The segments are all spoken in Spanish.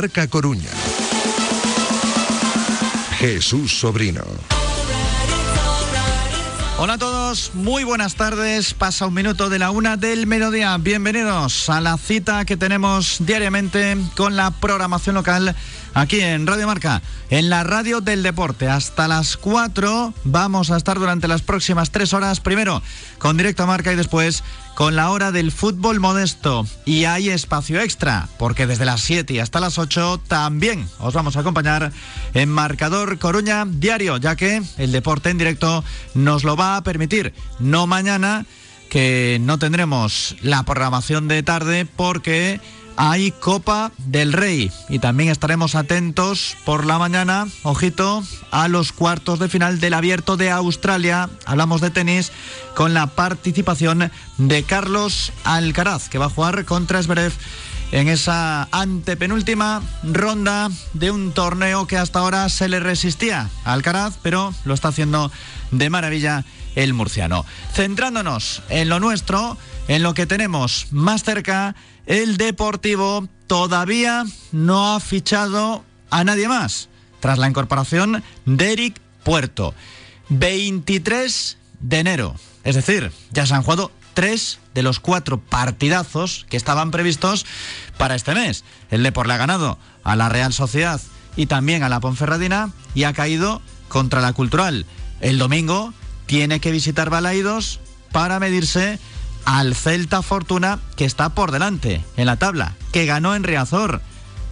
Marca Coruña. Jesús Sobrino. Hola a todos, muy buenas tardes. Pasa un minuto de la una del mediodía. Bienvenidos a la cita que tenemos diariamente con la programación local aquí en Radio Marca, en la radio del deporte. Hasta las 4 vamos a estar durante las próximas tres horas, primero con Directo Marca y después con la hora del fútbol modesto. Y hay espacio extra, porque desde las 7 y hasta las 8 también os vamos a acompañar en Marcador Coruña Diario, ya que el deporte en directo nos lo va a permitir, no mañana que no tendremos la programación de tarde porque hay Copa del Rey y también estaremos atentos por la mañana, ojito, a los cuartos de final del Abierto de Australia. Hablamos de tenis con la participación de Carlos Alcaraz, que va a jugar contra Zverev en esa antepenúltima ronda de un torneo que hasta ahora se le resistía a Alcaraz, pero lo está haciendo de maravilla el murciano. Centrándonos en lo nuestro, en lo que tenemos más cerca, el Deportivo todavía no ha fichado a nadie más tras la incorporación de Eric Puerto. 23 de enero, es decir, ya se han jugado tres de los cuatro partidazos que estaban previstos para este mes. El Depor le ha ganado a la Real Sociedad y también a la Ponferradina y ha caído contra la Cultural. El domingo tiene que visitar Balaidos para medirse al Celta Fortuna que está por delante en la tabla, que ganó en Riazor.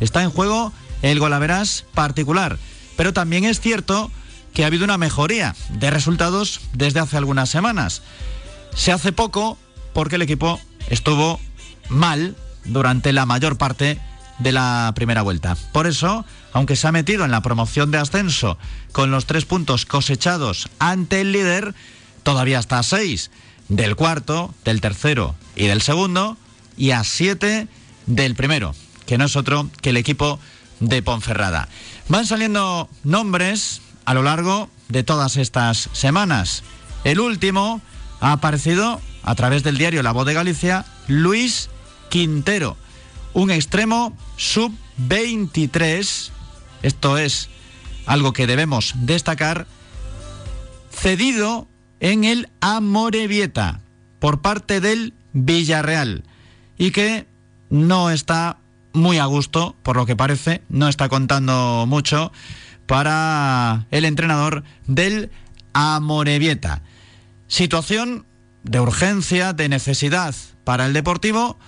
Está en juego el golaveras particular. Pero también es cierto que ha habido una mejoría de resultados desde hace algunas semanas. Se hace poco porque el equipo estuvo mal durante la mayor parte de la primera vuelta. Por eso, aunque se ha metido en la promoción de ascenso con los tres puntos cosechados ante el líder, todavía está a seis del cuarto, del tercero y del segundo, y a siete del primero, que no es otro que el equipo de Ponferrada. Van saliendo nombres a lo largo de todas estas semanas. El último ha aparecido a través del diario La Voz de Galicia, Luis Quintero, un extremo sub-23, esto es algo que debemos destacar, cedido en el Amorebieta por parte del Villarreal y que no está muy a gusto, por lo que parece, no está contando mucho para el entrenador del Amorebieta. Situación de urgencia, de necesidad para el Deportivo,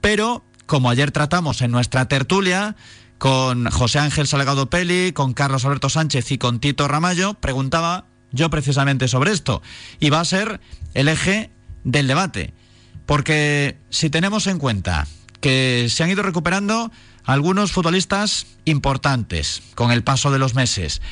pero como ayer tratamos en nuestra tertulia con José Ángel Salgado Peli, con Carlos Alberto Sánchez y con Tito Ramallo, preguntaba yo precisamente sobre esto. Y va a ser el eje del debate. Porque si tenemos en cuenta que se han ido recuperando algunos futbolistas importantes con el paso de los meses,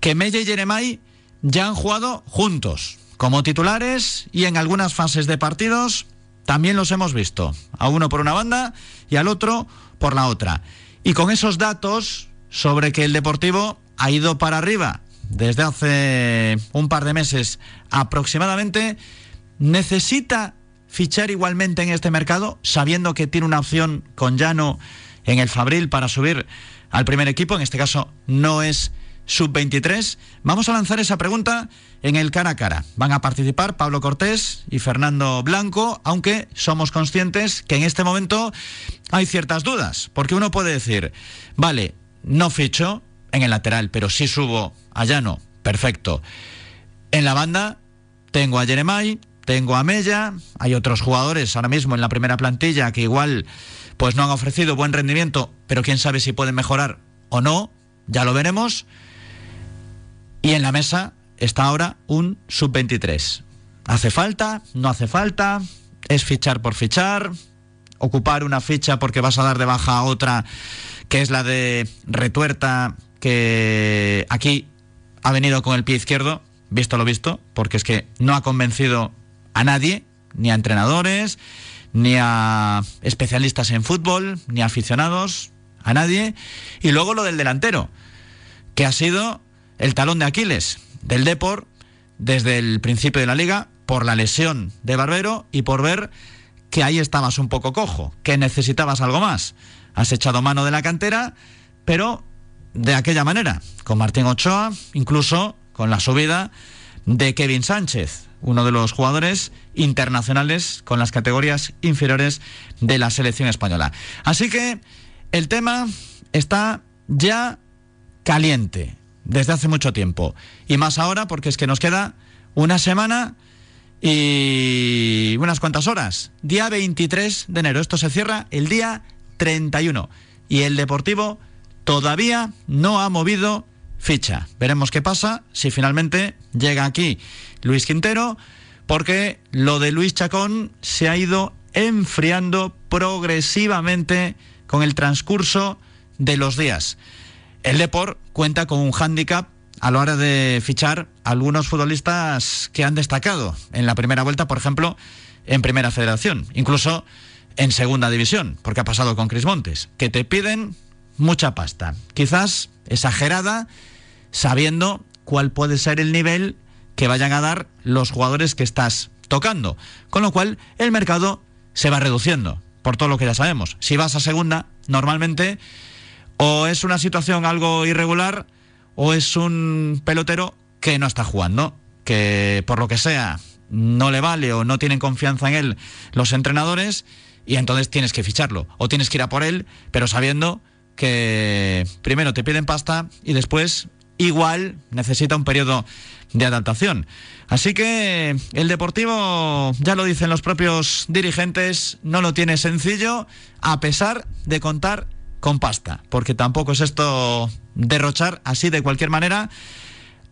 que Mella y Jeremai ya han jugado juntos, como titulares y en algunas fases de partidos también los hemos visto, a uno por una banda y al otro por la otra. Y con esos datos sobre que el Deportivo ha ido para arriba desde hace un par de meses aproximadamente, necesita fichar igualmente en este mercado, sabiendo que tiene una opción con Llano en el Fabril para subir al primer equipo, en este caso no es sub-23. Vamos a lanzar esa pregunta en el cara a cara. Van a participar Pablo Cortés y Fernando Blanco, aunque somos conscientes que en este momento hay ciertas dudas, porque uno puede decir, vale, no ficho en el lateral, pero sí subo a Llano, perfecto. En la banda tengo a Jeremai, tengo a Mella, hay otros jugadores ahora mismo en la primera plantilla que igual pues no han ofrecido buen rendimiento, pero quién sabe si pueden mejorar o no, ya lo veremos. Y en la mesa está ahora un sub-23. ¿Hace falta? ¿No hace falta? ¿Es fichar por fichar? ¿Ocupar una ficha porque vas a dar de baja a otra que es la de Retuerta que aquí ha venido con el pie izquierdo, visto lo visto, porque es que no ha convencido a nadie, ni a entrenadores, ni a especialistas en fútbol, ni a aficionados, a nadie. Y luego lo del delantero, que ha sido el talón de Aquiles del Depor desde el principio de la liga por la lesión de Barbero y por ver que ahí estabas un poco cojo, que necesitabas algo más. Has echado mano de la cantera, pero de aquella manera, con Martín Ochoa, incluso con la subida de Kevin Sánchez, uno de los jugadores internacionales con las categorías inferiores de la selección española. Así que el tema está ya caliente desde hace mucho tiempo. Y más ahora porque es que nos queda una semana y unas cuantas horas. Día 23 de enero. Esto se cierra el día 31. Y el Deportivo todavía no ha movido ficha. Veremos qué pasa si finalmente llega aquí Luis Quintero, porque lo de Luis Chacón se ha ido enfriando progresivamente con el transcurso de los días. El Deport cuenta con un hándicap a la hora de fichar algunos futbolistas que han destacado en la primera vuelta, por ejemplo, en Primera Federación, incluso en Segunda División, porque ha pasado con Cris Montes, que te piden mucha pasta, quizás exagerada, sabiendo cuál puede ser el nivel que vayan a dar los jugadores que estás tocando, con lo cual el mercado se va reduciendo, por todo lo que ya sabemos. Si vas a segunda, normalmente o es una situación algo irregular o es un pelotero que no está jugando, que por lo que sea no le vale o no tienen confianza en él los entrenadores y entonces tienes que ficharlo. O tienes que ir a por él, pero sabiendo que primero te piden pasta y después igual necesita un periodo de adaptación. Así que el Deportivo, ya lo dicen los propios dirigentes, no lo tiene sencillo a pesar de contar con pasta, porque tampoco es esto derrochar así de cualquier manera,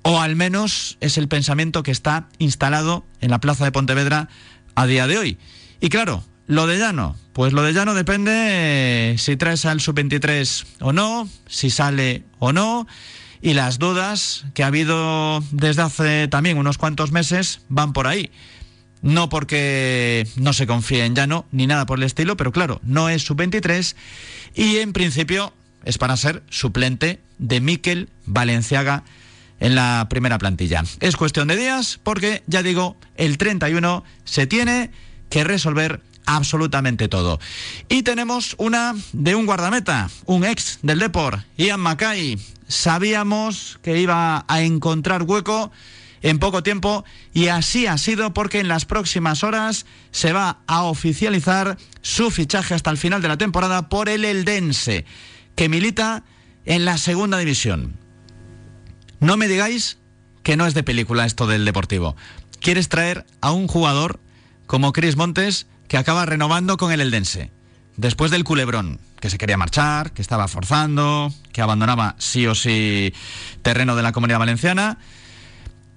o al menos es el pensamiento que está instalado en la plaza de Pontevedra a día de hoy. Y claro, lo de Llano, pues lo de Llano depende si traes al sub-23 o no, si sale o no, y las dudas que ha habido desde hace también unos cuantos meses van por ahí. No porque no se confíe en Llano ni nada por el estilo, pero claro, no es sub-23 y en principio es para ser suplente de Miquel Valenciaga en la primera plantilla. Es cuestión de días porque, ya digo, el 31 se tiene que resolver absolutamente todo. Y tenemos una de un guardameta, un ex del Deport, Ian Mackay. Sabíamos que iba a encontrar hueco en poco tiempo y así ha sido porque en las próximas horas se va a oficializar su fichaje hasta el final de la temporada por el Eldense, que milita en la segunda división. No me digáis que no es de película esto del Deportivo. Quieres traer a un jugador como Chris Montes que acaba renovando con el Eldense. Después del culebrón, que se quería marchar, que estaba forzando, que abandonaba sí o sí terreno de la comunidad valenciana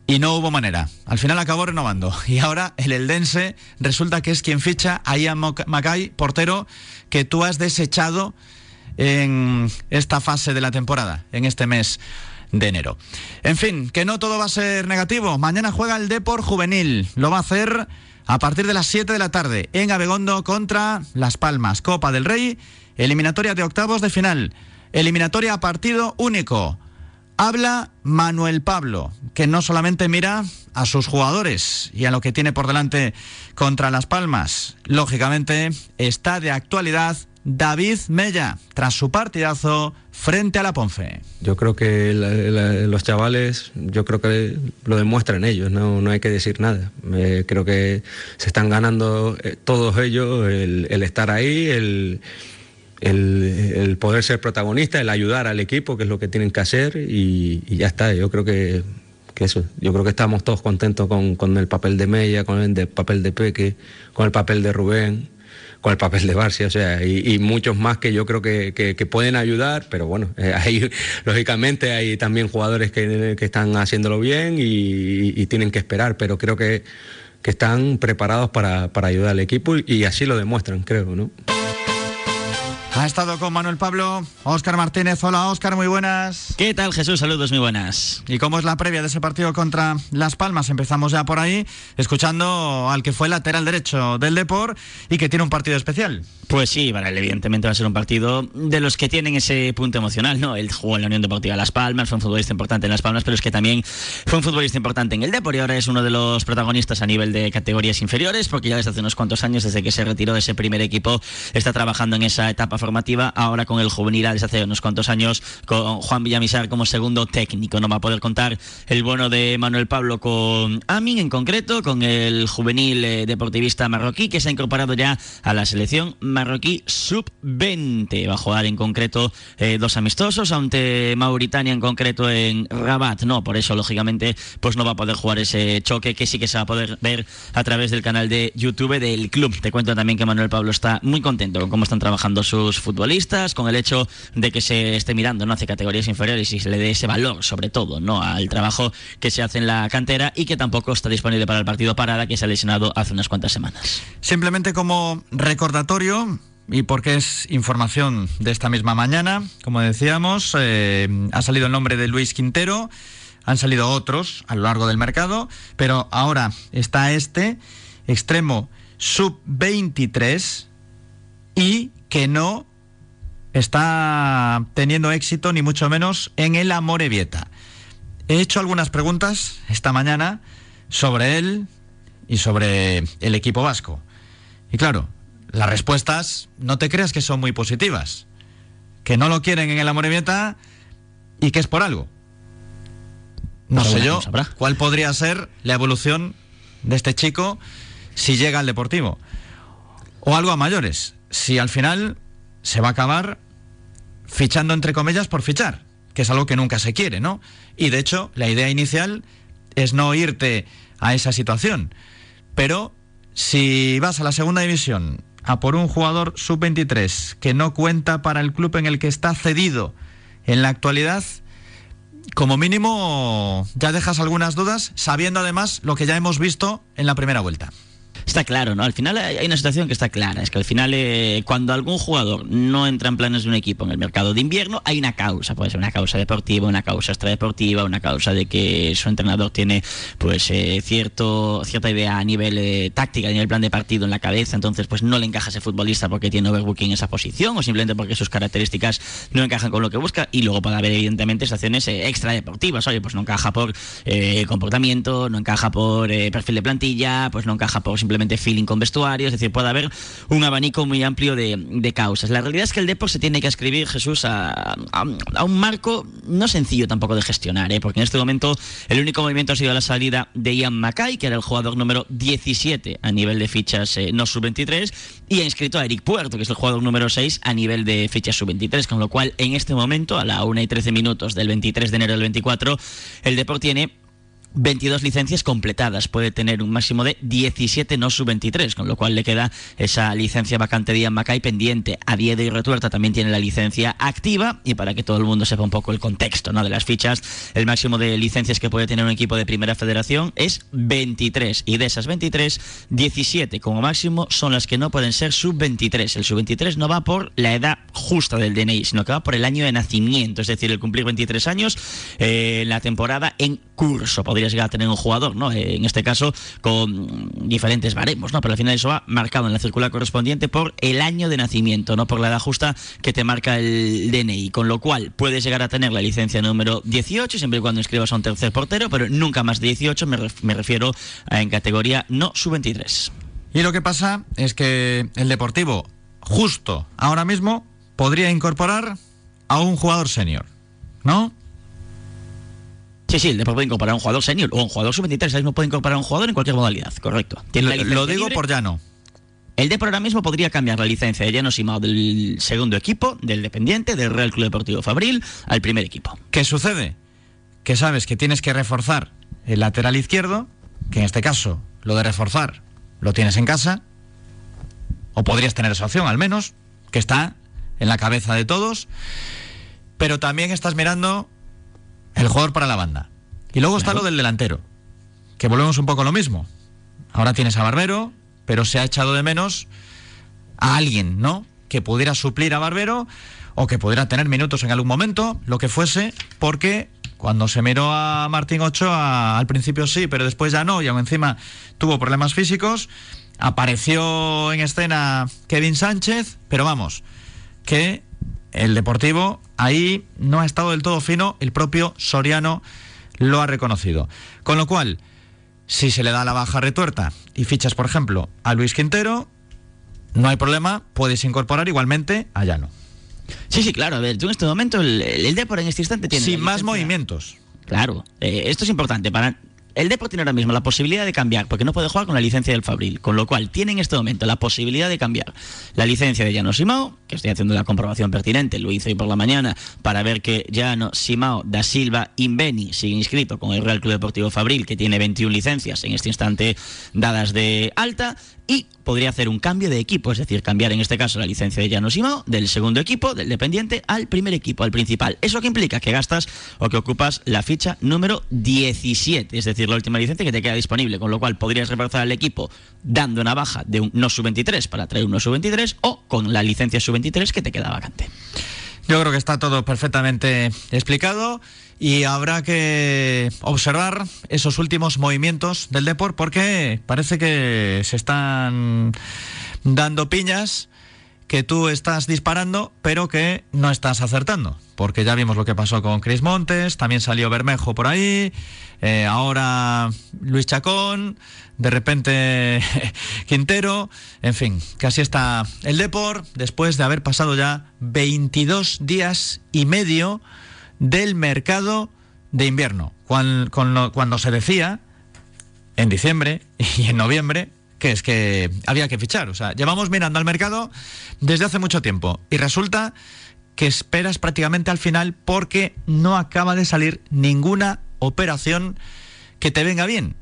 y no hubo manera. Al final acabó renovando. Y ahora el Eldense resulta que es quien ficha a Ian Mackay, portero que tú has desechado en esta fase de la temporada, en este mes de enero. En fin, que no todo va a ser negativo. Mañana juega el Deport Juvenil. Lo va a hacer a partir de las 7 de la tarde en Abegondo contra Las Palmas. Copa del Rey, eliminatoria de octavos de final, eliminatoria a partido único. Habla Manuel Pablo, que no solamente mira a sus jugadores y a lo que tiene por delante contra Las Palmas, lógicamente está de actualidad David Mella, tras su partidazo frente a la Ponfe. Yo creo que los chavales, yo creo que lo demuestran ellos, no, no hay que decir nada. creo que se están ganando eh, todos ellos el, estar ahí, el, el, poder ser protagonista, el ayudar al equipo, que es lo que tienen que hacer, y, ya está. Yo creo que, eso, yo creo que estamos todos contentos con, con el papel de Mella, con el papel de Peque, con el papel de Rubén con el papel de Barcia, o sea, y, muchos más que yo creo que, pueden ayudar, pero bueno, eh, lógicamente hay también jugadores que, están haciéndolo bien y, tienen que esperar, pero creo que, están preparados para, ayudar al equipo y, así lo demuestran, creo, ¿no? Ha estado con Manuel Pablo, Óscar Martínez. Hola Óscar, muy buenas. ¿Qué tal Jesús? Saludos, muy buenas. ¿Y cómo es la previa de ese partido contra Las Palmas? Empezamos ya por ahí, escuchando al que fue lateral derecho del Deport y que tiene un partido especial. Pues sí, para él evidentemente va a ser un partido de los que tienen ese punto emocional, ¿no? Él jugó en la Unión Deportiva Las Palmas, fue un futbolista importante en Las Palmas, pero es que también fue un futbolista importante en el Deport y ahora es uno de los protagonistas a nivel de categorías inferiores, porque ya desde hace unos cuantos años, desde que se retiró de ese primer equipo, está trabajando en esa etapa formativa, ahora con el juvenil desde hace unos cuantos años, con Juan Villamizar como segundo técnico. No va a poder contar el bono de Manuel Pablo con Amin en concreto, con el juvenil eh, deportivista marroquí que se ha incorporado ya a la selección marroquí sub-20. Va a jugar en concreto eh, dos amistosos ante Mauritania en concreto en Rabat. No, por eso lógicamente pues no va a poder jugar ese choque que sí que se va a poder ver a través del canal de YouTube del club. Te cuento también que Manuel Pablo está muy contento con cómo están trabajando sus futbolistas con el hecho de que se esté mirando ¿no? hacia categorías inferiores y se le dé ese valor, sobre todo, ¿no? al trabajo que se hace en la cantera y que tampoco está disponible para el partido Parada, que se ha lesionado hace unas cuantas semanas. Simplemente como recordatorio, y porque es información de esta misma mañana, como decíamos, eh, ha salido el nombre de Luis Quintero, han salido otros a lo largo del mercado, pero ahora está este extremo sub-23 y que no está teniendo éxito, ni mucho menos, en el Amorebieta. He hecho algunas preguntas esta mañana sobre él y sobre el equipo vasco. Y claro, las respuestas no te creas que son muy positivas. Que no lo quieren en el Amorebieta y que es por algo. No sé yo cuál podría ser la evolución de este chico si llega al Deportivo. O algo a mayores. Si al final se va a acabar fichando entre comillas por fichar, que es algo que nunca se quiere, ¿no? Y de hecho, la idea inicial es no irte a esa situación. Pero si vas a la segunda división a por un jugador sub-23 que no cuenta para el club en el que está cedido en la actualidad, como mínimo ya dejas algunas dudas, sabiendo además lo que ya hemos visto en la primera vuelta. Está claro, ¿no? Al final hay una situación que está clara, es que al final eh, cuando algún jugador no entra en planes de un equipo en el mercado de invierno, hay una causa, puede ser una causa deportiva, una causa extradeportiva, una causa de que su entrenador tiene pues eh, cierto, cierta idea a nivel eh, táctica, a nivel plan de partido en la cabeza, entonces pues no le encaja a ese futbolista porque tiene overbooking en esa posición o simplemente porque sus características no encajan con lo que busca y luego puede haber evidentemente estaciones extradeportivas, oye, pues no encaja por comportamiento, no encaja por perfil de plantilla, pues no encaja por simplemente simplemente feeling con vestuario, es decir, puede haber un abanico muy amplio de, causas. La realidad es que el Depor se tiene que escribir, Jesús, a, un marco no sencillo tampoco de gestionar, ¿eh? porque en este momento el único movimiento ha sido la salida de Ian Mackay, que era el jugador número 17 a nivel de fichas eh, no sub-23, y ha inscrito a Eric Puerto, que es el jugador número 6 a nivel de fichas sub-23, con lo cual en este momento, a la 1 y 13 minutos del 23 de enero del 24, el Depor tiene 22 licencias completadas. Puede tener un máximo de 17 no sub-23, con lo cual le queda esa licencia vacante de Ian Mackay pendiente. A día de Retuerta también tiene la licencia activa y para que todo el mundo sepa un poco el contexto ¿no? de las fichas, el máximo de licencias que puede tener un equipo de primera federación es 23 y de esas 23, 17 como máximo son las que no pueden ser sub-23. El sub-23 no va por la edad justa del DNI, sino que va por el año de nacimiento, es decir, el cumplir 23 años eh, en la temporada en curso. Llegar a tener un jugador, ¿no? Eh, en este caso, con diferentes baremos, ¿no? Pero al final eso va marcado en la circular correspondiente por el año de nacimiento, no por la edad justa que te marca el DNI. Con lo cual, puedes llegar a tener la licencia número 18, siempre y cuando inscribas a un tercer portero, pero nunca más de 18, me, refiero a en categoría no sub-23. Y lo que pasa es que el Deportivo, justo ahora mismo, podría incorporar a un jugador senior, ¿no? Sí, sí, el Depor puede incorporar a un jugador senior o un jugador sub-23. mismo puede incorporar a un jugador en cualquier modalidad, correcto. lo, digo por llano. El Depor ahora mismo podría cambiar la licencia de Llano Simao del segundo equipo, del dependiente, del Real Club Deportivo Fabril, al primer equipo. ¿Qué sucede? Que sabes que tienes que reforzar el lateral izquierdo, que en este caso lo de reforzar lo tienes en casa, o podrías tener esa opción al menos, que está en la cabeza de todos, pero también estás mirando el jugador para la banda. Y luego está lo del delantero, que volvemos un poco a lo mismo. Ahora tienes a Barbero, pero se ha echado de menos a alguien, ¿no? que pudiera suplir a Barbero o que pudiera tener minutos en algún momento, lo que fuese, porque cuando se miró a Martín Ochoa, al principio sí, pero después ya no, y aún encima tuvo problemas físicos. Apareció en escena Kevin Sánchez, pero vamos, que el Deportivo ahí no ha estado del todo fino, el propio Soriano lo ha reconocido. Con lo cual, si se le da la baja retuerta y fichas, por ejemplo, a Luis Quintero, no hay problema, puedes incorporar igualmente a Llano. Sí, sí, claro. A ver, tú en este momento, el, el Depor en este instante tiene. Sin más movimientos. Claro, eh, esto es importante. Para el Depor tiene ahora mismo la posibilidad de cambiar, porque no puede jugar con la licencia del Fabril, con lo cual tiene en este momento la posibilidad de cambiar la licencia de Llano Simao, que estoy haciendo la comprobación pertinente, lo hice hoy por la mañana, para ver que Llano Simao da Silva Inveni sigue inscrito con el Real Club Deportivo Fabril, que tiene 21 licencias en este instante dadas de alta, y podría hacer un cambio de equipo, es decir, cambiar en este caso la licencia de Llano Simao del segundo equipo, del dependiente, al primer equipo, al principal. ¿Eso que implica? Que gastas o que ocupas la ficha número 17, es decir, la última licencia que te queda disponible, con lo cual podrías reforzar al equipo dando una baja de un no sub-23 para traer un no sub-23 o con la licencia sub-23 que te queda vacante. Yo creo que está todo perfectamente explicado y habrá que observar esos últimos movimientos del Deport porque parece que se están dando piñas que tú estás disparando pero que no estás acertando. Porque ya vimos lo que pasó con Chris Montes, también salió Bermejo por ahí, eh, ahora Luis Chacón, de repente Quintero, en fin, así está el Deport después de haber pasado ya 22 días y medio del mercado de invierno, cuan- con lo- cuando se decía en diciembre y en noviembre que es que había que fichar. O sea, llevamos mirando al mercado desde hace mucho tiempo y resulta que esperas prácticamente al final porque no acaba de salir ninguna operación que te venga bien.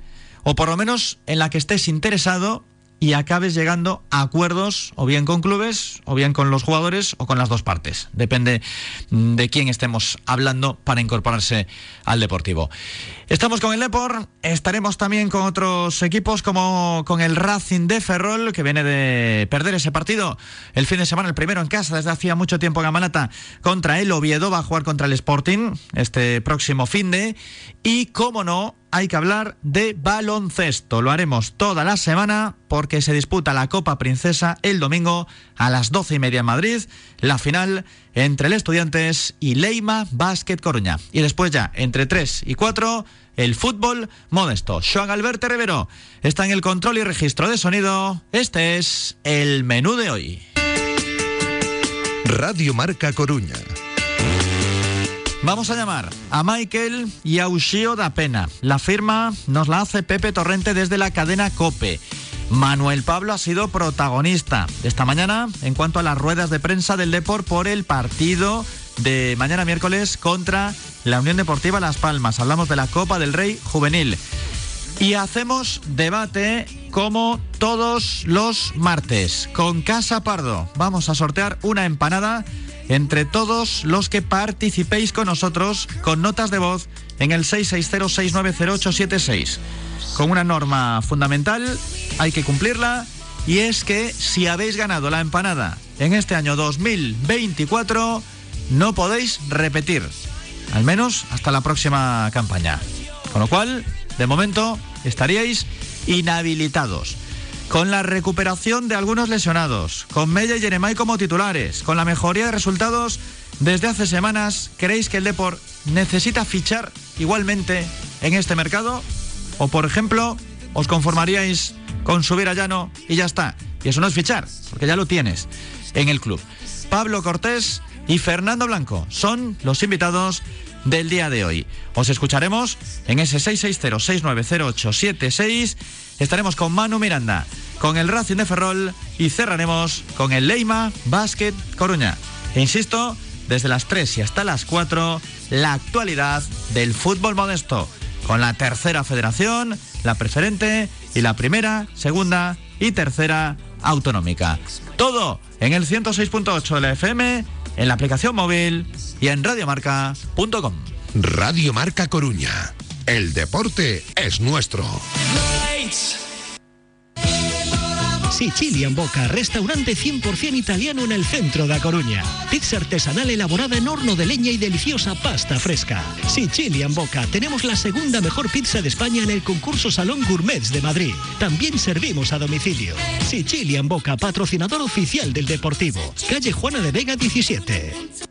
O por lo menos en la que estés interesado y acabes llegando a acuerdos o bien con clubes o bien con los jugadores o con las dos partes. Depende mm, de quién estemos hablando para incorporarse al Deportivo. Estamos con el Depor, estaremos también con otros equipos como con el Racing de Ferrol que viene de perder ese partido el fin de semana, el primero en casa desde hacía mucho tiempo en Amalata contra el Oviedo, va a jugar contra el Sporting este próximo fin de y como no hay que hablar de baloncesto. Lo haremos toda la semana porque se disputa la Copa Princesa el domingo a las doce y media en Madrid, la final entre el Estudiantes y Leima Basket Coruña. Y después ya, entre 3 y 4, el fútbol modesto. Joan Alberto Rivero está en el control y registro de sonido. Este es el menú de hoy. Radio Marca Coruña. Vamos a llamar a Michael y a Ushio da Pena. La firma nos la hace Pepe Torrente desde la cadena Cope. Manuel Pablo ha sido protagonista esta mañana en cuanto a las ruedas de prensa del Deport por el partido de mañana miércoles contra la Unión Deportiva Las Palmas. Hablamos de la Copa del Rey Juvenil. Y hacemos debate como todos los martes con Casa Pardo. Vamos a sortear una empanada entre todos los que participéis con nosotros con notas de voz en el 660-690-876. Con una norma fundamental, hay que cumplirla, y es que si habéis ganado la empanada en este año 2024, no podéis repetir, al menos hasta la próxima campaña. Con lo cual, de momento, estaríais inhabilitados. Con la recuperación de algunos lesionados, con Mella y Jeremai como titulares, con la mejoría de resultados desde hace semanas, ¿creéis que el Deport necesita fichar igualmente en este mercado? O, por ejemplo, os conformaríais con subir a Llano y ya está. Y eso no es fichar, porque ya lo tienes en el club. Pablo Cortés y Fernando Blanco son los invitados del día de hoy. Os escucharemos en ese 660-690-876. Estaremos con Manu Miranda, con el Racing de Ferrol y cerraremos con el Leima Basket Coruña. E insisto, desde las 3 y hasta las 4, la actualidad del fútbol modesto, con la tercera federación, la preferente y la primera, segunda y tercera autonómica. Todo en el 106.8 de la FM, en la aplicación móvil y en radiomarca.com. Radio Marca Coruña. El deporte es nuestro. Sicilian Boca, restaurante 100% italiano en el centro de A Coruña. Pizza artesanal elaborada en horno de leña y deliciosa pasta fresca. Sicilian Boca, tenemos la segunda mejor pizza de España en el concurso Salón Gourmets de Madrid. También servimos a domicilio. Sicilian Boca, patrocinador oficial del Deportivo. Calle Juana de Vega 17.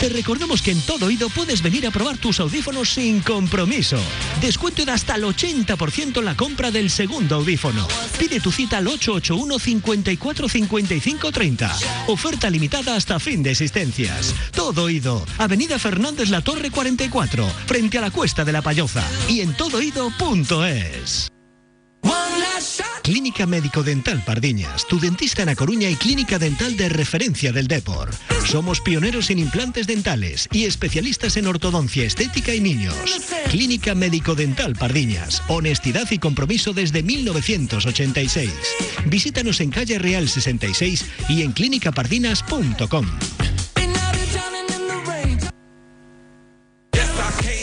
Te recordamos que en Todo Oído puedes venir a probar tus audífonos sin compromiso. Descuento de hasta el 80% en la compra del segundo audífono. Pide tu cita al 881 54 55 30. Oferta limitada hasta fin de existencias. Todo Oído, Avenida Fernández La Torre 44, frente a la Cuesta de la Payoza. Y en todoido.es. Clínica Médico Dental Pardiñas, tu dentista en A Coruña y clínica dental de referencia del Depor. Somos pioneros en implantes dentales y especialistas en ortodoncia estética y niños. Clínica Médico Dental Pardiñas, honestidad y compromiso desde 1986. Visítanos en calle Real 66 y en clínicapardinas.com.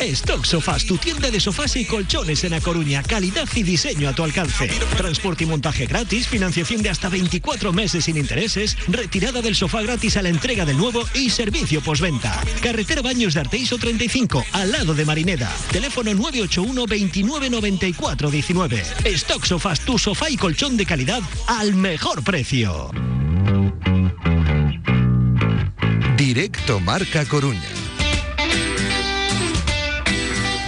Stock Sofás, tu tienda de sofás y colchones en A Coruña. Calidad y diseño a tu alcance. Transporte y montaje gratis, financiación de hasta 24 meses sin intereses, retirada del sofá gratis a la entrega del nuevo y servicio postventa. Carretera Baños de Arteiso 35, al lado de Marineda. Teléfono 981 29 94 19. Stock Sofás, tu sofá y colchón de calidad al mejor precio. Directo Marca Coruña.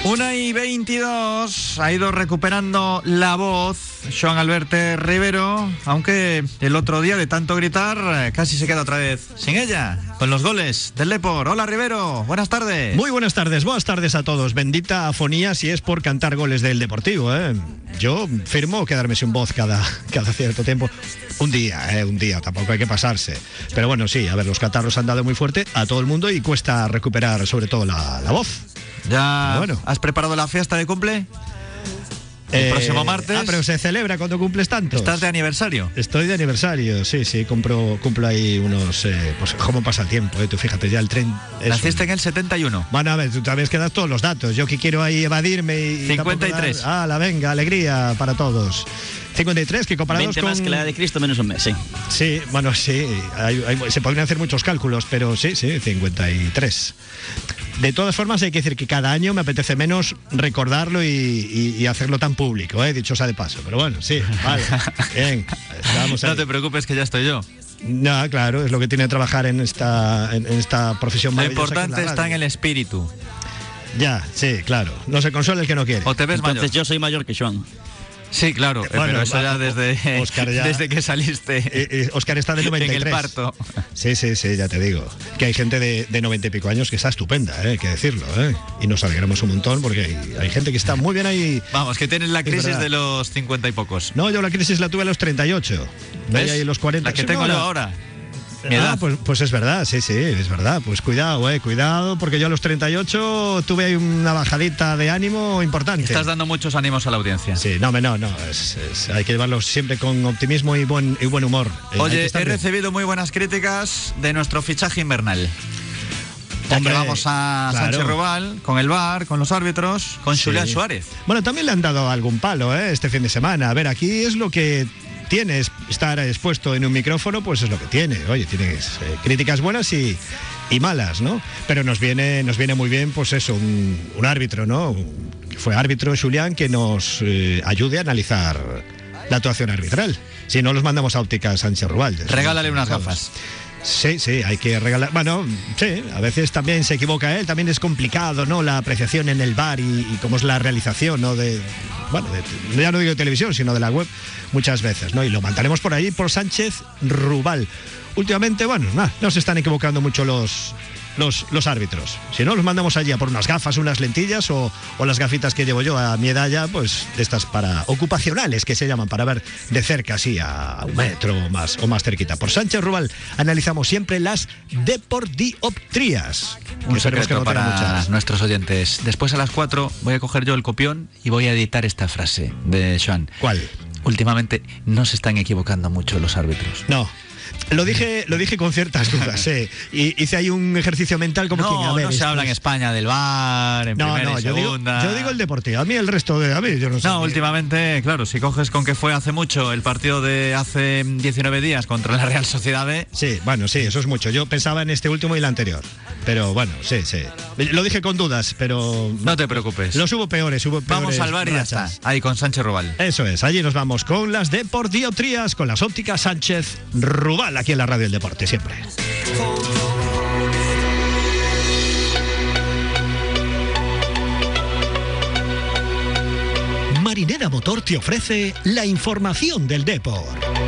Una y 22 ha ido recuperando la voz Joan Alberto Rivero, aunque el otro día de tanto gritar eh, casi se queda otra vez sin ella, con los goles del Lepor. Hola Rivero, buenas tardes. Muy buenas tardes, buenas tardes a todos. Bendita afonía si es por cantar goles del Deportivo. ¿eh? Yo firmo quedarme sin voz cada, cada cierto tiempo. Un día, ¿eh? un día, tampoco hay que pasarse. Pero bueno, sí, a ver, los catarros han dado muy fuerte a todo el mundo y cuesta recuperar sobre todo la, la voz. ¿Ya Bueno. has preparado la fiesta de cumple? El Eh, próximo martes. Ah, pero se celebra cuando cumples tanto. ¿Estás de aniversario? Estoy de aniversario, sí, sí, compro, cumplo ahí unos. eh, pues cómo pasa el tiempo, eh, tú fíjate, ya el tren. Naciste un- en el 71. Bueno, a ver, tú también que das todos los datos. Yo que quiero ahí evadirme y. y tampoco 53. dar- Ah, la venga, alegría para todos. 53, que comparados 20 con. más que la de Cristo menos un mes, sí. Sí, bueno, sí, hay- hay- se podrían hacer muchos cálculos, pero sí, sí, 53. De todas formas, hay que decir que cada año me apetece menos recordarlo y, y- y hacerlo tan público, ¿eh? dicho sea de paso. Pero bueno, sí, vale, bien. Vamos No te preocupes que ya estoy yo. No, claro, es lo que tiene trabajar en esta, en, en esta profesión Lo maravillosa que es la importante está en el espíritu. Ya, sí, claro. No se consuela el que no quiere. ¿O te ves Entonces mayor? yo soy mayor que Joan. Sí, claro. eh, Bueno, pero eso ya desde, Oscar ya- desde que saliste Eh, eh, Oscar está de en 93. el parto. Sí, sí, sí, ya te digo. Que hay gente de, de 90 y pico años que está estupenda, ¿eh? hay que decirlo. ¿eh? Y nos alegramos un montón porque hay, hay gente que está muy bien ahí. Vamos, que tienes la crisis de los 50 y pocos. No, yo la crisis la tuve a los 38. ¿Ves? Ahí los 40. La que tengo no, yo la- ahora. Mi Ah, pues, pues es verdad, sí, sí, es verdad. Pues cuidado, eh, cuidado, porque yo a los 38 tuve ahí una bajadita de ánimo importante. Estás dando muchos ánimos a la audiencia. Sí, no, no, no, es- es- hay que llevarlo siempre con optimismo y buen, y buen humor. Eh, Oye, he recibido muy buenas críticas de nuestro fichaje invernal. Hombre, que vamos a claro. Sánchez Rubal, con el VAR, con los árbitros, con Sí. Julián Suárez. Bueno, también le han dado algún palo ¿eh? este fin de semana. A ver, aquí es lo que tienes, estar expuesto en un micrófono, pues es lo que tiene. Oye, tienes eh, críticas buenas y, y malas, ¿no? Pero nos viene, nos viene muy bien, pues eso, un, un árbitro, ¿no? Un- que fue árbitro Julián que nos eh, ayude a analizar la actuación arbitral. Si no, los mandamos a óptica Sánchez Rubal. Regálale unas gafas. Sí, sí, hay que regalar. Bueno, sí, a veces también se equivoca él, también es complicado, ¿no? La apreciación en el bar y, cómo es la realización, ¿no? De, bueno, ya no digo de televisión, sino de la web, muchas veces, ¿no? Y lo mandaremos por ahí por Sánchez Rubal. Últimamente, bueno, no se están equivocando mucho los, los, los árbitros. Si no, los mandamos allí a por unas gafas, unas lentillas o, o las gafitas que llevo yo a mi edad ya, pues de estas para ocupacionales que se llaman, para ver de cerca, así a un metro o más, o más cerquita. Por Sánchez Rubal analizamos siempre las deportioptrías. Un secreto no para muchas. nuestros oyentes. Después a las 4 voy a coger yo el copión y voy a editar esta frase de Sean. ¿Cuál? Últimamente no se están equivocando mucho los árbitros. No. Lo dije, lo dije con ciertas dudas, eh. Y hice ahí un ejercicio mental como quien, a No, ver, no se habla en es- España del bar, en No, primera no, y yo digo, segunda. yo digo el deportivo. A mí el resto de. A mí, yo no sé. No, últimamente, claro, si coges con que fue hace mucho el partido de hace 19 días contra la Real Sociedad B, Sí, bueno, sí, eso es mucho. Yo pensaba en este último y el anterior. Pero bueno, sí, sí. Lo dije con dudas, pero. no te preocupes. Los hubo peores, hubo peores. Vamos al bar y ya está. Ahí con Sánchez Rubal. Eso es, allí nos vamos con las Deportiotrías, con las ópticas Sánchez Rubal, aquí en la Radio del Deporte, siempre. Marinera Motor te ofrece la información del deporte.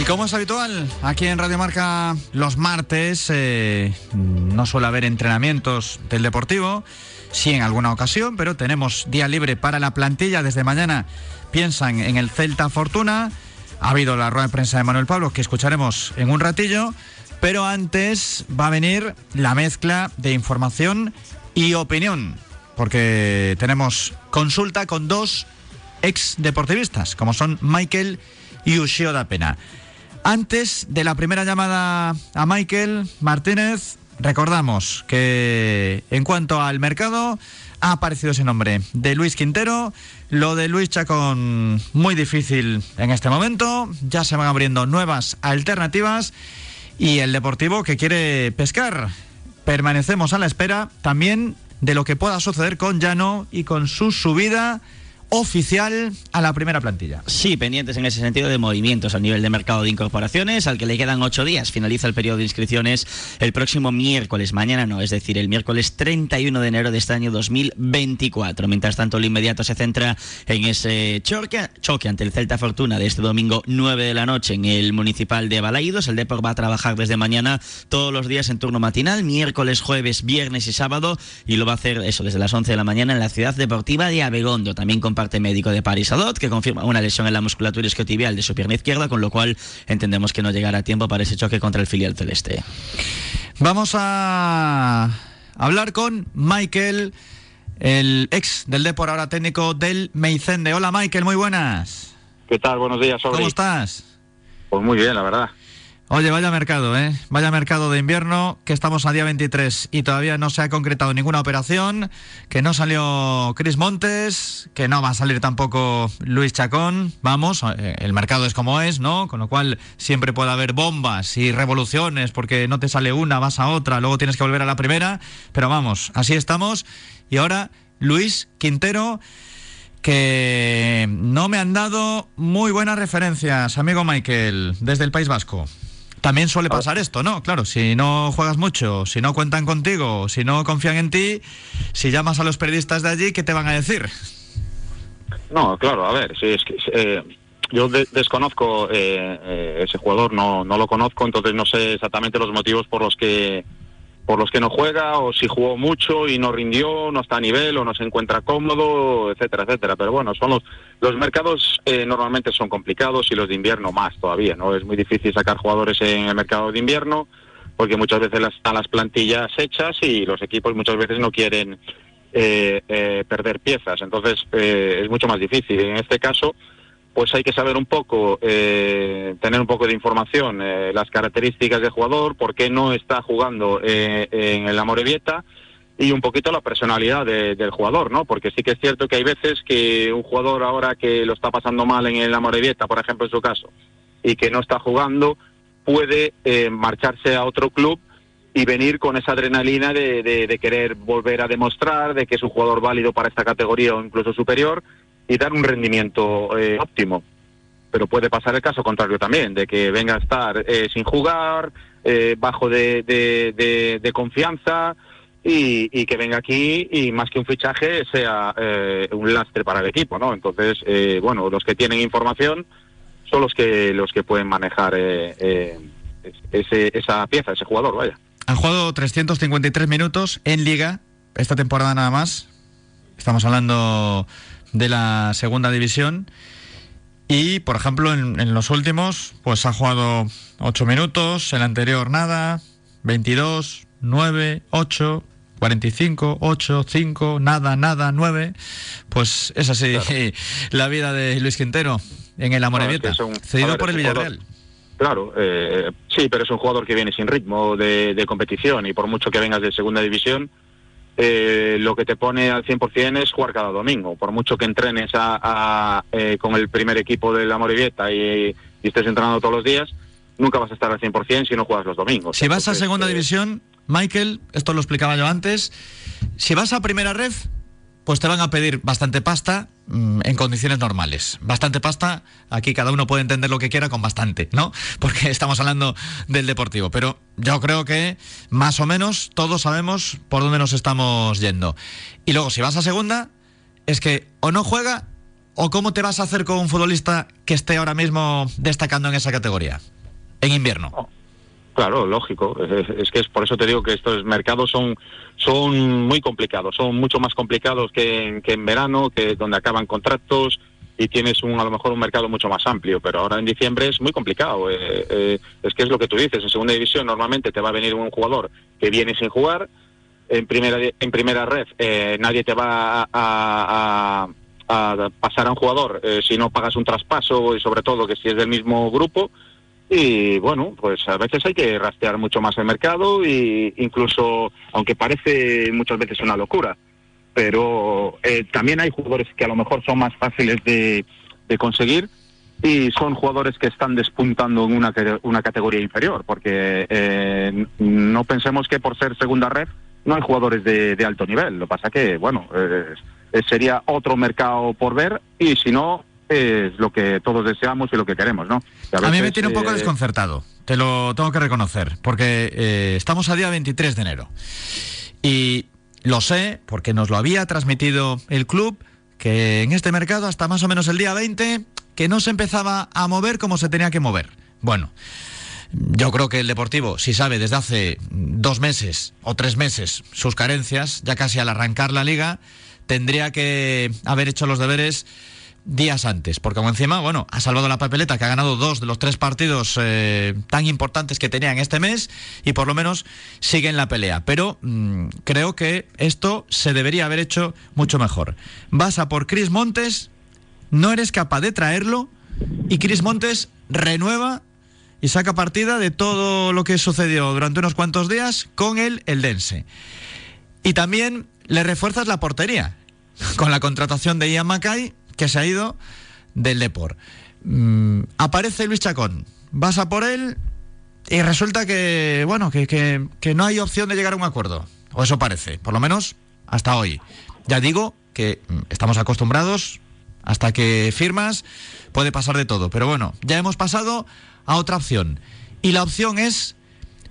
Y como es habitual, aquí en Radio Marca los martes eh, no suele haber entrenamientos del Deportivo, sí en alguna ocasión, pero tenemos día libre para la plantilla. Desde mañana piensan en el Celta Fortuna. Ha habido la rueda de prensa de Manuel Pablo que escucharemos en un ratillo, pero antes va a venir la mezcla de información y opinión, porque tenemos consulta con dos ex deportivistas, como son Michael y Ushio da Pena. Antes de la primera llamada a Michael Martínez, recordamos que en cuanto al mercado ha aparecido ese nombre de Luis Quintero. Lo de Luis Chacón muy difícil en este momento. Ya se van abriendo nuevas alternativas. Y el Deportivo que quiere pescar. Permanecemos a la espera también de lo que pueda suceder con Llano y con su subida oficial a la primera plantilla. Sí, pendientes en ese sentido de movimientos a nivel de mercado de incorporaciones, al que le quedan ocho días. Finaliza el periodo de inscripciones el próximo miércoles, mañana no, es decir, el miércoles 31 de enero de este año 2024. Mientras tanto, lo inmediato se centra en ese choque, choque ante el Celta Fortuna de este domingo 9 de la noche en el municipal de Balaídos. El Depor va a trabajar desde mañana todos los días en turno matinal, miércoles, jueves, viernes y sábado, y lo va a hacer eso desde las 11 de la mañana en la ciudad deportiva de Abegondo. También con parte médico de Paris Adot, que confirma una lesión en la musculatura isquiotibial de su pierna izquierda, con lo cual entendemos que no llegará a tiempo para ese choque contra el filial celeste. Vamos a hablar con Michael, el ex del Depor, ahora técnico del Meicende. Hola Michael, muy buenas. ¿Qué tal? Buenos días. ¿Cómo estás? Pues muy bien, la verdad. Oye, vaya mercado, ¿eh? Vaya mercado de invierno, que estamos a día 23 y todavía no se ha concretado ninguna operación, que no salió Cris Montes, que no va a salir tampoco Luis Chacón. Vamos, eh, el mercado es como es, ¿no? Con lo cual siempre puede haber bombas y revoluciones, porque no te sale una, vas a otra, luego tienes que volver a la primera. Pero vamos, así estamos. Y ahora, Luis Quintero que no me han dado muy buenas referencias, amigo Michael, desde el País Vasco. También suele pasar esto, ¿no? Claro, si no juegas mucho, si no cuentan contigo, si no confían en ti, si llamas a los periodistas de allí, ¿qué te van a decir? No, claro, a ver, sí, es que eh, yo de- desconozco eh, eh, ese jugador, no, no lo conozco, entonces no sé exactamente los motivos por los que por los que no juega o si jugó mucho y no rindió, no está a nivel o no se encuentra cómodo, etcétera, etcétera. Pero bueno, son los los mercados eh, normalmente son complicados y los de invierno más todavía, ¿no? Es muy difícil sacar jugadores en el mercado de invierno porque muchas veces las- están las plantillas hechas y los equipos muchas veces no quieren eh, eh, perder piezas. Entonces eh, es mucho más difícil. En este caso, pues hay que saber un poco, eh, tener un poco de información, eh, las características del jugador, por qué no está jugando eh, en el Amorebieta y un poquito la personalidad de- del jugador, ¿no? Porque sí que es cierto que hay veces que un jugador ahora que lo está pasando mal en el Amorebieta, por ejemplo, en su caso, y que no está jugando, puede eh, marcharse a otro club y venir con esa adrenalina de, de- de querer volver a demostrar de que es un jugador válido para esta categoría o incluso superior y dar un rendimiento eh, óptimo. Pero puede pasar el caso contrario también, de que venga a estar eh, sin jugar, eh, bajo de, de- confianza y, y que venga aquí y más que un fichaje sea eh, un lastre para el equipo, ¿no? Entonces, eh, bueno, los que tienen información son los que los que pueden manejar eh, ese, esa pieza, ese jugador, vaya. Han jugado 353 minutos en liga esta temporada nada más. Estamos hablando de la segunda división. Y, por ejemplo, en, en los últimos, pues ha jugado 8 minutos, el anterior nada, 22, 9, 8, 45, 8, 5, nada, nada, 9. Pues es así la vida de Luis Quintero en el Amorebieta, Claro, es que cedido ver, por el Villarreal. Claro, eh, sí, pero es un jugador que viene sin ritmo de, de competición y por mucho que vengas de segunda división, eh, lo que te pone al 100% es jugar cada domingo. Por mucho que entrenes a, a, eh, con el primer equipo de la Morevieta y, y estés entrenando todos los días, nunca vas a estar al 100% si no juegas los domingos. Si vas a segunda eh, división, Michael, esto lo explicaba yo antes, si vas a primera ref, pues te van a pedir bastante pasta mm, en condiciones normales. Bastante pasta, aquí cada uno puede entender lo que quiera con bastante, ¿no? Porque estamos hablando del deportivo. Pero yo creo que más o menos todos sabemos por dónde nos estamos yendo. Y luego, si vas a segunda, es que o no juega o cómo te vas a hacer con un futbolista que esté ahora mismo destacando en esa categoría. En invierno. Claro, lógico. Es, que es por eso te digo que estos mercados son son muy complicados, son mucho más complicados que en, que en verano, que donde acaban contratos y tienes un a lo mejor un mercado mucho más amplio. Pero ahora en diciembre es muy complicado. eh, eh, es que es lo que tú dices. En segunda división normalmente te va a venir un jugador que viene sin jugar. En primera en primera red eh, nadie te va a, a- a pasar a un jugador eh, si no pagas un traspaso y sobre todo que si es del mismo grupo. Y bueno, pues a veces hay que rastrear mucho más el mercado y incluso, aunque parece muchas veces una locura, pero eh, también hay jugadores que a lo mejor son más fáciles de, de conseguir y son jugadores que están despuntando en una, una categoría inferior, porque eh, no pensemos que por ser segunda red no hay jugadores de, de alto nivel. Lo que pasa que, bueno, eh, sería otro mercado por ver y si no, es lo que todos deseamos y lo que queremos, ¿no? A mí me tiene un poco eh, desconcertado, te lo tengo que reconocer, porque eh, estamos a día 23 de enero. Y lo sé, porque nos lo había transmitido el club, que en este mercado hasta más o menos el día 20, que no se empezaba a mover como se tenía que mover. Bueno, yo creo que el Deportivo, si sabe desde hace dos meses o tres meses sus carencias, ya casi al arrancar la liga, tendría que haber hecho los deberes días antes, porque encima, bueno, ha salvado la papeleta, que ha ganado dos de los tres partidos eh, tan importantes que tenía en este mes y por lo menos sigue en la pelea. Pero mm, creo que esto se debería haber hecho mucho mejor. Vas a por Cris Montes, no eres capaz de traerlo y Cris Montes renueva y saca partida de todo lo que sucedió durante unos cuantos días con el Eldense. Y también le refuerzas la portería con la contratación de Ian Mackay, que se ha ido del Depor. Mm, aparece Luis Chacón, vas a por él y resulta que, bueno, que, que- no hay opción de llegar a un acuerdo. O eso parece, por lo menos hasta hoy. Ya digo que mm, estamos acostumbrados, hasta que firmas puede pasar de todo. Pero bueno, ya hemos pasado a otra opción. Y la opción es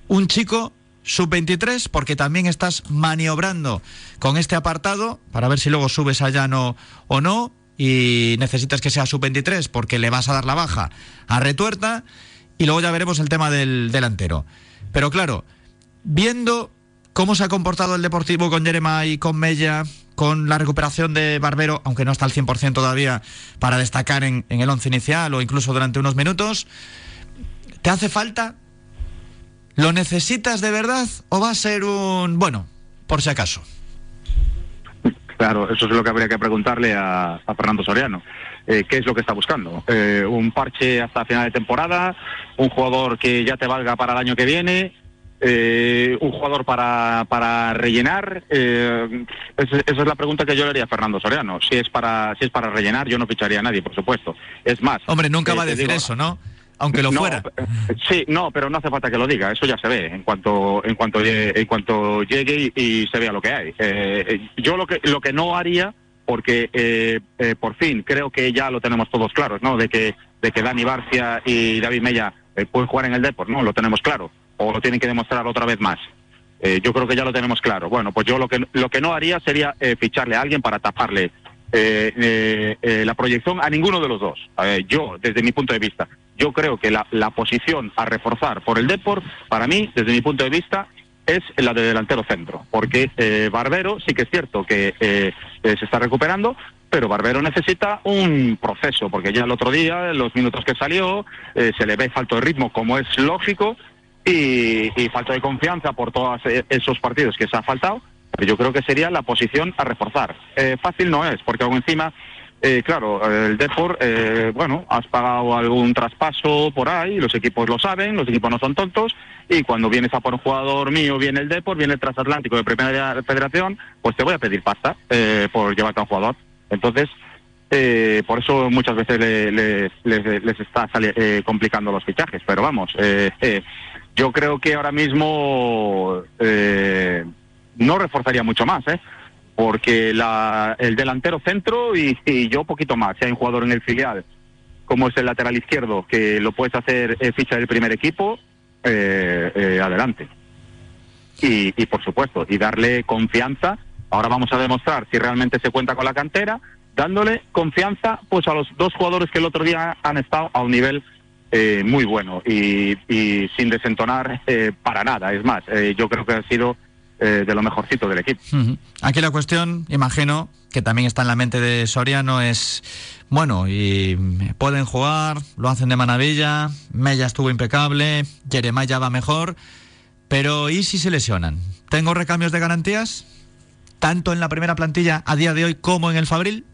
un chico sub-23, porque también estás maniobrando con este apartado para ver si luego subes a llano o no. Y necesitas que sea sub-23 porque le vas a dar la baja a retuerta. Y luego ya veremos el tema del delantero. Pero claro, viendo cómo se ha comportado el Deportivo con Jeremai, con Mella, con la recuperación de Barbero, aunque no está al 100% todavía para destacar en el once inicial o incluso durante unos minutos, ¿te hace falta? ¿Lo necesitas de verdad o va a ser un, bueno, por si acaso? Claro, eso es lo que habría que preguntarle a, a Fernando Soriano. Eh, ¿Qué es lo que está buscando? Eh, ¿Un parche hasta final de temporada? ¿Un jugador que ya te valga para el año que viene? Eh, ¿Un jugador para, para rellenar? Eh, esa, esa es la pregunta que yo le haría a Fernando Soriano. Si es para si es para rellenar, yo no ficharía a nadie, por supuesto. Es más... Hombre, nunca eh, va a decir digo- eso, ¿no? Aunque lo no, fuera. Sí, no, pero no hace falta que lo diga, eso ya se ve en cuanto en cuanto llegue, en cuanto llegue y, y se vea lo que hay. Eh, eh, yo lo que lo que no haría porque eh, eh, por fin creo que ya lo tenemos todos claros, ¿no? De que de que Dani Barcia y David Mella eh, pueden jugar en el Deport, ¿no? Lo tenemos claro o lo tienen que demostrar otra vez más. Eh, yo creo que ya lo tenemos claro. Bueno, pues yo lo que lo que no haría sería eh, ficharle a alguien para taparle eh, eh, la proyección a ninguno de los dos. yo, desde mi punto de vista, yo creo que la, la posición a reforzar por el Deport, para mí, desde mi punto de vista, es la de delantero centro, porque eh, Barbero sí que es cierto que eh, eh, se está recuperando, pero Barbero necesita un proceso, porque ya el otro día, los minutos que salió, se le ve falto de ritmo, como es lógico, y, falta de confianza por todos esos partidos que se ha faltado, pero yo creo que sería la posición a reforzar. fácil no es, porque aún encima eh, claro, el Depor, eh, bueno, has pagado algún traspaso por ahí, los equipos lo saben, los equipos no son tontos, y cuando vienes a por un jugador mío, viene el Depor, viene el transatlántico de Primera Federación, pues te voy a pedir pasta eh, por llevarte a un jugador. Entonces, eh, por eso muchas veces les está complicando los fichajes. Pero vamos, yo creo que ahora mismo no reforzaría mucho más, ¿eh? Porque la, el delantero centro y, yo poquito más. Si hay un jugador en el filial, como es el lateral izquierdo, que lo puedes hacer eh, ficha del primer equipo, eh, eh, adelante. Y, y por supuesto, y darle confianza. Ahora vamos a demostrar si realmente se cuenta con la cantera, dándole confianza pues a los dos jugadores que el otro día han estado a un nivel muy bueno y, y sin desentonar para nada. Es más, yo creo que ha sido eh, de lo mejorcito del equipo. Aquí la cuestión, imagino, que también está en la mente de Soriano es, bueno, y pueden jugar, lo hacen de maravilla, Mella estuvo impecable, Jeremiah va mejor, pero ¿y si se lesionan? ¿Tengo recambios de garantías? Tanto en la primera plantilla a día de hoy como en el Fabril.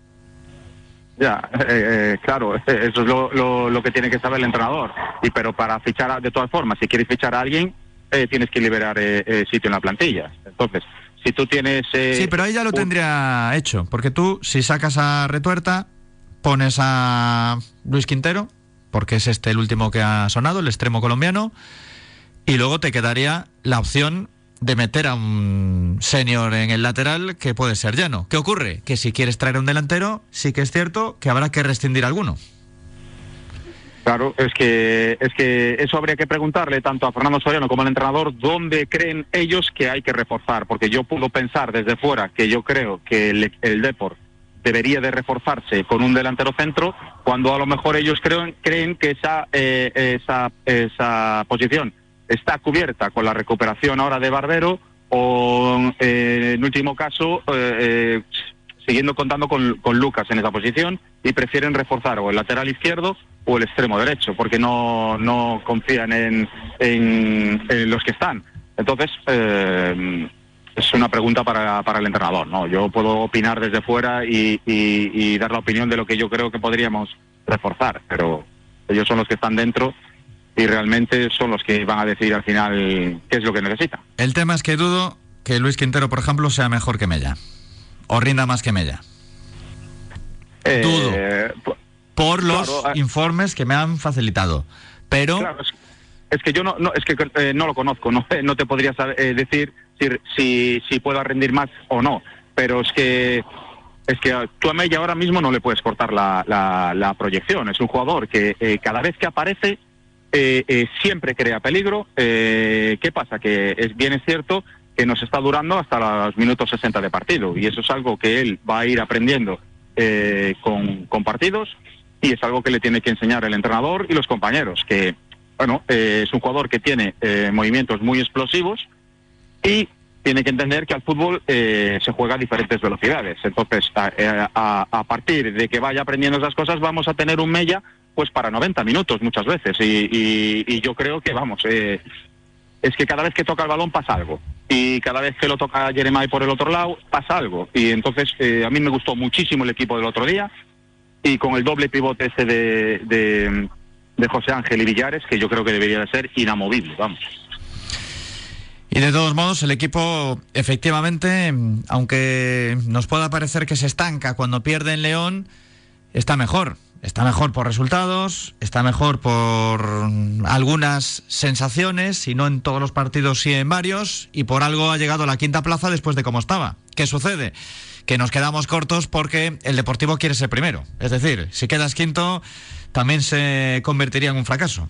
Ya, eh, eh, claro, eso es lo, lo, que tiene que saber el entrenador. Y pero para fichar, de todas formas, si quieres fichar a alguien, eh, tienes que liberar eh, eh, sitio en la plantilla. Entonces, si tú tienes... sí, pero ahí ya lo tendría hecho, porque tú, si sacas a Retuerta, pones a Luis Quintero, porque es este el último que ha sonado, el extremo colombiano, y luego te quedaría la opción de meter a un senior en el lateral que puede ser llano. ¿Qué ocurre? Que si quieres traer a un delantero, sí que es cierto que habrá que rescindir alguno. Claro, es que, es que eso habría que preguntarle tanto a Fernando Soriano como al entrenador dónde creen ellos que hay que reforzar, porque yo puedo pensar desde fuera que yo creo que el, el Deport debería de reforzarse con un delantero centro, cuando a lo mejor ellos creen, creen que esa, eh, esa, esa posición está cubierta con la recuperación ahora de Barbero o eh, en último caso eh, siguiendo contando con, con Lucas en esa posición y prefieren reforzar o el lateral izquierdo o el extremo derecho, porque no, no confían en, en, los que están. Entonces, eh, es una pregunta para, para, el entrenador. ¿no? Yo puedo opinar desde fuera y, y, dar la opinión de lo que yo creo que podríamos reforzar, pero ellos son los que están dentro y realmente son los que van a decir al final qué es lo que necesita. El tema es que dudo que Luis Quintero, por ejemplo, sea mejor que Mella o rinda más que Mella. Eh, dudo por los ah. informes que me han facilitado. Pero es, que yo no, no es que eh, no lo conozco, no, no te podría eh, decir si, si, si puedo rendir más o no, pero es que es que tú a Mella ahora mismo no le puedes cortar la, la, proyección. Es un jugador que eh, cada vez que aparece siempre crea peligro. ¿Qué pasa? Que es bien es cierto que nos está durando hasta los minutos 60 de partido y eso es algo que él va a ir aprendiendo con, con partidos y es algo que le tiene que enseñar el entrenador y los compañeros, que bueno, eh, es un jugador que tiene eh, movimientos muy explosivos y tiene que entender que al fútbol eh, se juega a diferentes velocidades. Entonces, a, partir de que vaya aprendiendo esas cosas, vamos a tener un Mella pues para 90 minutos muchas veces. Y, yo creo que, vamos, es que cada vez que toca el balón pasa algo. Y cada vez que lo toca Jeremiah por el otro lado, pasa algo. Y entonces, a mí me gustó muchísimo el equipo del otro día y con el doble pivote ese de, de, José Ángel y Villares, que yo creo que debería de ser inamovible, vamos. Y de todos modos, el equipo, efectivamente, aunque nos pueda parecer que se estanca cuando pierde en León, está mejor. Está mejor por resultados, está mejor por algunas sensaciones, y no en todos los partidos, sí en varios, y por algo ha llegado a la quinta plaza después de cómo estaba. ¿Qué sucede? Que nos quedamos cortos porque el Deportivo quiere ser primero. Es decir, si quedas quinto, también se convertiría en un fracaso.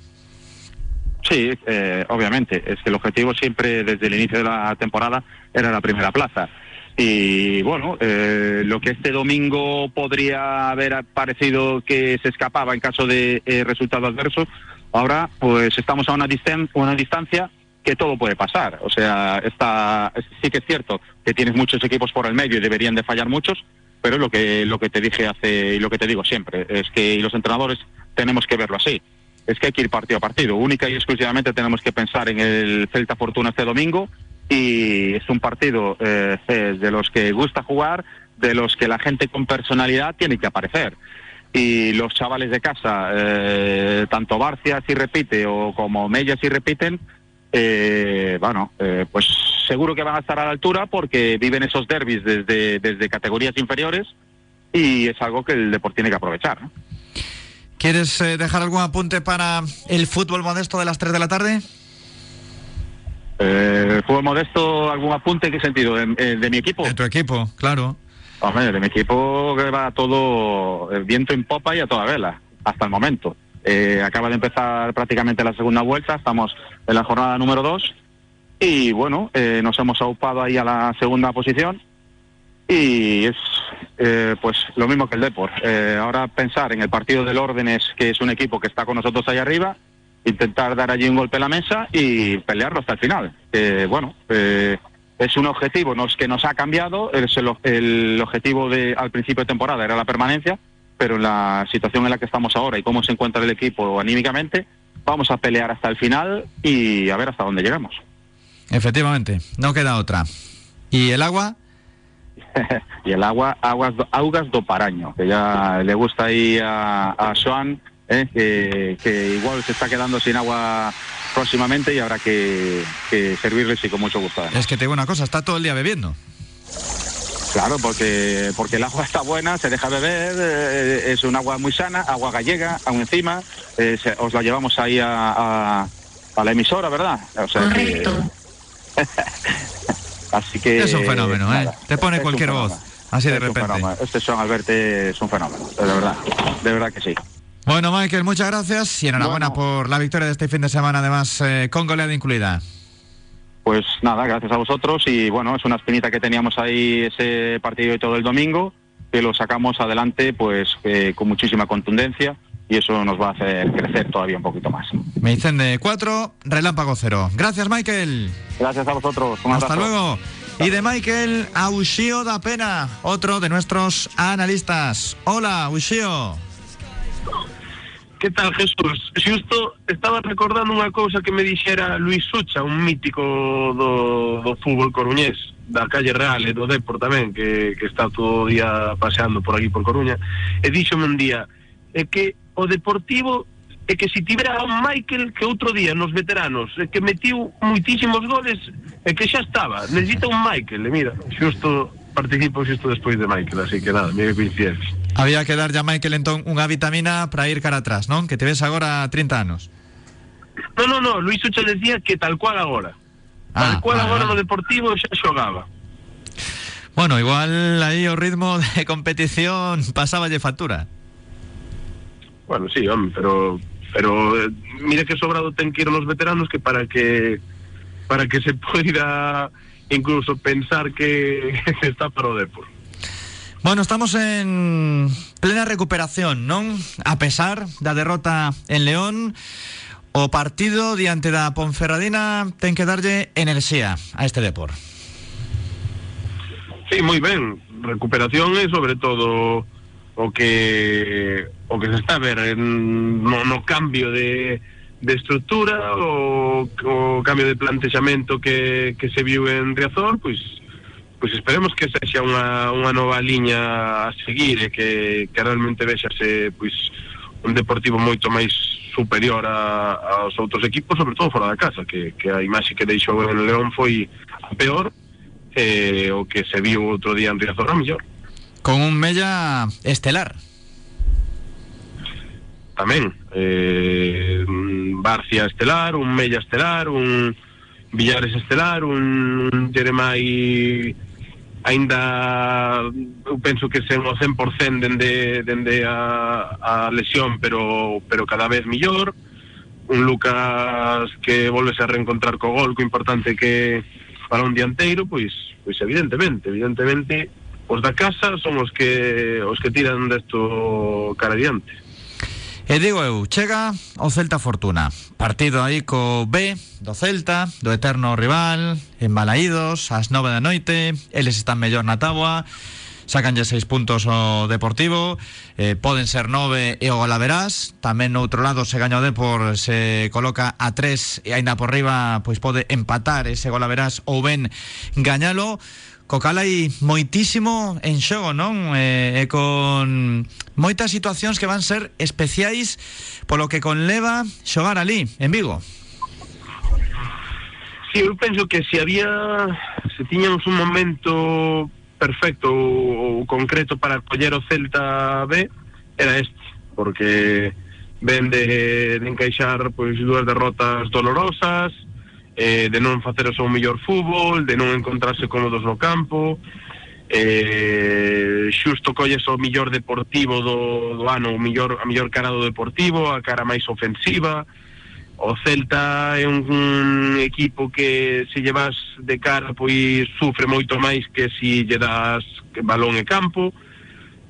Sí, eh, obviamente. Es que el objetivo siempre, desde el inicio de la temporada, era la primera plaza. Y bueno, eh, lo que este domingo podría haber parecido que se escapaba en caso de eh, resultado adverso, ahora pues estamos a una, distan una distancia que todo puede pasar. O sea, está, sí que es cierto que tienes muchos equipos por el medio y deberían de fallar muchos, pero lo que, lo que te dije hace y lo que te digo siempre es que los entrenadores tenemos que verlo así. Es que hay que ir partido a partido. Única y exclusivamente tenemos que pensar en el Celta Fortuna este domingo y es un partido eh, de los que gusta jugar, de los que la gente con personalidad tiene que aparecer. Y los chavales de casa, eh, tanto Barcia si repite o como Mella si repiten, eh, bueno, eh, pues seguro que van a estar a la altura porque viven esos derbis desde, desde categorías inferiores y es algo que el deporte tiene que aprovechar. ¿no? ¿Quieres eh, dejar algún apunte para el fútbol modesto de las 3 de la tarde? Eh, fútbol modesto, ¿algún apunte en qué sentido? ¿De, de mi equipo? De tu equipo, claro. Hombre, de mi equipo que va todo el viento en popa y a toda vela, hasta el momento. Eh, acaba de empezar prácticamente la segunda vuelta, estamos en la jornada número 2 y bueno, eh, nos hemos aupado ahí a la segunda posición y es eh, pues lo mismo que el Depor. Eh, ahora pensar en el partido del Órdenes, que es un equipo que está con nosotros ahí arriba, intentar dar allí un golpe a la mesa y pelearlo hasta el final. Bueno, eh, es un objetivo no es que nos ha cambiado, es el, el objetivo de al principio de temporada era la permanencia, pero en la situación en la que estamos ahora y cómo se encuentra el equipo anímicamente, vamos a pelear hasta el final y a ver hasta dónde llegamos. Efectivamente, no queda otra. ¿Y el agua? y el agua, aguas, do- augas do Paraño, que ya le gusta ahí a, a Joan, eh, que, que igual se está quedando sin agua próximamente y habrá que, que servirle sí con mucho gusto. Es que te digo una cosa, está todo el día bebiendo. Claro, porque, porque el agua está buena, se deja beber, eh, es un agua muy sana, agua gallega, aún encima, eh, se- os la llevamos ahí a, a- a la emisora, ¿verdad? O sea que- Así que... Es un fenómeno, ¿eh? nada, Te pone cualquier voz, así de Es repente. Este Sean Alberte es un fenómeno, de verdad, de verdad que sí. Bueno, Michael, muchas gracias y enhorabuena Bueno. por la victoria de este fin de semana, además eh, con goleada incluida. Pues nada, gracias a vosotros y bueno, es una espinita que teníamos ahí ese partido y todo el domingo, que lo sacamos adelante pues eh, con muchísima contundencia y eso nos va a hacer crecer todavía un poquito más. Me dicen de 4, relámpago cero. Gracias, Michael. Gracias a vosotros. un Hasta luego. Y de Michael a Ushio da Pena, otro de nuestros analistas. Hola, Ushio. Que tal, Jesús? Xusto estaba recordando unha cousa que me dixera Luis Sucha, un mítico do, do fútbol coruñés, da calle Real e do Depor que, que está todo o día paseando por aquí por Coruña, e díxome un día, é que o Deportivo é que si tivera un Michael que outro día nos veteranos, é que metiu muitísimos goles, é que xa estaba, necesita un Michael, e mira, xusto participo xusto despois de Michael, así que nada, mira que coincidencia. Había que dar ya Michael entón unha vitamina para ir cara atrás, non? Que te ves agora a 30 anos. No, no, no, Luis Ucha decía que tal cual agora. Tal Ah, cual vale, agora no Deportivo xa xogaba. Bueno, igual aí o ritmo de competición pasaba de factura. Bueno, sí, home, pero pero eh, mira que sobrado ten que ir los veteranos que para que para que se poida incluso pensar que está para o Depor. Bueno, estamos en plena recuperación, non? A pesar da derrota en León, o partido diante da Ponferradina ten que darlle enerxía a este Depor. Sí, moi ben. Recuperación sobre todo o que o que se está a ver en, no, no cambio de, de estructura o, o cambio de plantexamento que, que se viu en Riazor, pois pois esperemos que sexa unha, unha nova liña a seguir e que, que realmente vexase pois un deportivo moito máis superior a, aos outros equipos, sobre todo fora da casa, que, que a imaxe que deixou en León foi a peor eh, o que se viu outro día en Riazor a mellor. Con un Mella estelar. tamén eh, un Barcia estelar, un Mella estelar un Villares estelar un, un Jeremai ainda eu penso que sen o 100% dende, dende a, a lesión pero, pero cada vez millor un Lucas que volves a reencontrar co gol, co importante que para un dianteiro, pois pois evidentemente, evidentemente os da casa son os que os que tiran desto cara adiante. E digo eu, chega o Celta Fortuna. Partido aí co B do Celta, do eterno rival En Balaídos, ás nove da noite Eles están mellor na táboa Sacanlle seis puntos o Deportivo eh, Poden ser nove e o Galaverás. Tamén no outro lado se gaña o Depor Se coloca a tres e aínda por riba Pois pode empatar ese Golaverás ou ben gañalo. Co cal hai moitísimo en xogo, non? E, e con moitas situacións que van ser especiais polo que conleva xogar ali, en Vigo. Sí, eu penso que se había se tiñamos un momento perfecto ou concreto para coller o Celta B era este, porque ven de, de encaixar pois dúas derrotas dolorosas, eh, de non facer o seu mellor fútbol, de non encontrarse cómodos no campo, eh, xusto colles o millor deportivo do, do ano, o millor, a millor cara do deportivo, a cara máis ofensiva, o Celta é un, un equipo que se llevas de cara pois sufre moito máis que si lle das balón e campo,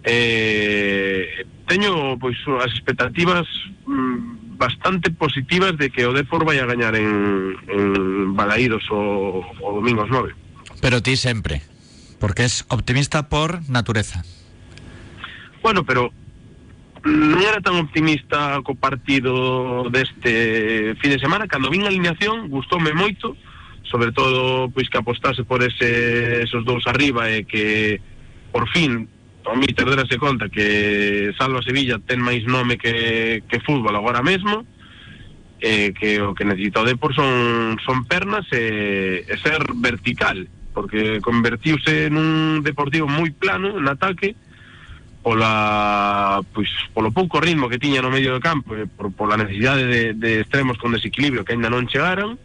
eh, teño pois as expectativas mm, bastante positivas de que o Depor vai a gañar en, en Balaídos o, o domingo aos 9. Pero ti sempre, porque es optimista por natureza. Bueno, pero non era tan optimista co partido deste fin de semana, cando vin a alineación gustoume moito, sobre todo pois que apostase por ese, esos dous arriba e que por fin o míster derase conta que Salva Sevilla ten máis nome que, que fútbol agora mesmo eh, que o que necesita o Depor son, son pernas e, e ser vertical porque convertiuse nun deportivo moi plano en ataque pola pois polo pouco ritmo que tiña no medio do campo e por, pola necesidade de, de extremos con desequilibrio que aínda non chegaran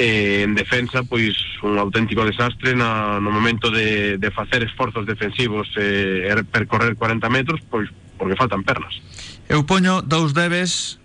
eh, en defensa pois un auténtico desastre na, no momento de, de facer esforzos defensivos eh, percorrer 40 metros pois porque faltan pernas Eu poño dous debes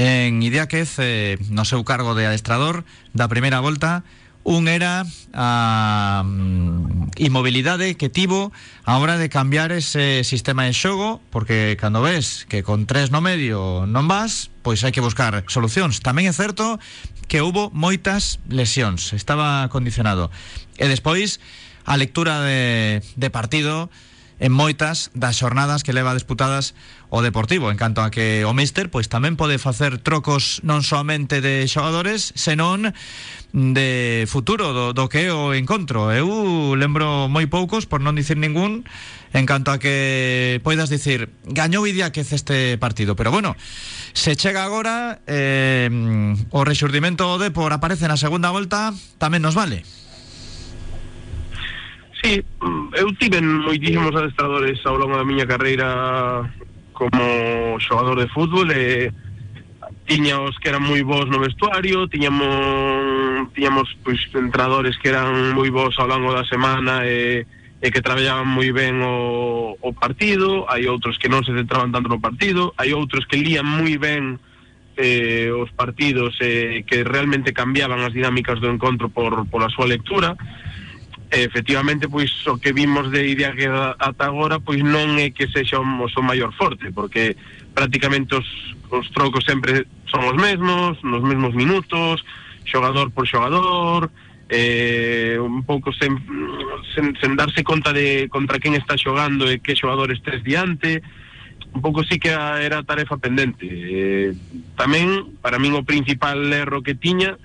en Idiáquez eh, no seu cargo de adestrador da primeira volta Un era a um, inmobilidade que tivo a hora de cambiar ese sistema de xogo, porque cando ves que con tres no medio non vas, pois hai que buscar solucións. Tamén é certo que hubo moitas lesións Estaba condicionado. E despois a lectura de, de partido en moitas das xornadas que leva disputadas o Deportivo, en canto a que o Mister pois tamén pode facer trocos non somente de xogadores, senón de futuro do, do que é o encontro. Eu lembro moi poucos, por non dicir ningún, en canto a que poidas dicir gañou Idiáquez este partido, pero bueno, se chega agora eh, o rexurdimento de por aparece na segunda volta, tamén nos vale. Sí, eu tive moitísimos adestradores ao longo da miña carreira como xogador de fútbol e tiña os que eran moi bons no vestuario, tiñamos tiñamos pois entrenadores que eran moi bons ao longo da semana e, e que traballaban moi ben o, o partido, hai outros que non se centraban tanto no partido, hai outros que lían moi ben eh, os partidos eh, que realmente cambiaban as dinámicas do encontro por, por a súa lectura. Efectivamente pois o que vimos de Idiaque ata agora pois non é que sexa o, o maior forte porque prácticamente os, os trocos sempre son os mesmos nos mesmos minutos xogador por xogador eh, un pouco sen, sen, sen darse conta de contra quen está xogando e que xogador estés diante. Un pouco sí que era tarefa pendente. Eh, tamén para min o principal erro que tiña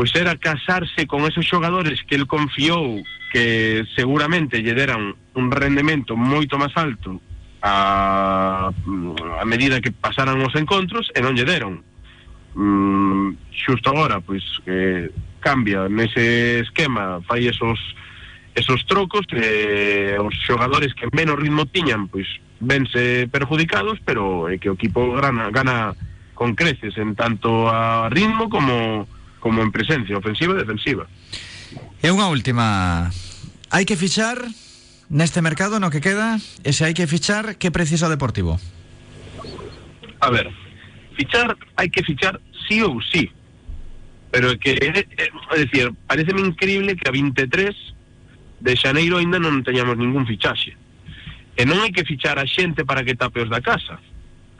pois era casarse con esos xogadores que el confiou que seguramente lle un rendemento moito máis alto a, medida que pasaran os encontros e non lle deron. Mm, xusto agora pois que cambia nese esquema fai esos esos trocos que os xogadores que menos ritmo tiñan pois vense perjudicados pero é que equipo gana, gana con creces en tanto a ritmo como como en presencia ofensiva e defensiva. E unha última, hai que fichar neste mercado no que queda e se hai que fichar, que precisa o Deportivo? A ver, fichar, hai que fichar sí ou sí. Pero que, é, é dicir, pareceme increíble que a 23 de xaneiro aínda non teñamos ningún fichaxe. E non hai que fichar a xente para que tape os da casa.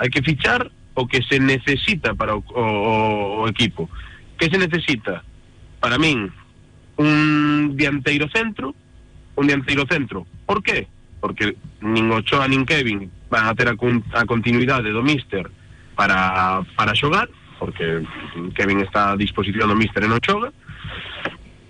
Hai que fichar o que se necesita para o, o, o equipo. Que se necesita? Para min, un dianteiro centro, un dianteiro centro. Por qué? Porque nin Ochoa nin Kevin van a ter a, con, a continuidade do para, para xogar, porque Kevin está a disposición do míster e non xoga.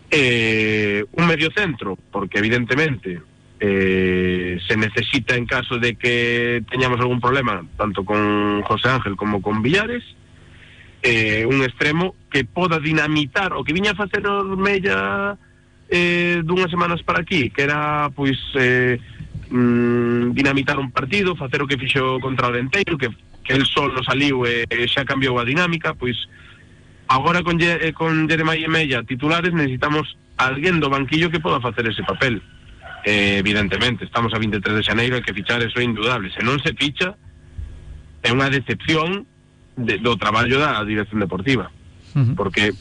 Eh, un medio centro, porque evidentemente eh, se necesita en caso de que teñamos algún problema, tanto con José Ángel como con Villares, eh, un extremo que poda dinamitar o que viña a facer Ormella eh, dunhas semanas para aquí, que era pois eh, mm, dinamitar un partido, facer o que fixo contra o Denteiro, que, que el solo saliu e, e xa cambiou dinámica, pois agora con, eh, con Jeremai e Mella titulares necesitamos alguén do banquillo que poda facer ese papel. Eh, evidentemente, estamos a 23 de xaneiro, hai que fichar, eso é indudable. Se non se ficha, é unha decepción de, do traballo da dirección deportiva. Porque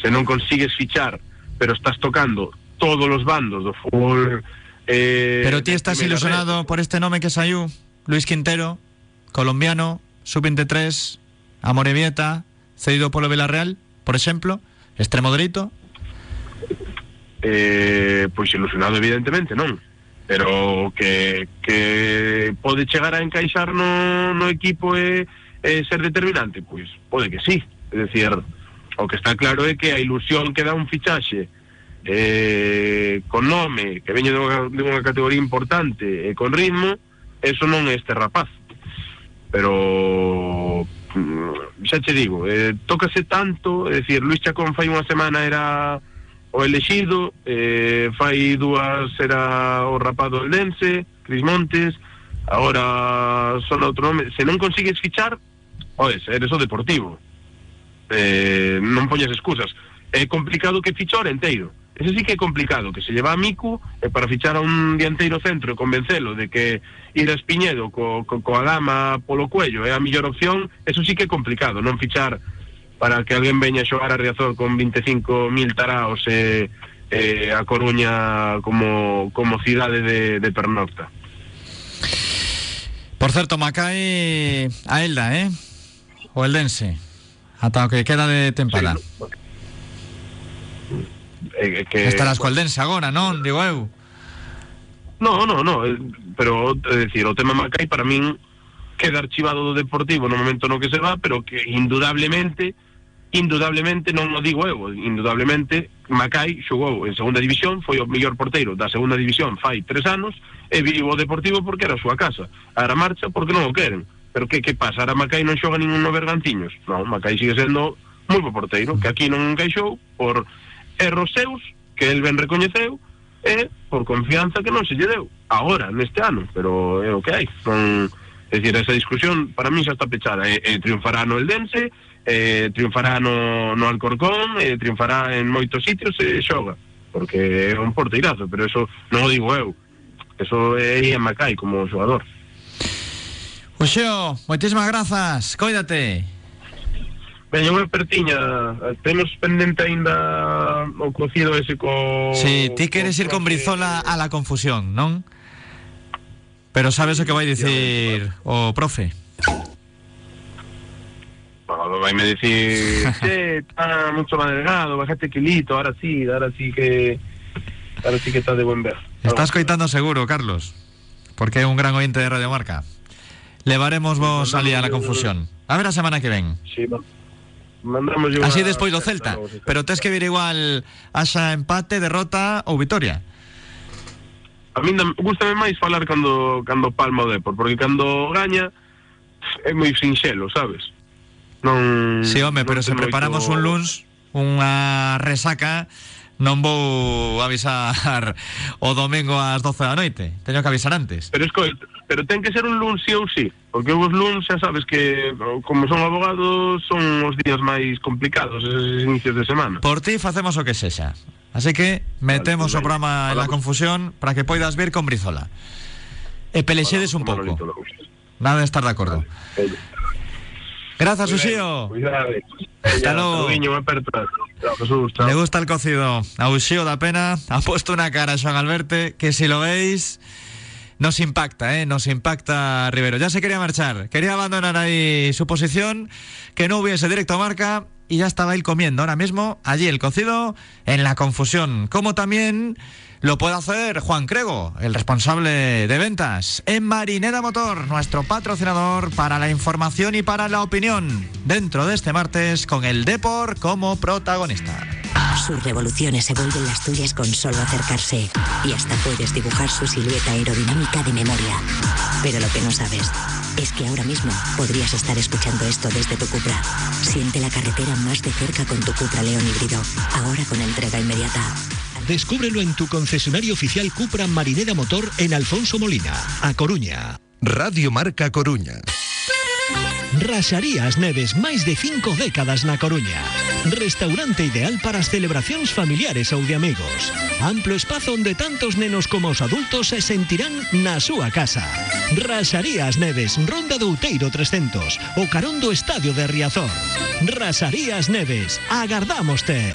se non consigues fichar, pero estás tocando todos os bandos do fútbol eh, Pero ti estás ilusionado por este nome que saiu, Luis Quintero, colombiano, sub-23, Amorebieta, cedido polo Villarreal, por exemplo, extremo dereito. eh, pois ilusionado evidentemente non pero que, que pode chegar a encaixar no, no equipo e, e ser determinante pois pode que sí. É dicir, o que está claro é que a ilusión que dá un fichaxe eh, con nome que veñe dunha, dunha categoría importante e con ritmo eso non é este rapaz. Pero mm, xa che digo eh, tócase tanto é dicir, Luis Chacón fai unha semana era o elexido, eh, fai dúas era o rapado Eldense, Cris Montes, agora son outro nome. Se non consigues fichar, oes, eres o Deportivo. Eh, non excusas. É complicado que ficha o enteiro. Ese sí que é complicado, que se lleva a Miku e para fichar a un dianteiro centro e convencelo de que ir a Espiñedo co, co, coa polo cuello é a mellor opción, eso sí que é complicado, non fichar para que alguén veña a xogar a Riazor con 25.000 taraos e, e a Coruña como, como de, de pernocta. Por certo, Macai a Elda, eh? O Eldense. O que queda de tempada. Sí, eh, que, Estarás co Eldense agora, non? Digo eu. No, no, no, eh, pero é dicir, o tema Macai para min queda archivado do Deportivo no momento no que se va, pero que indudablemente indudablemente non o digo eu, indudablemente Macai xogou en segunda división, foi o mellor porteiro da segunda división fai tres anos e vivo o Deportivo porque era a súa casa. Ahora marcha porque non o queren. Pero que que pasa? Ahora Macai non xoga ningún no Bergantiños. Non, Macai sigue sendo moi bo porteiro, que aquí non encaixou por erros seus, que el ben recoñeceu, e por confianza que non se lle deu agora, neste ano, pero é o que hai non, é esa discusión para mí xa está pechada e, e triunfará no Eldense e triunfará no, no Alcorcón triunfará en moitos sitios e xoga porque é un porteirazo, pero eso non o digo eu eso é Ian como xogador Uxeo, moitísimas grazas. Coídate. Veña unha pertiña temos pendente aínda o cocido ese co Sí, ti queres ir con Brizola a la confusión, non? Pero sabes o que vai dicir o profe. Bueno, vai me decir, che, está mucho más delgado, bajate kilito, ahora sí, ahora sí que ahora sí que está de buen ver. Estás coitando seguro, Carlos, porque é un gran ointe de Radio Marca. Levaremos vos ali a la confusión. A ver a semana que ven. Sí, mandamos Así despois do Celta. Pero tes que vir igual haxa empate, derrota ou vitoria. A mí gústame máis falar cando cando palma o Depor, porque cando gaña é moi sinxelo, sabes? Non Sí, home, pero se preparamos moito- un luns, unha resaca, non vou avisar o domingo ás 12 da noite. Teño que avisar antes. Pero escoit, pero ten que ser un luns sí ou sí, porque os luns xa sabes que como son abogados son os días máis complicados esos inicios de semana. Por ti facemos o que sexa. Así que metemos o Vale, programa en la confusión para que poidas vir con Brizola. E pelexedes un pouco. Nada de estar de acordo. Vale. Gracias. Cuidade. Hasta chao. Le gusta el cocido. A Uxío da pena. Ha puesto una cara a Joan Alberte que si lo veis nos impacta, ¿eh? Nos impacta Rivero. Ya se quería marchar. Quería abandonar ahí su posición, que no hubiese directo a marca y ya estaba él comiendo ahora mismo allí el cocido en la confusión. Como también lo puede hacer Juan Crego, el responsable de ventas en Marinera Motor, nuestro patrocinador para la información y para la opinión dentro de este martes con el Depor como protagonista. Sus revoluciones se vuelven las tuyas con solo acercarse y hasta puedes dibujar su silueta aerodinámica de memoria. Pero lo que no sabes es que ahora mismo podrías estar escuchando esto desde tu Cupra. Siente la carretera más de cerca con tu Cupra León híbrido, ahora con entrega inmediata. Descúbrelo en tu concesionario oficial Cupra Marinera Motor en Alfonso Molina, a Coruña. Radio Marca Coruña. Raxarías Neves, máis de cinco décadas na Coruña. Restaurante ideal para as celebracións familiares ou de amigos. Amplo espazo onde tantos nenos como os adultos se sentirán na súa casa. Raxarías Neves, Ronda do Outeiro 300, o carón do Estadio de Riazor. Raxarías Neves, agardámoste.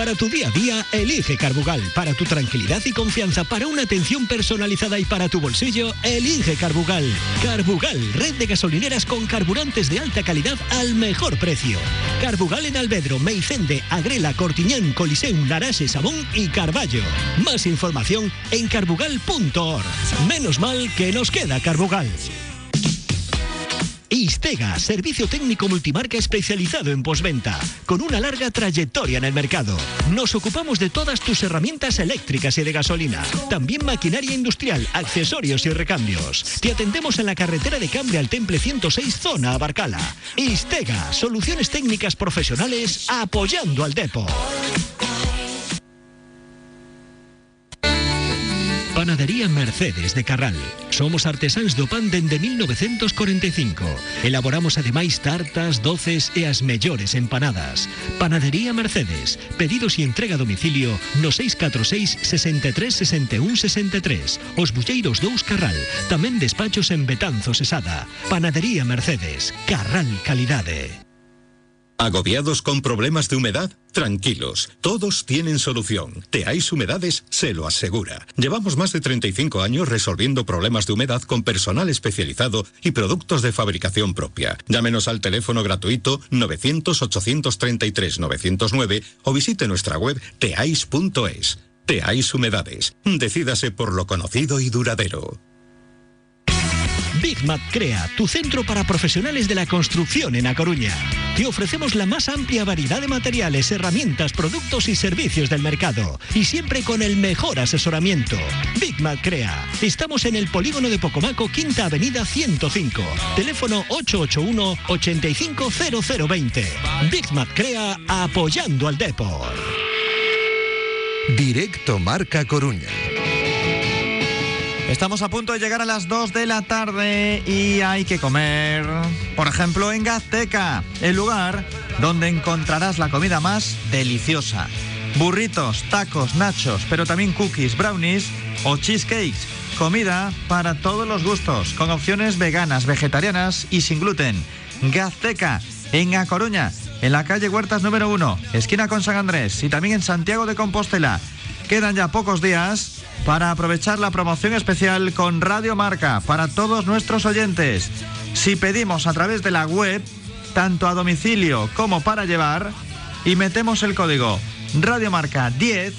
Para tu día a día, elige Carbugal. Para tu tranquilidad y confianza, para una atención personalizada y para tu bolsillo, elige Carbugal. Carbugal, red de gasolineras con carburantes de alta calidad al mejor precio. Carbugal en Albedro, Meicende, Agrela, Cortiñán, Coliseum, Laraxe, Sabón y Carballo. Más información en carbugal.org. Menos mal que nos queda Carbugal. Istega, servicio técnico multimarca especializado en posventa, con una larga trayectoria en el mercado. Nos ocupamos de todas tus herramientas eléctricas y de gasolina, también maquinaria industrial, accesorios y recambios. Te atendemos en la carretera de Cambre al Temple 106, zona Abarcala. Istega, soluciones técnicas profesionales apoyando al depo. Panadería Mercedes de Carral. Somos artesáns do pan dende 1945. Elaboramos ademais tartas, doces e as mellores empanadas. Panadería Mercedes. Pedidos e entrega a domicilio no 646 63 61 63. Os Bulleiros 2 Carral. Tamén despachos en Betanzos Esada. Panadería Mercedes. Carral Calidade. ¿Agobiados con problemas de humedad? Tranquilos, todos tienen solución. Teais Humedades se lo asegura. Llevamos más de 35 años resolviendo problemas de humedad con personal especializado y productos de fabricación propia. Llámenos al teléfono gratuito 900-833-909 o visite nuestra web teais.es. Teais Humedades. Decídase por lo conocido y duradero. Big Mat Crea, tu centro para profesionales de la construcción en A Coruña. Te ofrecemos la más amplia variedad de materiales, herramientas, productos y servicios del mercado. Y siempre con el mejor asesoramiento. Big Mat Crea. Estamos en el polígono de Pocomaco, Quinta Avenida 105. Teléfono 881-850020. Big Mat Crea apoyando al Depor. Directo Marca Coruña. Estamos a punto de llegar a las 2 de la tarde y hay que comer, por ejemplo, en Gazteca, el lugar donde encontrarás la comida más deliciosa. Burritos, tacos, nachos, pero también cookies, brownies o cheesecakes. Comida para todos los gustos, con opciones veganas, vegetarianas y sin gluten. Gazteca, en A Coruña, en la calle Huertas número 1, esquina con San Andrés y también en Santiago de Compostela. Quedan ya pocos días para aprovechar la promoción especial con Radio Marca para todos nuestros oyentes. Si pedimos a través de la web, tanto a domicilio como para llevar, y metemos el código Radio Marca 10,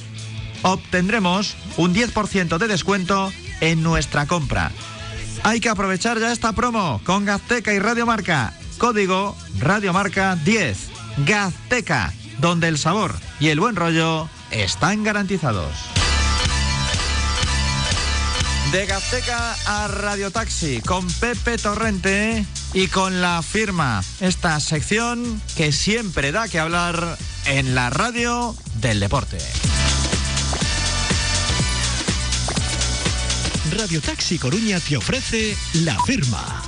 obtendremos un 10% de descuento en nuestra compra. Hay que aprovechar ya esta promo con Gazteca y Radio Marca. Código Radio Marca 10. Gazteca, donde el sabor y el buen rollo están garantizados. De Gazteca a Radio Taxi con Pepe Torrente y con la firma. Esta sección que siempre da que hablar en la radio del deporte. Radio Taxi Coruña te ofrece la firma.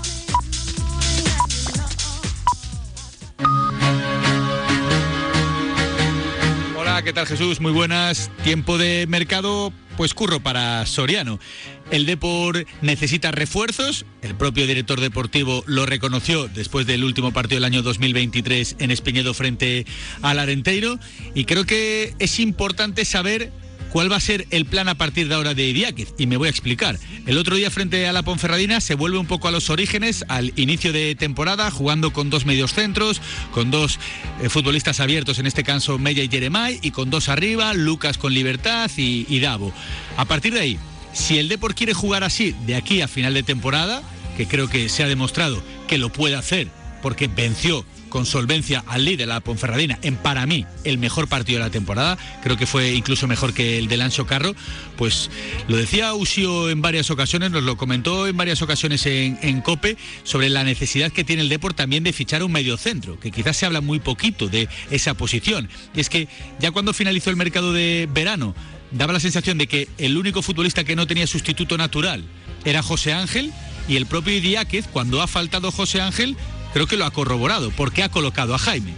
¿Qué tal Jesús? Muy buenas. Tiempo de mercado, pues curro para Soriano. El Depor necesita refuerzos. El propio director deportivo lo reconoció después del último partido del año 2023 en Espeñedo frente al Arenteiro. Y creo que es importante saber cuál va a ser el plan a partir de ahora de Idiáquez. Y me voy a explicar. El otro día frente a la Ponferradina se vuelve un poco a los orígenes, al inicio de temporada, jugando con dos medios centros, con dos eh, futbolistas abiertos, en este caso Mella y Jeremai, y con dos arriba, Lucas con Libertad y, y Davo. A partir de ahí, si el Depor quiere jugar así de aquí a final de temporada, que creo que se ha demostrado que lo puede hacer porque venció con solvencia al líder, la Ponferradina, en para mí el mejor partido de la temporada, creo que fue incluso mejor que el del Ancho Carro, pues lo decía Usio en varias ocasiones, nos lo comentó en varias ocasiones en, en COPE, sobre la necesidad que tiene el Deport también de fichar un mediocentro, que quizás se habla muy poquito de esa posición. Y es que ya cuando finalizó el mercado de verano, daba la sensación de que el único futbolista que no tenía sustituto natural era José Ángel y el propio Idiáquez, cuando ha faltado José Ángel, creo que lo ha corroborado, porque ha colocado a Jaime.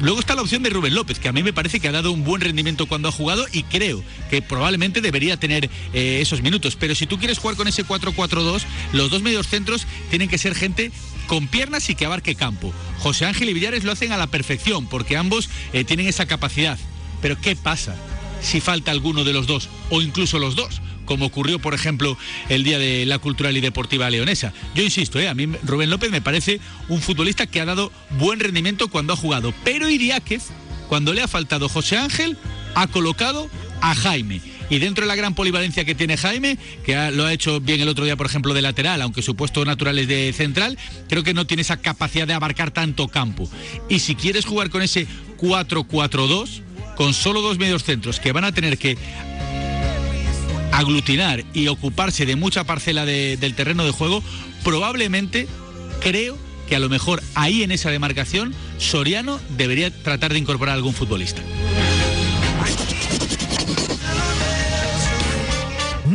Luego está la opción de Rubén López, que a mí me parece que ha dado un buen rendimiento cuando ha jugado y creo que probablemente debería tener eh, esos minutos. Pero si tú quieres jugar con ese 4-4-2, los dos medios centros tienen que ser gente con piernas y que abarque campo. José Ángel y Villares lo hacen a la perfección, porque ambos eh, tienen esa capacidad. Pero ¿qué pasa si falta alguno de los dos o incluso los dos? como ocurrió, por ejemplo, el día de la Cultural y Deportiva Leonesa. Yo insisto, ¿eh? a mí Rubén López me parece un futbolista que ha dado buen rendimiento cuando ha jugado, pero Iriáquez, cuando le ha faltado José Ángel, ha colocado a Jaime. Y dentro de la gran polivalencia que tiene Jaime, que lo ha hecho bien el otro día, por ejemplo, de lateral, aunque su puesto natural es de central, creo que no tiene esa capacidad de abarcar tanto campo. Y si quieres jugar con ese 4-4-2, con solo dos medios centros que van a tener que aglutinar y ocuparse de mucha parcela de, del terreno de juego, probablemente creo que a lo mejor ahí en esa demarcación Soriano debería tratar de incorporar a algún futbolista.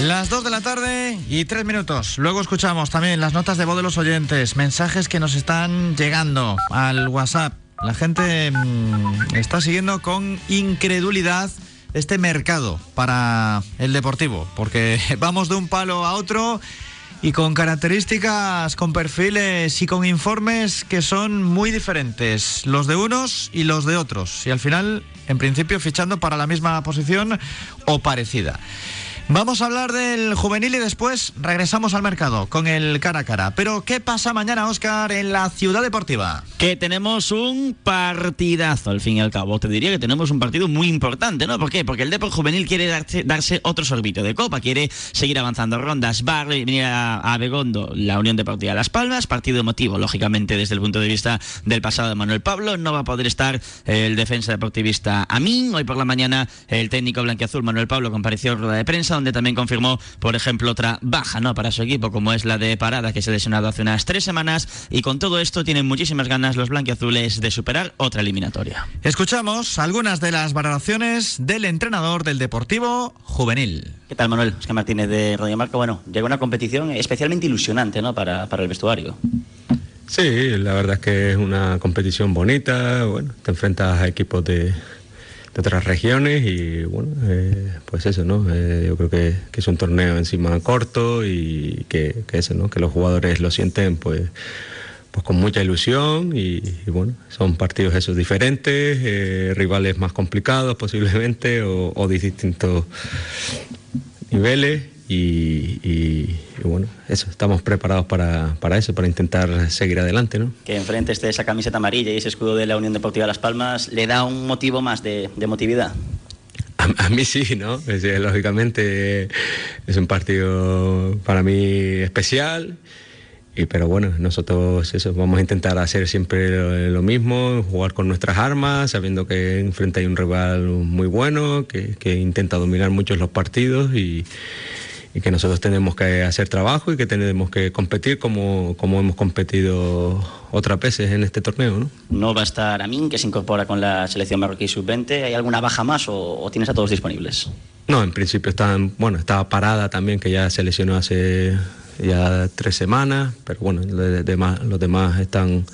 Las 2 de la tarde y 3 minutos. Luego escuchamos también las notas de voz de los oyentes, mensajes que nos están llegando al WhatsApp. La gente mmm, está siguiendo con incredulidad este mercado para el deportivo, porque vamos de un palo a otro y con características, con perfiles y con informes que son muy diferentes, los de unos y los de otros. Y al final, en principio, fichando para la misma posición o parecida. Vamos a hablar del juvenil y después regresamos al mercado con el cara a cara. Pero ¿qué pasa mañana, Oscar, en la ciudad deportiva? Que tenemos un partidazo, al fin y al cabo. Te diría que tenemos un partido muy importante, ¿no? ¿Por qué? Porque el Depor Juvenil quiere darse, darse otro sorbito de copa, quiere seguir avanzando rondas. Va a venir a, Begondo la Unión Deportiva Las Palmas, partido emotivo, lógicamente, desde el punto de vista del pasado de Manuel Pablo. No va a poder estar el defensa deportivista Amin. Hoy por la mañana el técnico blanquiazul Manuel Pablo compareció en rueda de prensa donde también confirmó, por ejemplo, otra baja ¿no? para su equipo, como es la de Parada, que se ha lesionado hace unas tres semanas. Y con todo esto tienen muchísimas ganas los blanquiazules de superar otra eliminatoria. Escuchamos algunas de las valoraciones del entrenador del Deportivo Juvenil. ¿Qué tal, Manuel? Oscar Martínez de Radio Marca. Bueno, llega una competición especialmente ilusionante ¿no? para, para el vestuario. Sí, la verdad es que es una competición bonita. Bueno, te enfrentas a equipos de, de otras regiones y bueno, eh, pues eso, ¿no? Eh, yo creo que, es un torneo encima corto y que, eso, ¿no? Que los jugadores lo sienten pues pues con mucha ilusión y, y bueno, son partidos esos diferentes, eh, rivales más complicados posiblemente o, o de distintos niveles y, y, y, bueno, eso, estamos preparados para, para, eso, para intentar seguir adelante, ¿no? Que enfrente esté esa camiseta amarilla y ese escudo de la Unión Deportiva Las Palmas, ¿le da un motivo más de, de motividad? A A, mí sí, ¿no? lógicamente es un partido para mí especial. Y, pero bueno, nosotros eso, vamos a intentar hacer siempre lo, mismo, jugar con nuestras armas, sabiendo que enfrente hay un rival muy bueno, que, que intenta dominar muchos los partidos y, y que nosotros tenemos que hacer trabajo y que tenemos que competir como, como hemos competido otras veces en este torneo. ¿no? no va a estar Amin, que se incorpora con la selección marroquí sub-20. ¿Hay alguna baja más o, tienes a todos disponibles? No, en principio están, bueno, estaba parada también, que ya se lesionó hace ya tres semanas, pero bueno, los demás, los demás están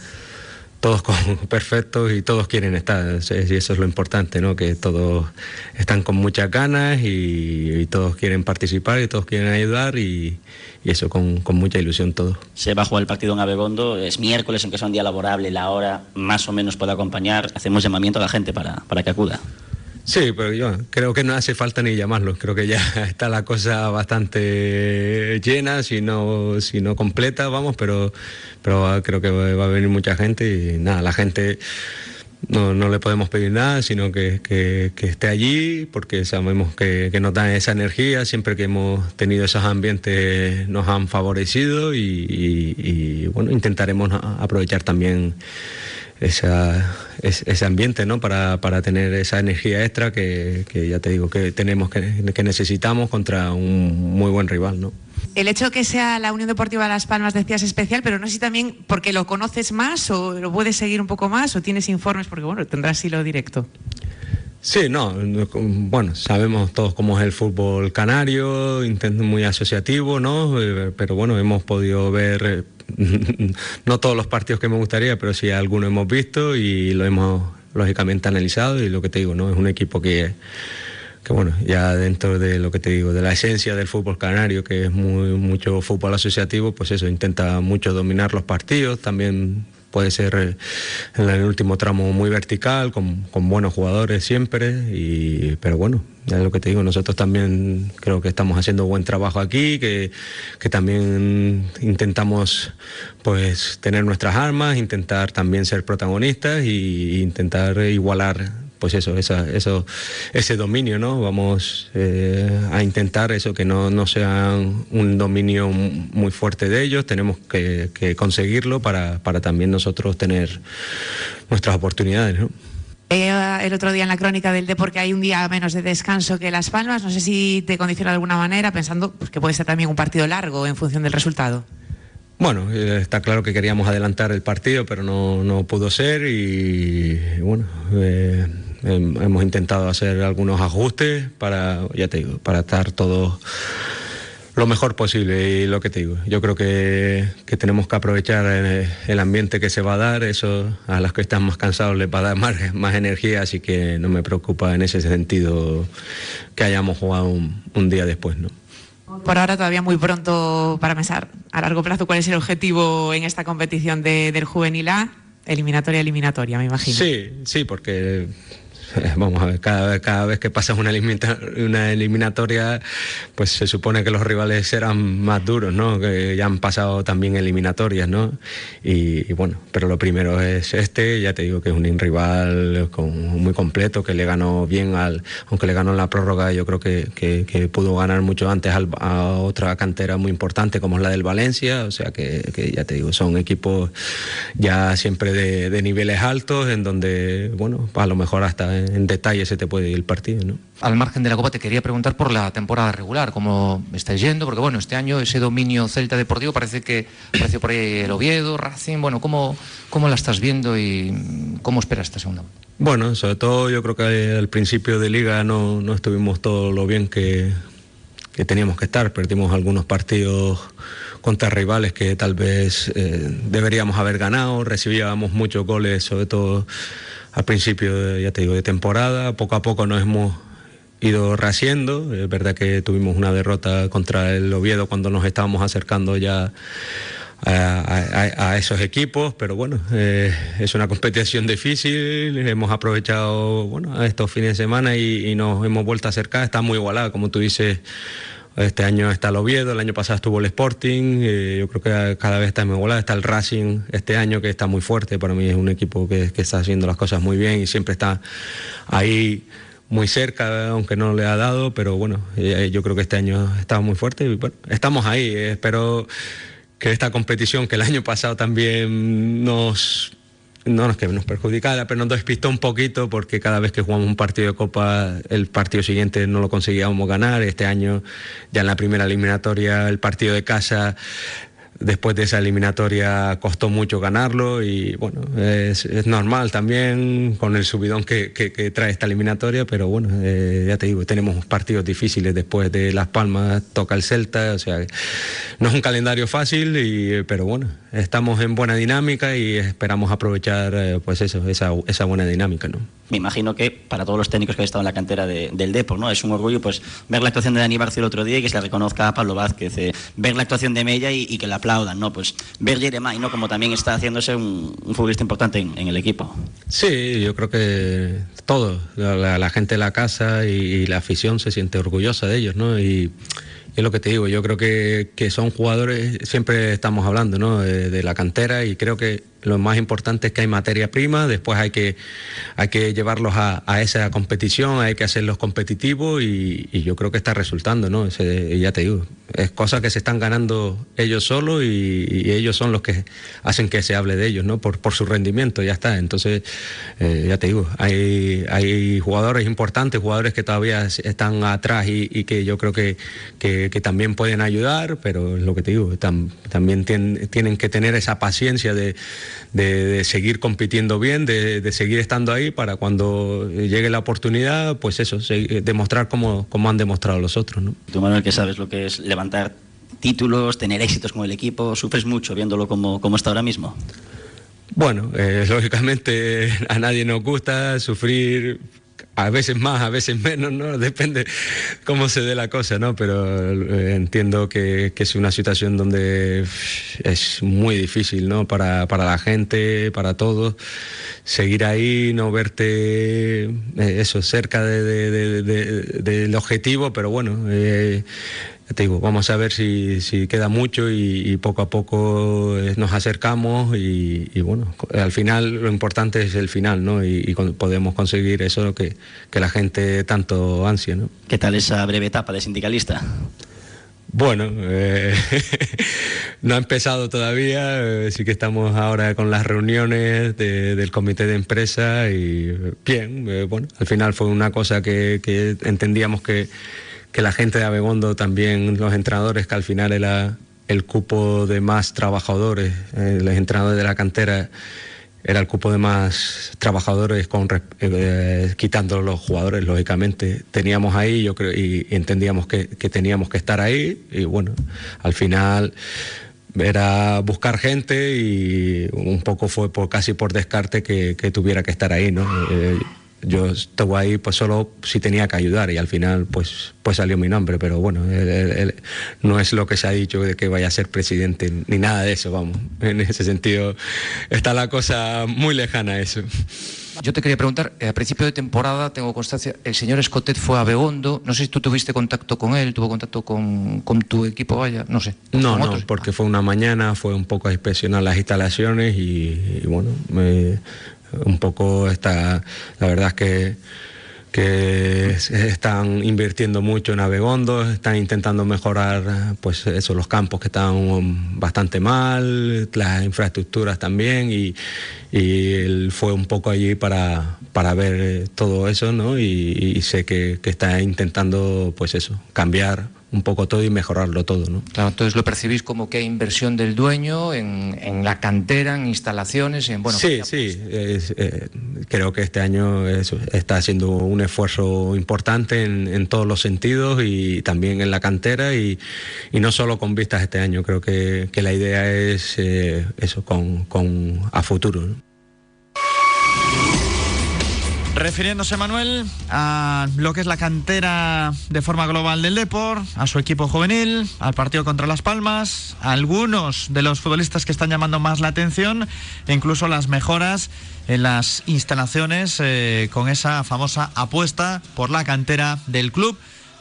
todos perfectos y todos quieren estar, y eso es lo importante, ¿no? que todos están con muchas ganas y, todos quieren participar y todos quieren ayudar y, eso con, mucha ilusión todos. Se va a jugar el partido en Abegondo, es miércoles, aunque sea un día laborable, la hora más o menos puede acompañar, hacemos llamamiento a la gente para, para que acuda. Sí, pero yo creo que no hace falta ni llamarlo. Creo que ya está la cosa bastante llena, si no, si no completa, vamos, pero, pero creo que va a venir mucha gente y nada, la gente no, no le podemos pedir nada, sino que, que, esté allí, porque sabemos que, que, nos dan esa energía, siempre que hemos tenido esos ambientes nos han favorecido y bueno, intentaremos aprovechar también esa, ese ambiente ¿no? para, para, tener esa energía extra que, que, ya te digo que tenemos que, que, necesitamos contra un muy buen rival. ¿no? El hecho que sea la Unión Deportiva Las Palmas decías especial, pero no sé si también porque lo conoces más o lo puedes seguir un poco más o tienes informes porque bueno, tendrás hilo directo. Sí, no, bueno, sabemos todos cómo es el fútbol canario, muy asociativo, ¿no? Eh, pero bueno, hemos podido ver no todos los partidos que me gustaría, pero sí algunos hemos visto y lo hemos lógicamente analizado y lo que te digo, ¿no? Es un equipo que, que bueno, ya dentro de lo que te digo, de la esencia del fútbol canario, que es muy, mucho fútbol asociativo, pues eso, intenta mucho dominar los partidos, también puede ser eh, en el último tramo muy vertical, con, buenos jugadores siempre, y, pero bueno, es lo que te digo, nosotros también creo que estamos haciendo buen trabajo aquí, que, que también intentamos pues tener nuestras armas, intentar también ser protagonistas e intentar igualar pues eso, esa, eso, ese dominio, ¿no? Vamos eh, a intentar eso, que no, no sea un dominio muy fuerte de ellos, tenemos que, conseguirlo para, para, también nosotros tener nuestras oportunidades, ¿no? el otro día en la crónica del deporte hay un día menos de descanso que Las Palmas. No sé si te condiciona de alguna manera, pensando pues, que puede ser también un partido largo en función del resultado. Bueno, eh, está claro que queríamos adelantar el partido, pero no, no pudo ser y bueno, eh, hemos intentado hacer algunos ajustes para, ya te digo, para estar todos lo mejor posible y lo que te digo, yo creo que, tenemos que aprovechar el, ambiente que se va a dar, eso a los que están más cansados les va a dar más, más energía, así que no me preocupa en ese sentido que hayamos jugado un, día después, ¿no? Por ahora todavía muy pronto para pensar a largo plazo cuál es el objetivo en esta competición del Juvenil A, eliminatoria eliminatoria, me imagino. Sí, sí, porque vamos a ver, cada, vez que pasas una, eliminatoria, pues se supone que los rivales serán más duros, ¿no? Que ya han pasado también eliminatorias, ¿no? Y, bueno, pero lo primero es este, ya te digo que es un rival muy completo, que le ganó bien al, aunque le ganó en la prórroga, yo creo que, que, pudo ganar mucho antes a otra cantera muy importante como es la del Valencia, o sea que, ya te digo, son equipos ya siempre de niveles altos, en donde, bueno, a lo mejor hasta en detalle se te puede ir el partido. ¿no? Al margen de la Copa te quería preguntar por la temporada regular, cómo estáis yendo, porque bueno, este año ese dominio Celta Deportivo parece que apareció por ahí el Oviedo, Racing, bueno, ¿cómo, cómo la estás viendo y cómo esperas esta segunda? Bueno, sobre todo yo creo que al principio de liga no, no estuvimos todo lo bien que, que teníamos que estar, perdimos algunos partidos contra rivales que tal vez eh, deberíamos haber ganado, recibíamos muchos goles, sobre todo al principio, ya te digo, de temporada. Poco a poco nos hemos ido rehaciendo. Es verdad que tuvimos una derrota contra el Oviedo cuando nos estábamos acercando ya a, esos equipos, pero bueno, eh, es una competición difícil, hemos aprovechado bueno, estos fines de semana y, y, nos hemos vuelto a acercar, está muy igualada, como tú dices, este año está el Oviedo, el año pasado estuvo el Sporting, eh, yo creo que cada vez está muy volada. Está el Racing este año que está muy fuerte, para mí es un equipo que, está haciendo las cosas muy bien y siempre está ahí muy cerca, aunque no le ha dado, pero bueno, eh, yo creo que este año estamos muy fuerte y bueno, estamos ahí. espero que esta competición que el año pasado también nos no nos que nos pero nos despistó un poquito porque cada vez que jugamos un partido de Copa, el partido siguiente no lo conseguíamos ganar. Este año, ya en la primera eliminatoria, el partido de casa Después de esa eliminatoria costó mucho ganarlo y bueno, es, normal también con el subidón que, trae esta eliminatoria, pero bueno, eh, ya te digo, tenemos partidos difíciles después de Las Palmas, toca el Celta, o sea, no es un calendario fácil, y, pero bueno, estamos en buena dinámica y esperamos aprovechar eh, pues eso, esa, esa buena dinámica, ¿no? me imagino que para todos los técnicos que han estado en la cantera del Depor, ¿no? Es un orgullo pues ver la actuación de Dani Barcio el otro día y que se le reconozca a Pablo Vázquez, eh, ver la actuación de Mella y, que le aplaudan, ¿no? Pues ver Jeremai, ¿no? Como también está haciéndose un, futbolista importante en, el equipo. Sí, yo creo que todo, la, gente de la casa y, la afición se siente orgullosa de ellos, ¿no? Y es lo que te digo, yo creo que, son jugadores, siempre estamos hablando, ¿no? de la cantera y creo que lo más importante es que hay materia prima, después hay que, hay que llevarlos a, esa competición, hay que hacerlos competitivos y, yo creo que está resultando, ¿no? ya te digo, es cosa que se están ganando ellos solos y, ellos son los que hacen que se hable de ellos, ¿no? Por, por su rendimiento, ya está. Entonces, eh, ya te digo, hay, hay jugadores importantes, jugadores que todavía están atrás y, que yo creo que, que, también pueden ayudar, pero es lo que te digo, también tienen que tener esa paciencia de de, seguir compitiendo bien, de, seguir estando ahí para cuando llegue la oportunidad, pues eso, demostrar como, como han demostrado los otros. ¿no? Tú, Manuel, que sabes lo que es levantar títulos, tener éxitos con el equipo, ¿sufres mucho viéndolo como, como está ahora mismo? Bueno, eh, lógicamente a nadie nos gusta sufrir a veces más, a veces menos, ¿no? Depende cómo se dé la cosa, ¿no? Pero eh, entiendo que, es una situación donde es muy difícil, ¿no? Para, la gente, para todos, seguir ahí, no verte eh, eso cerca del objetivo, pero bueno. Eh, te digo, vamos a ver si, queda mucho y, poco a poco eh, nos acercamos y, bueno, al final lo importante es el final, ¿no? Y, podemos conseguir eso que, que la gente tanto ansia, ¿no? ¿Qué tal esa breve etapa de sindicalista? Bueno, eh, no ha empezado todavía, eh, sí que estamos ahora con las reuniones del comité de empresa y bien, bueno, al final fue una cosa que entendíamos que que la gente de Abegondo también, los entrenadores, que al final era el cupo de más trabajadores, eh, los entrenadores de la cantera era el cupo de más trabajadores con, eh, quitando los jugadores, lógicamente. Teníamos ahí, yo creo, y, entendíamos que, teníamos que estar ahí, y bueno, al final era buscar gente y un poco fue por, casi por descarte que, tuviera que estar ahí, ¿no? Eh, yo estuve ahí pues solo si tenía que ayudar y al final pues pues salió mi nombre pero bueno no es lo que se ha dicho de que vaya a ser presidente ni nada de eso vamos. En ese sentido está la cosa muy lejana a eso. Yo te quería preguntar, eh, a principio de temporada tengo constancia, el señor Escotet fue a Begondo, no sé si tú tuviste contacto con él, tuvo contacto con, tu equipo, vaya, no sé. No, no, porque fue una mañana, fue un poco a inspeccionar las instalaciones y, y bueno, me, un poco está, la verdad es que que están invirtiendo mucho en Abegondo, están intentando mejorar pues eso, los campos que están bastante mal, las infraestructuras también y, él fue un poco allí para, para ver todo eso ¿no? y, sé que, que, está intentando pues eso, cambiar un poco todo y mejorarlo todo. ¿no? Claro, entonces lo percibís como que hay inversión del dueño en, en la cantera, en instalaciones, en bueno. Sí, sí, eh, creo que este año está haciendo un esfuerzo importante en, en, todos los sentidos y también en la cantera y, y, no solo con vistas este año, creo que, que la idea es eh, eso con, con a futuro. ¿no? Refiriéndose Manuel a lo que es la cantera de forma global del Depor, a su equipo juvenil, al partido contra Las Palmas, a algunos de los futbolistas que están llamando más la atención e incluso las mejoras en las instalaciones eh, con esa famosa apuesta por la cantera del club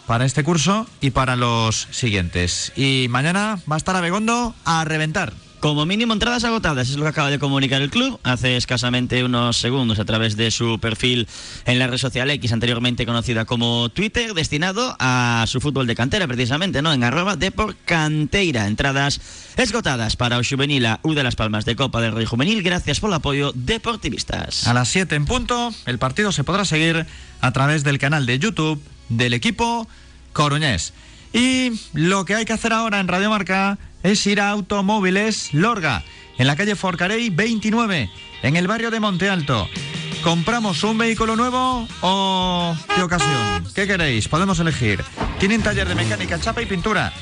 para este curso y para los siguientes. Y mañana va a estar Abegondo a reventar. Como mínimo entradas agotadas, es lo que acaba de comunicar el club hace escasamente unos segundos a través de su perfil en la red social X, anteriormente conocida como Twitter, destinado a su fútbol de cantera, precisamente, ¿no? En arroba Canteira. Entradas esgotadas para o Juvenil a U de las Palmas de Copa del Rey Juvenil. Gracias por el apoyo, deportivistas. A las 7 en punto, el partido se podrá seguir a través del canal de YouTube del equipo coruñés. Y lo que hay que hacer ahora en Radio Marca es ir a Automóviles Lorga, en la calle Forcarey 29, en el barrio de Monte Alto. ¿Compramos un vehículo nuevo o de ocasión? ¿Qué queréis? Podemos elegir. Tienen taller de mecánica, chapa y pintura.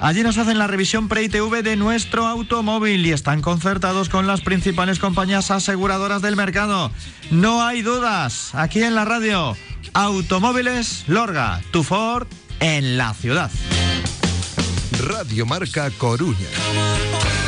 Allí nos hacen la revisión pre-ITV de nuestro automóvil y están concertados con las principales compañías aseguradoras del mercado. No hay dudas. Aquí en la radio, Automóviles Lorga, tu Ford en la ciudad. Radio Marca Coruña.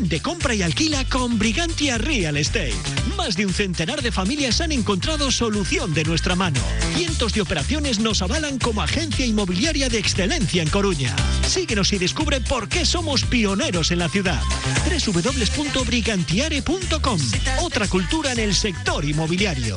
Vende, compra y alquila con Brigantia Real Estate. Más de un centenar de familias han encontrado solución de nuestra mano. Cientos de operaciones nos avalan como agencia inmobiliaria de excelencia en Coruña. Síguenos y descubre por qué somos pioneros en la ciudad. www.brigantiare.com. Otra cultura en el sector inmobiliario.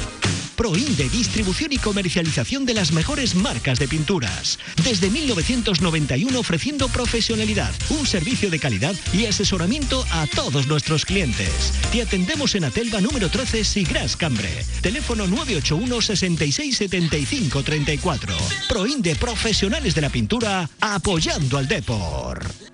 Proinde, distribución y comercialización de las mejores marcas de pinturas. Desde 1991 ofreciendo profesionalidad, un servicio de calidad y asesoramiento a todos nuestros clientes. Te atendemos en Atelva número 13 Sigras Cambre. Teléfono 981 66 75 34. Proinde, profesionales de la pintura, apoyando al Depor.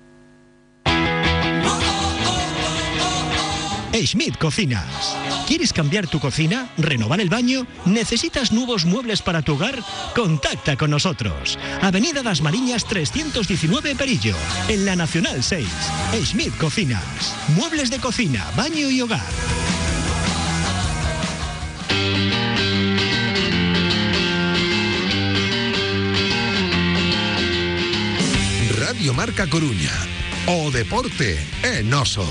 Schmidt Cocinas. ¿Quieres cambiar tu cocina? ¿Renovar el baño? ¿Necesitas nuevos muebles para tu hogar? Contacta con nosotros. Avenida Las Mariñas 319 Perillo, en la Nacional 6. Schmidt Cocinas. Muebles de cocina, baño y hogar. Radio Marca Coruña. O Deporte en Oso.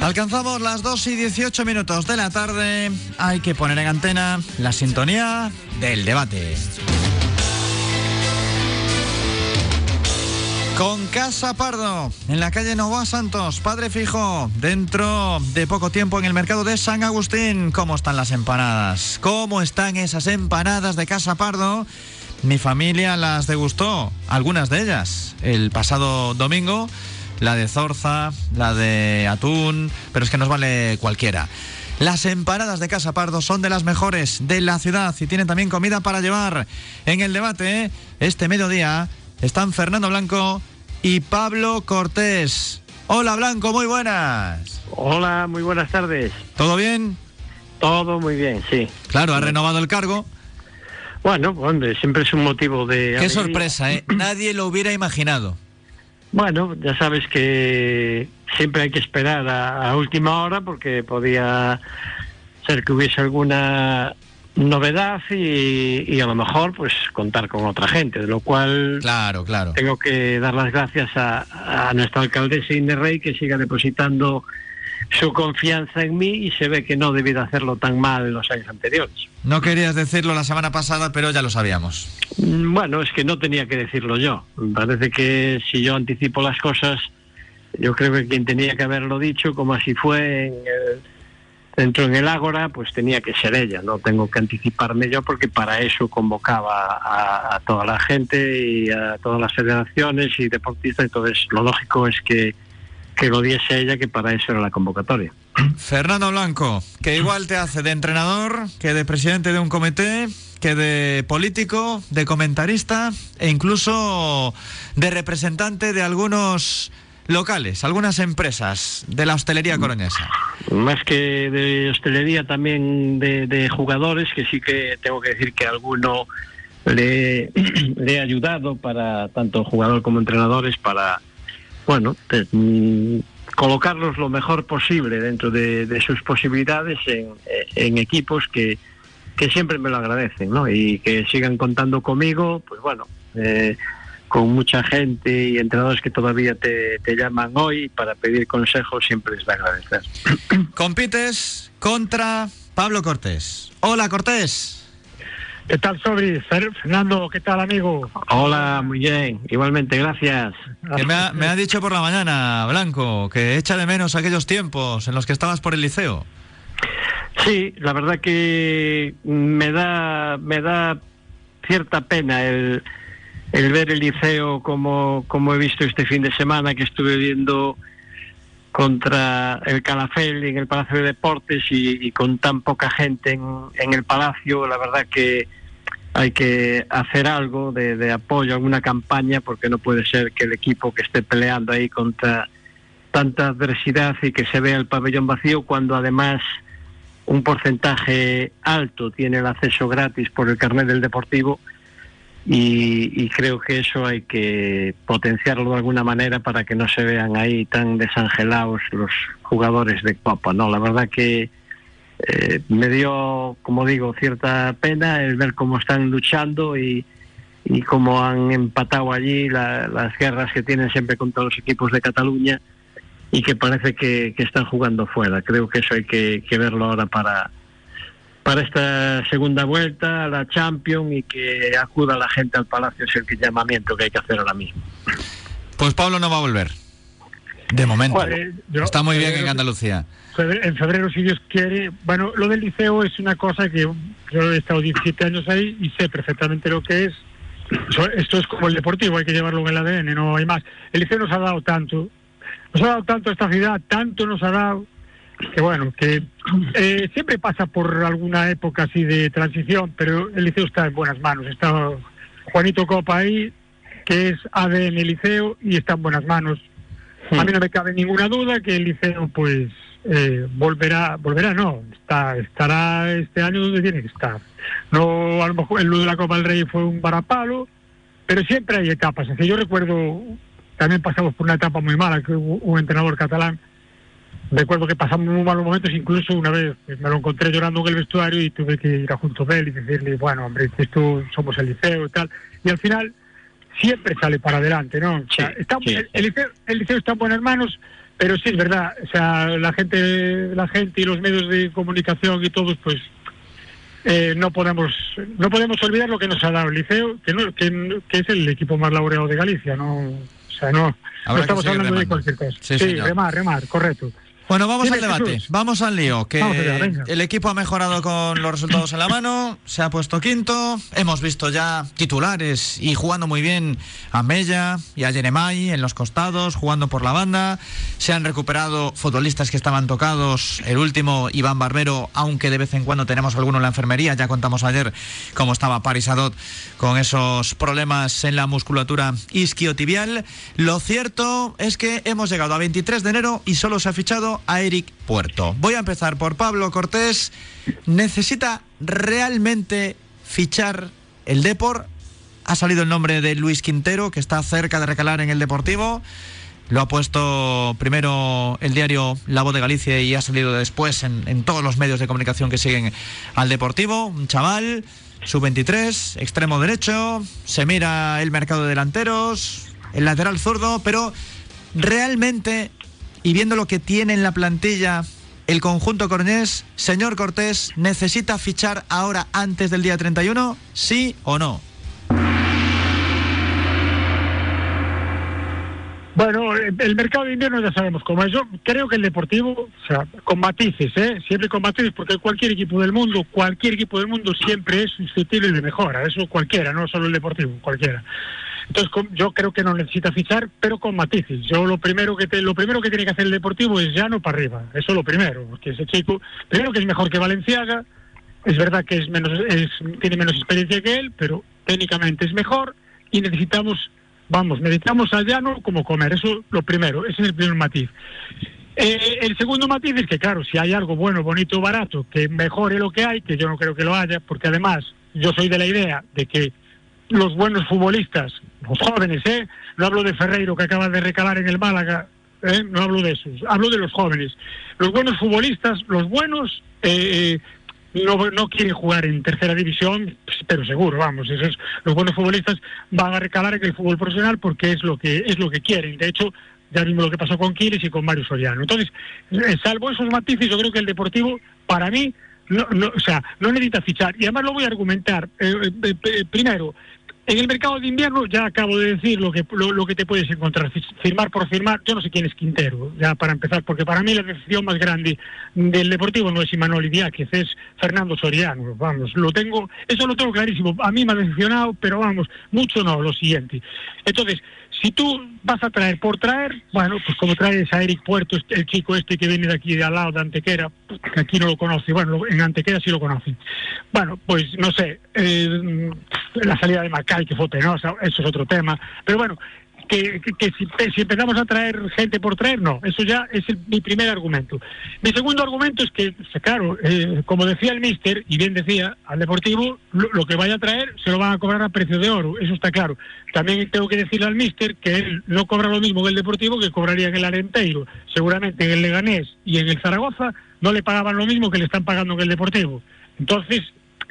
Alcanzamos las 2 y 18 minutos de la tarde. Hay que poner en antena la sintonía del debate. Con Casa Pardo, en la calle Novoa Santos, Padre Fijo, dentro de poco tiempo en el mercado de San Agustín. ¿Cómo están las empanadas? ¿Cómo están esas empanadas de Casa Pardo? Mi familia las degustó, algunas de ellas, el pasado domingo. La de zorza, la de atún, pero es que nos vale cualquiera. Las empanadas de Casa Pardo son de las mejores de la ciudad y tienen también comida para llevar. En el debate, este mediodía, están Fernando Blanco y Pablo Cortés. Hola Blanco, muy buenas. Hola, muy buenas tardes. ¿Todo bien? Todo muy bien, sí. Claro, ha renovado el cargo. Bueno, hombre, siempre es un motivo de... Qué alegría. sorpresa, ¿eh? Nadie lo hubiera imaginado. Bueno, ya sabes que siempre hay que esperar a, a última hora porque podía ser que hubiese alguna novedad y, y a lo mejor pues contar con otra gente, de lo cual claro, claro. tengo que dar las gracias a, a nuestra alcaldesa Inés Rey que siga depositando su confianza en mí y se ve que no debí de hacerlo tan mal en los años anteriores. No querías decirlo la semana pasada, pero ya lo sabíamos. Mm, Bueno, es que no tenía que decirlo yo. Me parece que si yo anticipo las cosas, yo creo que quien tenía que haberlo dicho, como así fue en el- dentro en el Ágora, pues tenía que ser ella. No tengo que anticiparme yo porque para eso convocaba a, a toda la gente y a todas las federaciones y deportistas. Entonces, lo lógico es que, que lo diese ella, que para eso era la convocatoria. Fernando Blanco, que igual te hace de entrenador, que de presidente de un comité, que de político, de comentarista e incluso de representante de algunos locales, algunas empresas de la hostelería coruñesa. Más que de hostelería, también de, jugadores, que sí que tengo que decir que alguno le, he ayudado para tanto jugador como entrenadores para, bueno, mm, colocarlos lo mejor posible dentro de, de sus posibilidades en, en equipos que, que siempre me lo agradecen, ¿no? Y que sigan contando conmigo, pues bueno, eh, con mucha gente y entrenadores que todavía te, te llaman hoy para pedir consejos, siempre les va a agradecer. Compites contra Pablo Cortés. Hola Cortés. ¿Qué tal, Sobri? Fer- Fernando, ¿qué tal, amigo? Hola, muy bien. Igualmente, gracias. Que me ha, me ha dicho por la mañana, Blanco, que echa de menos aquellos tiempos en los que estabas por el liceo. Sí, la verdad que me da, me da cierta pena el, el ver el liceo como, como he visto este fin de semana que estuve viendo contra el Calafel en el Palacio de Deportes y, con tan poca gente en, en el Palacio, la verdad que hay que hacer algo de, de apoyo, alguna campaña, porque no puede ser que el equipo que esté peleando ahí contra tanta adversidad y que se vea el pabellón vacío cuando además un porcentaje alto tiene el acceso gratis por el carnet del deportivo y, y creo que eso hay que potenciarlo de alguna manera para que no se vean ahí tan desangelados los jugadores de Copa. No, la verdad que eh, me dio, como digo, cierta pena el ver cómo están luchando y, y cómo han empatado allí la- las guerras que tienen siempre contra los equipos de Cataluña y que parece que, están jugando fuera. Creo que eso hay que verlo ahora para, para esta segunda vuelta, la Champions y que acuda la gente al Palacio es el llamamiento que hay que hacer ahora mismo. Pues Pablo no va a volver. De momento. Yo- Está muy bien febrero- en Andalucía. febre- En febrero, si Dios quiere. Bueno, lo del liceo es una cosa que yo he estado 17 años ahí y sé perfectamente lo que es. Esto es como el deportivo, hay que llevarlo en el ADN, no hay más. El liceo nos ha dado tanto, nos ha dado tanto a esta ciudad, tanto nos ha dado, que bueno, que eh, siempre pasa por alguna época así de transición, pero el liceo está en buenas manos. Está Juanito Copa ahí, que es ADN liceo y está en buenas manos. A mí no me cabe ninguna duda que el liceo, pues, eh, volverá, volverá, no, está, estará este año donde tiene que estar. No, a lo mejor el de la Copa del Rey fue un varapalo, pero siempre hay etapas. Que yo recuerdo, también pasamos por una etapa muy mala, que hubo un entrenador catalán. Recuerdo que pasamos muy malos momentos, incluso una vez me lo encontré llorando en el vestuario y tuve que ir a junto de él y decirle, bueno, hombre, esto somos el liceo y tal. Y al final siempre sale para adelante, ¿no? O sea, está- el, el liceo, el liceo está en buenas manos, pero sí es verdad, o sea, la gente, la gente y los medios de comunicación y todos, pues eh, no podemos no podemos olvidar lo que nos ha dado el liceo, que no, que, es el equipo más laureado de Galicia, no, o sea, no, no estamos hablando de cualquier cosa. Sí, remar, remar, correcto. Bueno, vamos al debate, Jesús. vamos al lío, que allá, el equipo ha mejorado con los resultados en la mano, se ha puesto quinto, hemos visto ya titulares y jugando muy bien a Mella y a Jeremai en los costados, jugando por la banda, se han recuperado futbolistas que estaban tocados, el último Iván Barbero, aunque de vez en cuando tenemos alguno en la enfermería, ya contamos ayer cómo estaba Paris Adot con esos problemas en la musculatura isquiotibial. Lo cierto es que hemos llegado a 23 de enero y solo se ha fichado a Eric Puerto. Voy a empezar por Pablo Cortés. ¿Necesita realmente fichar el Depor? Ha salido el nombre de Luis Quintero, que está cerca de recalar en el Deportivo. Lo ha puesto primero el diario La Voz de Galicia y ha salido después en, en todos los medios de comunicación que siguen al Deportivo. Un chaval, sub-23, extremo derecho, se mira el mercado de delanteros, el lateral zurdo, pero realmente, y viendo lo que tiene en la plantilla el conjunto cornés, señor Cortés, ¿necesita fichar ahora antes del día 31? ¿Sí o no? Bueno, el mercado de invierno ya sabemos cómo es. Yo creo que el Deportivo, o sea, con matices, ¿eh? siempre con matices, porque cualquier equipo del mundo, cualquier equipo del mundo siempre es susceptible de mejora. Eso cualquiera, no solo el Deportivo, cualquiera. Entonces yo creo que no necesita fichar, pero con matices. Yo lo primero que te- lo primero que tiene que hacer el Deportivo es llano para arriba. Eso es lo primero, porque ese chico, primero que es mejor que Valenciaga, es verdad que es menos, es, tiene menos experiencia que él, pero técnicamente es mejor y necesitamos, vamos, necesitamos a Llano como comer. Eso lo primero, ese es el primer matiz. Eh, el segundo matiz es que, claro, si hay algo bueno, bonito, barato, que mejore lo que hay, que yo no creo que lo haya, porque además yo soy de la idea de que los buenos futbolistas, los jóvenes, ¿eh? No hablo de Ferreiro que acaba de recalar en el Málaga, ¿eh? No hablo de esos, hablo de los jóvenes. Los buenos futbolistas, los buenos, eh, eh, no, no quieren jugar en tercera división, pero seguro, vamos, esos, los buenos futbolistas van a recalar en el fútbol profesional porque es lo que es lo que quieren. De hecho, ya vimos lo que pasó con Quiles y con Mario Soriano. Entonces, eh, salvo esos matices, yo creo que el Deportivo, para mí, no, no, o sea, no necesita fichar. Y además lo voy a argumentar. Eh, eh, primero, en el mercado de invierno, ya acabo de decir lo que, lo, que te puedes encontrar. Fi- Firmar por firmar, yo no sé quién es Quintero, ya para empezar, porque para mí la decisión más grande del Deportivo no es Imanol Idiáquez, es Fernando Soriano. Vamos, lo tengo, eso lo tengo clarísimo. A mí me ha decepcionado, pero vamos, mucho no, lo siguiente. Entonces, si tú vas a traer por traer, bueno, pues como traes a Eric Puerto, este- el chico este que viene de aquí de al lado de Antequera, que aquí no lo conoce, bueno, en Antequera sí lo conocen. Bueno, pues no sé, eh, la salida de Macay que fue penosa, eso es otro tema, pero bueno, que, que- si, empezamos a traer gente por traer, no, eso ya es el- mi primer argumento. Mi segundo argumento es que, pues, claro, eh, como decía el míster, y bien decía, al Deportivo lo, que vaya a traer se lo van a cobrar a precio de oro, eso está claro. También tengo que decirle al míster que él no cobra lo mismo que el Deportivo que cobraría en el Arenteiro. Seguramente en el Leganés y en el Zaragoza no le pagaban lo mismo que le están pagando en el Deportivo. Entonces,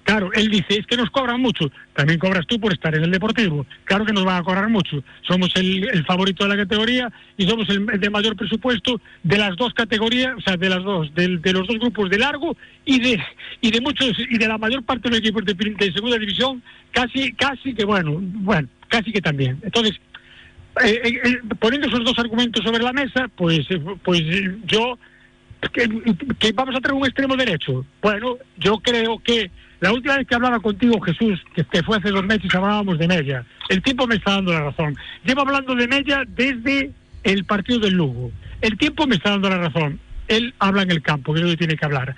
Claro, él dice, es que nos cobran mucho. También cobras tú por estar en el Deportivo. Claro que nos van a cobrar mucho. Somos el, favorito de la categoría y somos el, de mayor presupuesto de las dos categorías, o sea, de las dos, del- de, los dos grupos de largo y de y de muchos y de la mayor parte de los equipos de, de segunda división, casi casi que bueno, bueno, casi que también. Entonces, eh, eh, eh, poniendo esos dos argumentos sobre la mesa, pues eh, pues yo que, que vamos a traer un extremo derecho. Bueno, yo creo que la última vez que hablaba contigo, Jesús, que, que fue hace dos meses, hablábamos de Mella. El tiempo me está dando la razón. Llevo hablando de Mella desde el partido del Lugo. El tiempo me está dando la razón. Él habla en el campo, que es lo que tiene que hablar.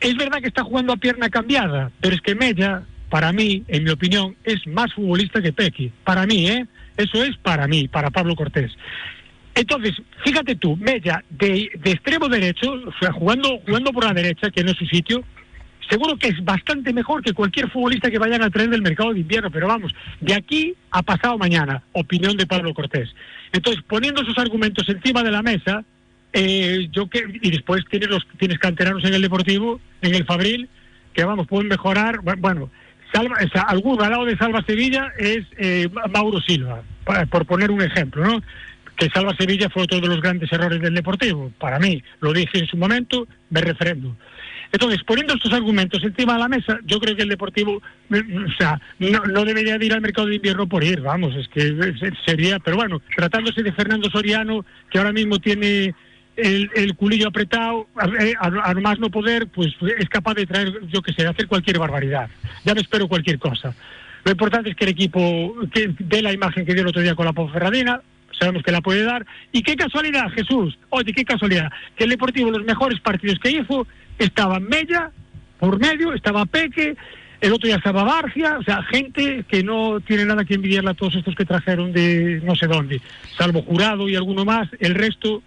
Es verdad que está jugando a pierna cambiada, pero es que Mella, para mí, en mi opinión, es más futbolista que Pequi. Para mí, ¿eh? Eso es para mí, para Pablo Cortés. Entonces, fíjate tú, Mella, de, extremo derecho, o sea, jugando, jugando por la derecha, que no es su sitio, seguro que es bastante mejor que cualquier futbolista que vayan a traer del mercado de invierno, pero vamos, de aquí a pasado mañana, opinión de Pablo Cortés. Entonces, poniendo esos argumentos encima de la mesa, eh, yo que y después tienes los tienes canteranos en el Deportivo, en el Fabril, que vamos, pueden mejorar, bu- bueno, Salva, o sea, alguno al lado de Salva Sevilla es eh, Mauro Silva, por poner un ejemplo, ¿no? Que Salva Sevilla fue otro de los grandes errores del Deportivo, para mí, lo dije en su momento, me refrendo. Entonces, poniendo estos argumentos encima de la mesa, yo creo que el Deportivo, mm, o sea, no, debería de ir al mercado de invierno por ir, vamos, es que sería, pero bueno, tratándose de Fernando Soriano, que ahora mismo tiene el, culillo apretado, a, eh, a- no poder, pues es capaz de traer, yo que sé, de hacer cualquier barbaridad. Ya me espero cualquier cosa. Lo importante es que el equipo que dé la imagen que dio el otro día con la Ponferradina, sabemos que la puede dar. Y qué casualidad, Jesús, oye, qué casualidad, que el Deportivo, los mejores partidos que hizo, estaban Mella por medio, estaba Peque, el otro día estaba Barcia, o sea, gente que no tiene nada que envidiarle a todos estos que trajeron de no sé dónde, salvo Jurado y alguno más, el resto...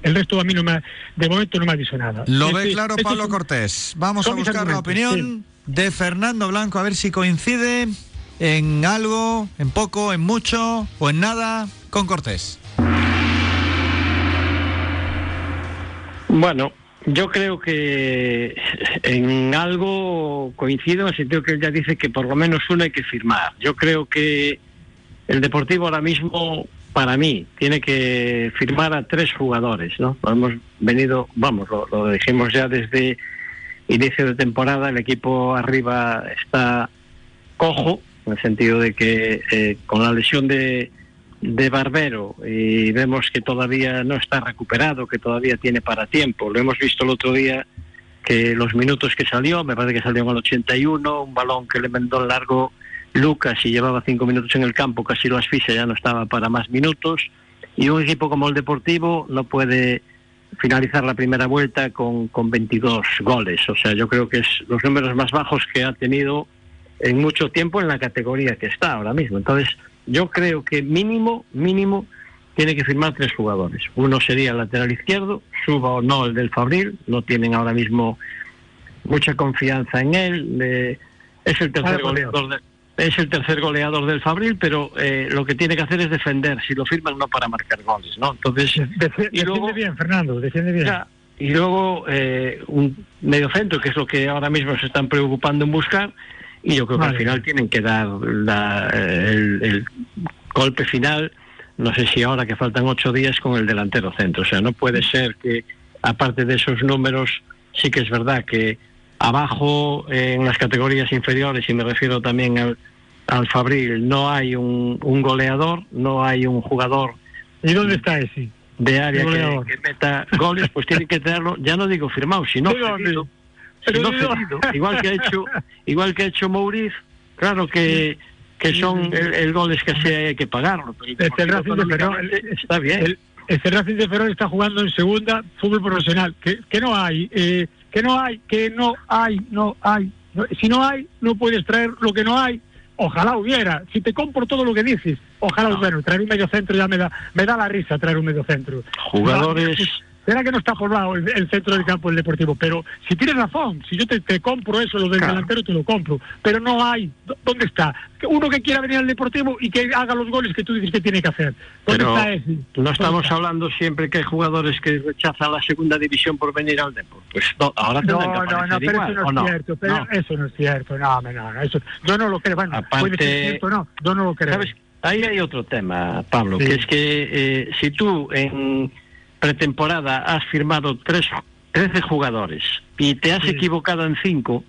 El resto a mí no me ha- de momento no me ha dicho nada. Lo Este- ve claro estos Pablo son- Cortés. Vamos a buscar la opinión de Fernando Blanco a ver si coincide en algo, en poco, en mucho o en nada con Cortés. Bueno, yo creo que en algo coincido en el sentido que él ya dice que por lo menos uno hay que firmar. Yo creo que el Deportivo ahora mismo, para mí, tiene que firmar a tres jugadores, ¿no? Lo hemos venido, vamos, lo, lo dijimos ya desde inicio de temporada, el equipo arriba está cojo, en el sentido de que eh, con la lesión de, de Barbero y vemos que todavía no está recuperado, que todavía tiene para tiempo. Lo hemos visto el otro día que los minutos que salió, me parece que salió en el 81, un balón que le mandó largo Lucas y llevaba cinco minutos en el campo, casi lo asfixia, ya no estaba para más minutos. Y un equipo como el Deportivo no puede finalizar la primera vuelta con, con 22 goles. O sea, yo creo que es los números más bajos que ha tenido en mucho tiempo en la categoría que está ahora mismo. Entonces, yo creo que mínimo, mínimo, tiene que firmar tres jugadores. Uno sería el lateral izquierdo, suba o no el del Fabril, no tienen ahora mismo mucha confianza en él. eh, es el tercer goleador de- es el tercer goleador del Fabril, pero eh, lo que tiene que hacer es defender. Si lo firman, no para marcar goles, ¿no? Entonces, y luego, Defiende bien, Fernando, defiende bien. ya, y luego eh, un mediocentro, que es lo que ahora mismo se están preocupando en buscar, y yo creo que al final tienen que dar la- el, el golpe final, no sé si ahora que faltan ocho días con el delantero centro. O sea, no puede ser que, aparte de esos números, sí que es verdad que abajo eh, en las categorías inferiores, y me refiero también al, al Fabril, no hay un, un goleador, no hay un jugador. ¿Y dónde está ese? De área que, meta goles, pues tiene que tenerlo, ya no digo firmado, sino. Pero Sino ¿de dónde? cedido. Igual que ha hecho, igual que ha hecho Mouriz, claro que, que son el, el goles que sea hay que pagarlo. Este el Racing de Ferrol, está bien. El, este Racing de Ferrol está jugando en segunda fútbol profesional. Que, que no hay, eh, que no hay, que no hay, no hay. No- si no hay, no puedes traer lo que no hay. Ojalá hubiera. Si te compro todo lo que dices, ojalá hubiera. Traer un medio centro ya me da, me da la risa traer un medio centro. Jugadores- Será que no está poblado el, el centro del campo del Deportivo, pero si tienes razón, si yo te, te compro eso, lo del Claro. delantero te lo compro, pero no hay. ¿Dó- ¿Dónde está? Uno que quiera venir al Deportivo y que haga los goles que tú dices que tiene que hacer. ¿Dónde Pero está ese? no estamos hablando siempre que hay jugadores que rechazan la segunda división por venir al deporte. Pues no, ahora No, tendrán que no, no, pero igual, eso no ¿o es no? cierto. Pero No. Eso no es cierto. No, no, no, eso, yo no lo creo. Bueno, puede ser Aparte- cierto, no, yo no lo creo. ¿Sabes? Ahí hay otro tema, Pablo, Sí. que es que eh, si tú en pretemporada has firmado tres, 13 jugadores y te has Sí. equivocado en cinco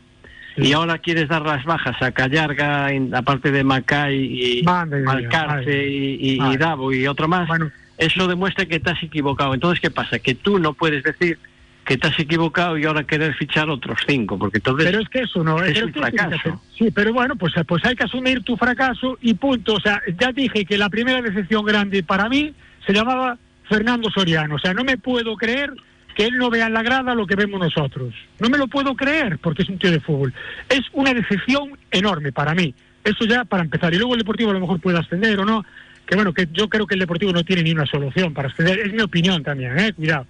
y ahora quieres dar las bajas a Callarga, en- aparte de Macay y Alcarce y, y- y. Davo y otro más, eso demuestra que te has equivocado. Entonces, ¿qué pasa? Que tú no puedes decir que te has equivocado y ahora querer fichar otros cinco, porque entonces Pero es que eso no es pero un fracaso. Sí, pero bueno, pues, pues hay que asumir tu fracaso y punto. O sea, ya dije que la primera decepción grande para mí se llamaba Fernando Soriano. O sea, no me puedo creer que él no vea en la grada lo que vemos nosotros. No me lo puedo creer porque es un tío de fútbol. Es una decepción enorme para mí. Eso ya para empezar. Y luego el Deportivo a lo mejor puede ascender o no. Que bueno, que yo creo que el Deportivo no tiene ni una solución para ascender. Es mi opinión también, ¿eh? Cuidado.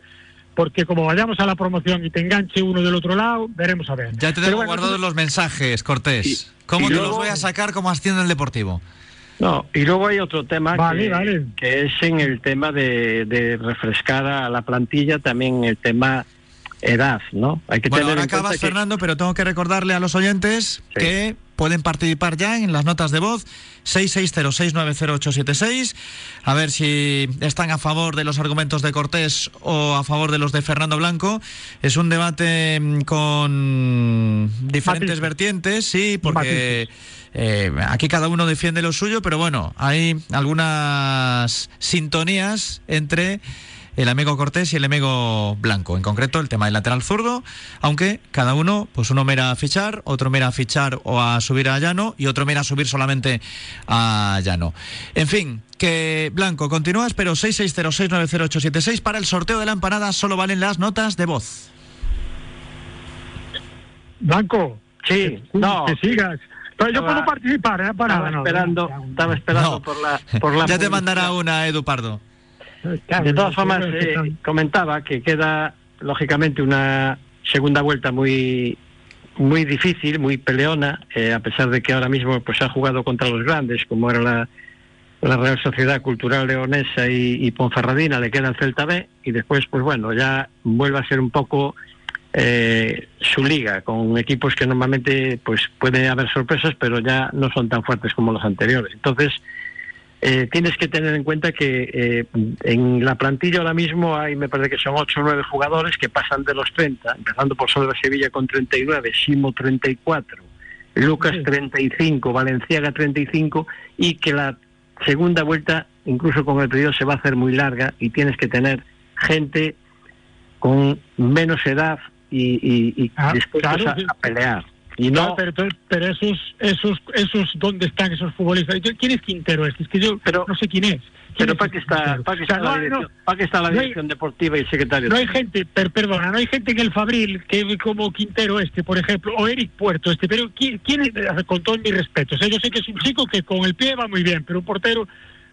Porque como vayamos a la promoción y te enganche uno del otro lado, veremos a ver. Ya te tengo bueno, guardados los mensajes, Cortés. ¿Cómo y te luego- los voy a sacar como asciende el Deportivo? No, y luego hay otro tema Vale, que, vale. que es en el tema de, de refrescar a la plantilla, también el tema edad, ¿no? Hay que Bueno, tener ahora en cuenta acabas, que- Fernando, pero tengo que recordarle a los oyentes que pueden participar ya en las notas de voz 660690876. A ver si están a favor de los argumentos de Cortés o a favor de los de Fernando Blanco. Es un debate mm, con diferentes Matices. vertientes, sí, porque eh, aquí cada uno defiende lo suyo, pero bueno, hay algunas sintonías entre el amigo Cortés y el amigo Blanco. En concreto, el tema del lateral zurdo, aunque cada uno, pues uno mira a fichar, otro mira a fichar o a subir a Llano y otro mira a subir solamente a Llano. En fin, que Blanco, continúas, pero 660690876 para el sorteo de la empanada solo valen las notas de voz. Blanco. Sí, que, no. que sigas. Pero yo puedo participar, ¿eh? Para estaba no, esperando, no, no. estaba esperando No. por la por la ya te mandará una, Edu Pardo. De todas formas, eh, comentaba que queda lógicamente una segunda vuelta muy muy difícil, muy peleona, eh, a pesar de que ahora mismo pues ha jugado contra los grandes, como era la, la Real Sociedad Cultural Leonesa y, y Ponferradina, le queda el Celta B y después, pues bueno, ya vuelve a ser un poco eh, su liga, con equipos que normalmente pues puede haber sorpresas, pero ya no son tan fuertes como los anteriores. Entonces, eh, tienes que tener en cuenta que eh, en la plantilla ahora mismo hay, me parece que son 8 o 9 jugadores que pasan de los 30, empezando por Salva Sevilla con 39, Simo 34, Lucas 35, Valenciaga 35 y que la segunda vuelta, incluso con el periodo, se va a hacer muy larga y tienes que tener gente con menos edad y, y, y dispuestos claro, a- pelear. Y No, no, pero, pero, pero esos, esos, esos, ¿dónde están esos futbolistas? Yo- ¿Quién es Quintero este? Es que yo no sé quién es. ¿Quién pero es ¿para qué ese está, para qué O sea, está la no, no, dirección, para qué está la no hay- dirección deportiva y el secretario? No hay gente, per- perdona, no hay gente en el Fabril que como Quintero este, por ejemplo, o Eric Puerto este, pero ¿quién, quién con todo mi respeto, o sea, yo sé que es un chico que con el pie va muy bien, pero un portero,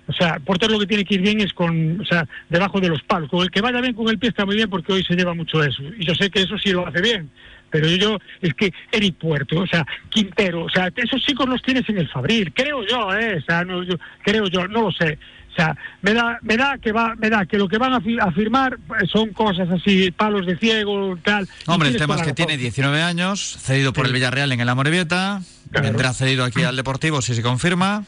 o sea, portero lo que tiene que ir bien es con, o sea, debajo de los palos, con el que vaya bien con el pie está muy bien porque hoy se lleva mucho eso, y yo sé que eso sí lo hace bien, pero yo, es que Eric Puerto, o sea, Quintero, o sea, esos chicos los tienes en el Fabril, creo yo, eh, o sea, no, yo, creo yo, no lo sé. O sea, me da, me da que va, me da que lo que van a, fi- a firmar eh, son cosas así, palos de ciego, tal. Hombre, el tema es que tiene razón. 19 años, cedido por el Villarreal en el Amorebieta, vendrá cedido aquí al Deportivo si se confirma.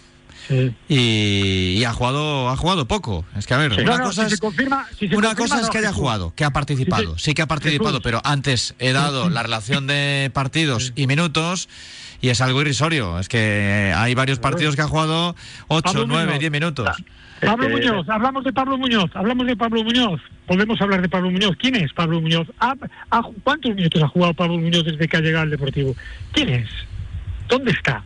Y, y ha jugado ha jugado poco. Es que a ver, Sí. una No, no, cosa si se es confirma- si se una confirma, cosa es que haya jugado, que ha participado. Sí, sí. Sí que ha participado, pero antes he dado la relación de partidos y minutos y es algo irrisorio. Es que hay varios partidos que ha jugado 8, Pablo 9, Muñoz. 10 minutos. Pablo Este- Muñoz, hablamos de Pablo Muñoz, hablamos de Pablo Muñoz. Podemos hablar de Pablo Muñoz. ¿Quién es Pablo Muñoz? ¿Ha- ha- ¿Cuántos minutos ha jugado Pablo Muñoz desde que ha llegado al Deportivo? ¿Quién es? ¿Dónde está?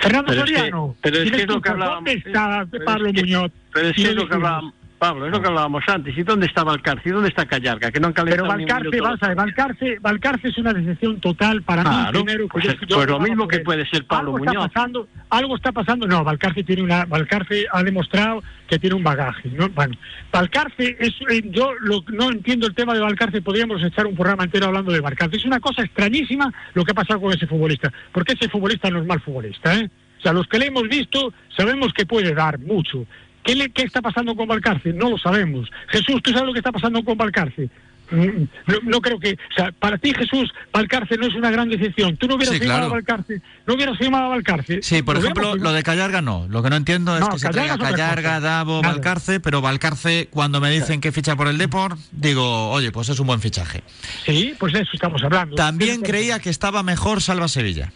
Fernando Pero es que- Soriano. pero es ¿Quién que es lo que hablábamos- ¿Dónde está Pablo Muñoz? Pero es que es lo que hablábamos, Pablo, es lo que hablábamos antes. ¿Y dónde está Valcarce? ¿Y dónde está Callarga? Que no han Pero Valcarce, vamos a ver, Valcarce, Valcarce es una decepción total para Claro, mí. Primero, pues yo- es- yo pues lo mismo que puede ser Pablo algo está Muñoz. pasando, algo está pasando. No, Valcarce tiene una, Valcarce ha demostrado que tiene un bagaje. ¿no? Bueno, Valcarce es, eh, yo lo- no entiendo el tema de Valcarce. Podríamos echar un programa entero hablando de Valcarce. Es una cosa extrañísima lo que ha pasado con ese futbolista, porque ese futbolista no es mal futbolista, ¿eh? O sea, los que le hemos visto sabemos que puede dar mucho. ¿Qué, le- ¿Qué está pasando con Valcarce? No lo sabemos. Jesús, ¿tú sabes lo que está pasando con Valcarce? Mm, No, no creo que, o sea, para ti Jesús, Valcarce no es una gran decepción. Tú no hubieras Sí, firmado claro. a Valcarce, no hubieras firmado a Valcarce. Sí, por Lo ejemplo, hubiéramos lo de Callarga no. Lo que no entiendo es No, que se traiga Callarga. Davo, Nada. Valcarce, pero Valcarce, cuando me dicen que ficha por el Depor, digo, oye, pues es un buen fichaje. Sí, pues de eso estamos hablando. También creía que estaba mejor Salva Sevilla.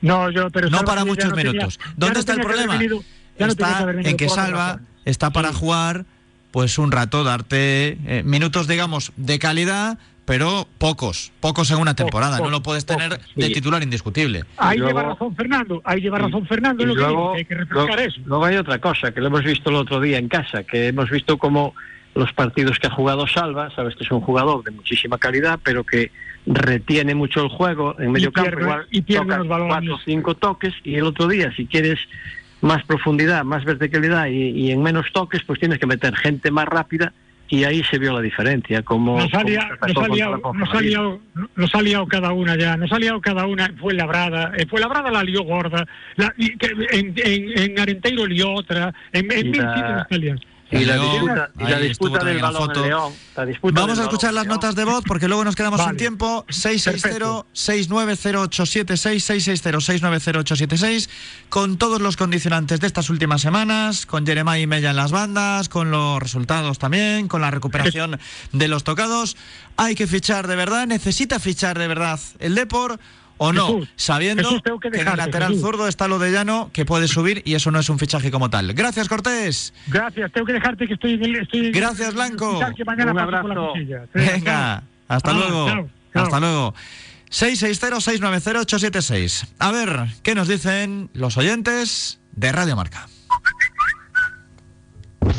No, yo, pero No para muchos no minutos. ¿Dónde está el problema? Ya no Está venido en que Salva está para jugar pues un rato, darte eh, minutos, digamos, de calidad, pero pocos, pocos en una temporada. no lo puedes tener de titular indiscutible. Ahí luego- lleva razón Fernando, ahí lleva razón Fernando, Y lo que digo, luego, que hay que refrescar luego- eso. luego hay otra cosa que lo hemos visto el otro día en casa, que hemos visto como los partidos que ha jugado Salva, sabes que es un jugador de muchísima calidad, pero que retiene mucho el juego en medio campo, pierde- igual y pierde toca los balones. cuatro o cinco toques y el otro día si quieres más profundidad, más verticalidad y, y en menos toques, pues tienes que meter gente más rápida y ahí se vio la diferencia. Como, Nos ha, nos, liado, nos, ha liado, nos ha liado cada una ya, nos ha liado cada una. Fue Labrada, eh, fue Labrada la lió gorda, la- en, en, en Arenteiro lió otra, en, en mil sitios. Y la León, disputa, y la disputa del balón foto. en León. La disputa Vamos a escuchar las León. notas de voz porque luego nos quedamos Vale. sin tiempo. 660-690-876-690-876 con todos los condicionantes de estas últimas semanas, con Jeremiah y Mella en las bandas, con los resultados también, con la recuperación de los tocados. Hay que fichar de verdad, necesita fichar de verdad el Depor. ¿O no? Jesús, sabiendo Jesús, tengo que que en el lateral Jesús. zurdo está lo de Llano, que puede subir y eso no es un fichaje como tal. Gracias, Cortés. Gracias, tengo que dejarte que estoy en el... Estoy en- Gracias, en Blanco. hospital, Que mañana Un paso por la abrazo. Venga, hasta Chao, luego. chao, chao. Hasta luego. 660-690-876. A ver, ¿qué nos dicen los oyentes de Radio Marca?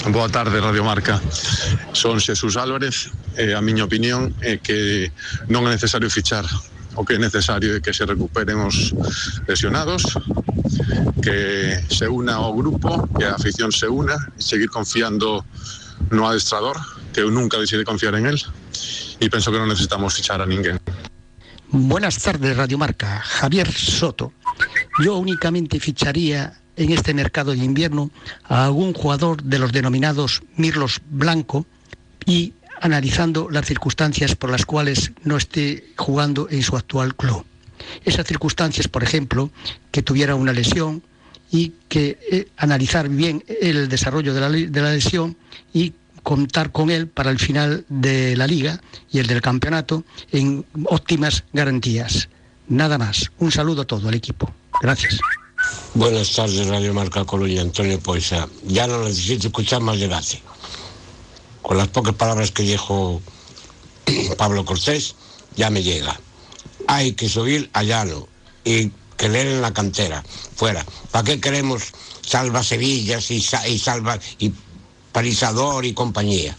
Boa tarde, Radio Marca. Son Xesús Álvarez. Eh, a miña opinión é que non é necesario fichar o que é necesario que se recuperen os lesionados que se una ao grupo que a afición se una e seguir confiando no adestrador que nunca deixei de confiar en él e penso que non necesitamos fichar a ninguén Buenas tardes, Radio Marca. Javier Soto. Yo únicamente ficharía en este mercado de invierno a algún jugador de los denominados Mirlos Blanco y analizando las circunstancias por las cuales no esté jugando en su actual club. Esas circunstancias, por ejemplo, que tuviera una lesión y que eh, analizar bien el desarrollo de la, lesión y contar con él para el final de la liga y el del campeonato en óptimas garantías. Nada más. Un saludo a todo el equipo. Gracias. Buenas tardes, Radio Marca Coruña, Antonio Poisa. Ya no necesito escuchar más debate. Con las pocas palabras que dijo Pablo Cortés, ya me llega. Hay que subir a llano y que leer en la cantera, fuera. ¿Para qué queremos salva Sevillas y, y salva y Parisador y compañía?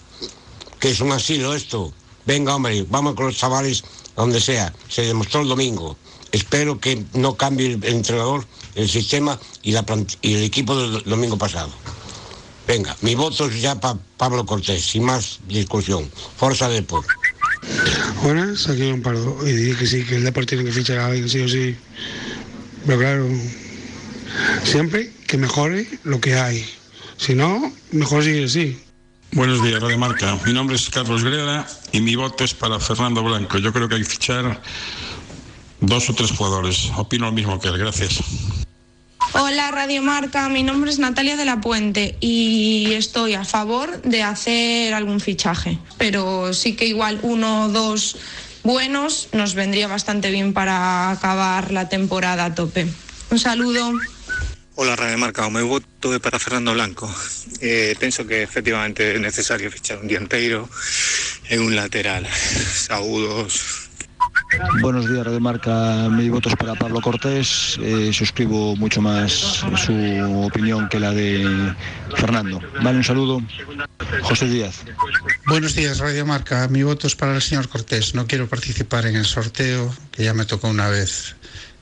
Que es un asilo esto. Venga, hombre, vamos con los chavales donde sea. Se demostró el domingo. Espero que no cambie el entrenador, el sistema y, la y el equipo del domingo pasado. Venga, mi voto es ya para Pablo Cortés, sin más discusión. Forza Depor. Buenas, aquí un Pardo. Y dije que sí, que el Depor tiene que fichar a alguien, sí o sí. Pero claro, siempre que mejore lo que hay. Si no, mejor sigue así. Buenos días, Radio Marca. Mi nombre es Carlos Greda y mi voto es para Fernando Blanco. Yo creo que hay que fichar dos o tres jugadores. Opino lo mismo que él. Gracias. Hola Radio Marca, mi nombre es Natalia de la Puente y estoy a favor de hacer algún fichaje, pero sí que igual uno o dos buenos nos vendría bastante bien para acabar la temporada a tope. Un saludo. Hola Radio Marca, meu voto para Fernando Blanco. Eh, penso que efectivamente é necesario fichar un dianteiro e un lateral. Saúdos. Buenos días, Radio Marca. Mi voto es para Pablo Cortés. Eh, suscribo mucho más su opinión que la de Fernando. Vale, un saludo. José Díaz. Buenos días, Radio Marca. Mi voto es para el señor Cortés. No quiero participar en el sorteo, que ya me tocó una vez.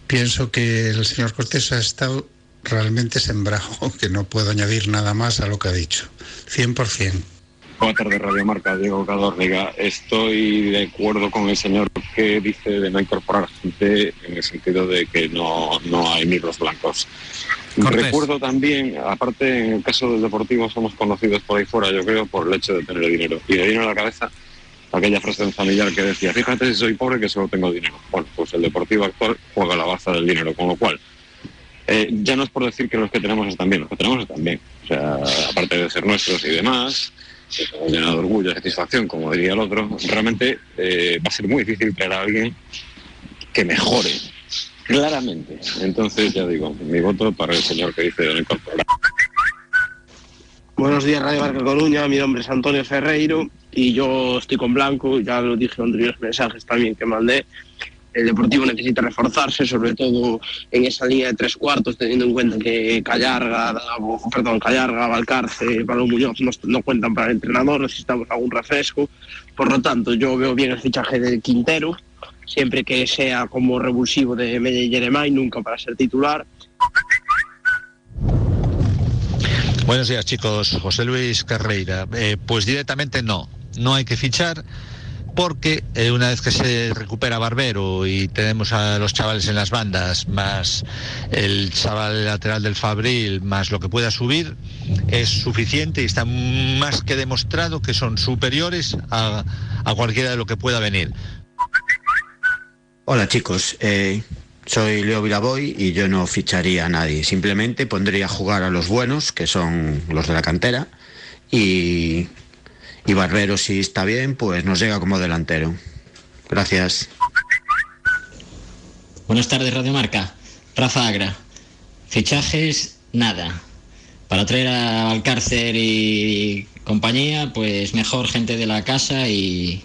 Pienso que el señor Cortés ha estado realmente sembrado, que no puedo añadir nada más a lo que ha dicho. 100%. Buenas tardes, Radio Marca, Diego Cadórniga. Estoy de acuerdo con el señor que dice de no incorporar gente en el sentido de que no, no hay micros blancos. Cortés. Recuerdo también, aparte en el caso del Deportivo somos conocidos por ahí fuera, yo creo, por el hecho de tener dinero. Y me vino a la cabeza aquella frase familiar que decía, fíjate si soy pobre que solo tengo dinero. Bueno, pues el Deportivo actual juega la baza del dinero, con lo cual eh, ya no es por decir que los que tenemos están bien, los que tenemos están bien. O sea, aparte de ser nuestros y demás, llena de orgullo satisfacción, como diría el otro, realmente eh, va a ser muy difícil traer a alguien que mejore, claramente. Entonces, ya digo, mi voto para el señor que dice de no incorporar. Buenos días, Radio Marca Coruña. Mi nombre es Antonio Ferreiro y yo estoy con Blanco. Ya lo dije en anteriores mensajes también que mandé. El Deportivo necesita reforzarse, sobre todo en esa línea de tres cuartos, teniendo en cuenta que Callarga, perdón, Callarga, Valcarce, Pablo Muñoz no, cuentan para el entrenador. Necesitamos algún refresco. Por lo tanto, yo veo bien el fichaje de Quintero, siempre que sea como revulsivo de Mella y Jeremai, nunca para ser titular. Buenos días chicos, José Luis Carreira. Eh, pues directamente no, no hay que fichar porque eh, una vez que se recupera Barbero y tenemos a los chavales en las bandas, más el chaval lateral del Fabril, más lo que pueda subir, es suficiente y está más que demostrado que son superiores a, a cualquiera de lo que pueda venir. Hola chicos, eh, soy Leo Vilaboy y yo no ficharía a nadie, simplemente pondría a jugar a los buenos, que son los de la cantera, y, y Barbero si está bien, pues nos llega como delantero. Gracias. Buenas tardes, Radio Marca. Rafa Agra. Fichajes, nada. Para traer a Alcárcer y compañía, pues mejor gente de la casa y,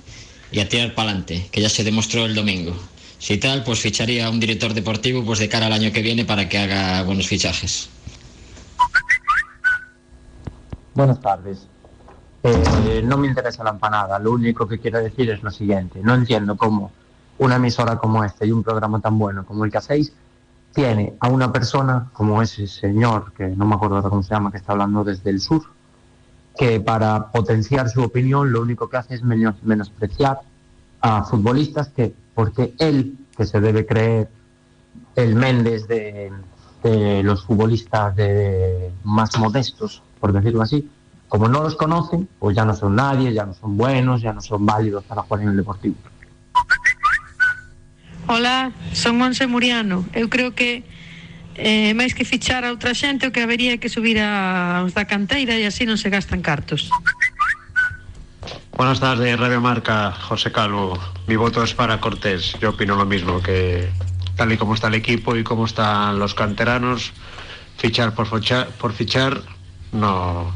y a tirar para adelante, que ya se demostró el domingo. Si tal, pues ficharía a un director deportivo pues de cara al año que viene para que haga buenos fichajes. Buenas tardes. Eh, no me interesa la empanada, lo único que quiero decir es lo siguiente. No entiendo cómo una emisora como esta y un programa tan bueno como el que hacéis tiene a una persona como ese señor, que no me acuerdo cómo se llama, que está hablando desde el sur, que para potenciar su opinión lo único que hace es menos- menospreciar a futbolistas que, porque él, que se debe creer el Méndez de, de los futbolistas de más modestos, por decirlo así, como no los conocen, pues ya no son nadie, ya no son buenos, ya no son válidos para jugar en el Deportivo. Hola, son Monse Muriano. Eu creo que eh, máis que fichar a outra xente o que habería que subir a os da canteira e así non se gastan cartos. Buenas tardes, Radio Marca, José Calvo. Mi voto es para Cortés. Yo opino lo mismo, que tal y como está el equipo y como están los canteranos, fichar por fichar, por fichar no,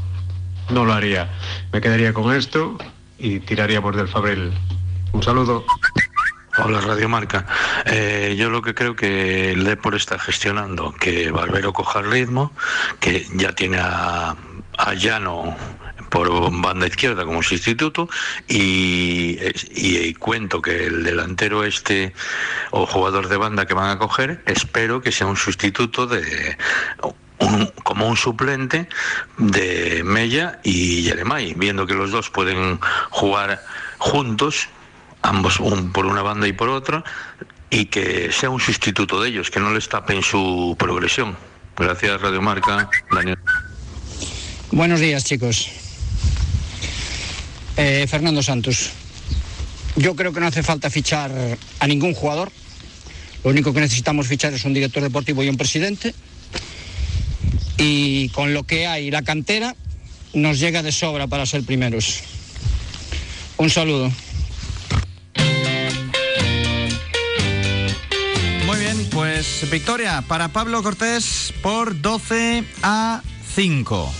no lo haría. Me quedaría con esto y tiraríamos del Fabril. Un saludo. Hola Radio Marca. Eh, yo lo que creo que el Depor está gestionando que Barbero coja el ritmo, que ya tiene a, a Llano por banda izquierda como sustituto y, y cuento que el delantero este o jugador de banda que van a coger espero que sea un sustituto de un- como un suplente de Mella y Yeremay, viendo que los dos pueden jugar juntos, ambos un por una banda y por otra, y que sea un sustituto de ellos, que no les tapen su progresión. Gracias, Radio Marca. Daniel. Buenos días, chicos. Eh, Fernando Santos. Yo creo que no hace falta fichar a ningún jugador. Lo único que necesitamos fichar es un director deportivo y un presidente. Y con lo que hay, la cantera nos llega de sobra para ser primeros. Un saludo. Muy bien, pues victoria para Pablo Cortés por 12 a 5.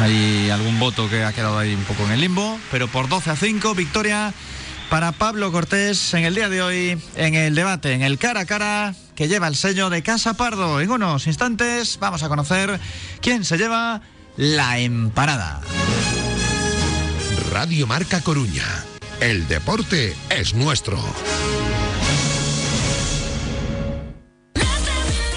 Hay algún voto que ha quedado ahí un poco en el limbo, pero por 12 a 5, victoria para Pablo Cortés en el día de hoy, en el debate, en el cara a cara que lleva el sello de Casa Pardo. En unos instantes vamos a conocer quién se lleva la empanada. Radio Marca Coruña. El deporte es nuestro.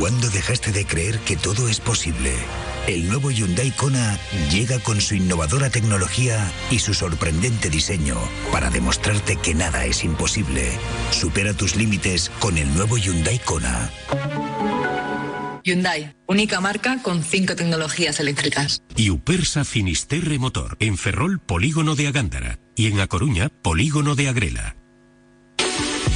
¿Cuándo dejaste de creer que todo es posible? El nuevo Hyundai Kona llega con su innovadora tecnología y su sorprendente diseño para demostrarte que nada es imposible. Supera tus límites con el nuevo Hyundai Kona. Hyundai, única marca con cinco tecnologías eléctricas. y Upersa Finisterre Motor, en Ferrol Polígono de Agándara y en A Coruña Polígono de Agrela.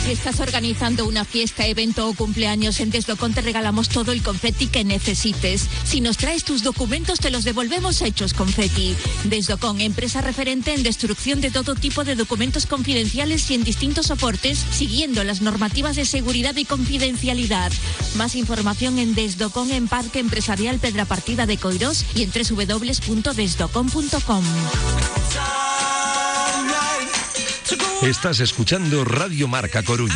Si estás organizando una fiesta, evento o cumpleaños en Desdocon te regalamos todo el confeti que necesites. Si nos traes tus documentos te los devolvemos hechos confeti. Desdocon, empresa referente en destrucción de todo tipo de documentos confidenciales y en distintos soportes, siguiendo las normativas de seguridad y confidencialidad. Más información en Desdocon en Parque Empresarial Pedra Partida de Coirós y en www.desdocon.com. Estás escuchando Radio Marca Coruña.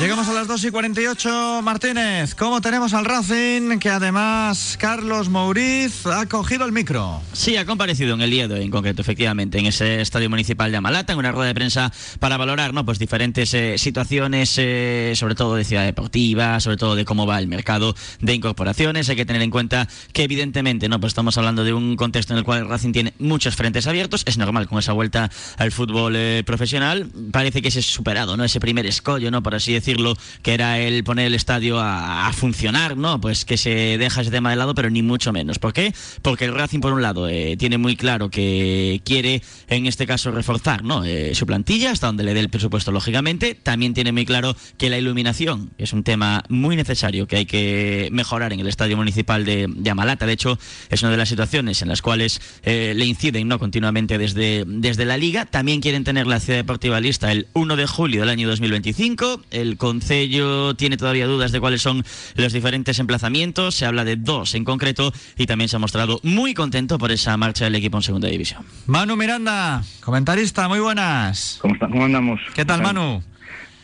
Llegamos a las 2 y 48. Martínez, ¿cómo tenemos al Racing? Que además Carlos Mouriz ha cogido el micro. Sí, ha comparecido en el día en concreto, efectivamente, en ese estadio municipal de Amalata, en una rueda de prensa para valorar ¿no? pues diferentes eh, situaciones, eh, sobre todo de ciudad deportiva, sobre todo de cómo va el mercado de incorporaciones. Hay que tener en cuenta que evidentemente no pues estamos hablando de un contexto en el cual el Racing tiene muchos frentes abiertos. Es normal con esa vuelta al fútbol eh, profesional. Parece que se ha superado ¿no? ese primer escollo, ¿no? por así decirlo decirlo, que era el poner el estadio a, funcionar, ¿no? Pues que se deja ese tema de lado, pero ni mucho menos. ¿Por qué? Porque el Racing, por un lado, eh, tiene muy claro que quiere, en este caso, reforzar ¿no? Eh, su plantilla, hasta donde le dé el presupuesto, lógicamente. También tiene muy claro que la iluminación es un tema muy necesario que hay que mejorar en el estadio municipal de, de Amalata. De hecho, es una de las situaciones en las cuales eh, le inciden ¿no? continuamente desde, desde la liga. También quieren tener la ciudad deportiva lista el 1 de julio del año 2025. El Concello tiene todavía dudas de cuáles son los diferentes emplazamientos. Se habla de dos en concreto y también se ha mostrado muy contento por esa marcha del equipo en segunda división. Manu Miranda, comentarista, muy buenas. ¿Cómo, está? ¿Cómo andamos? ¿Qué tal, Manu?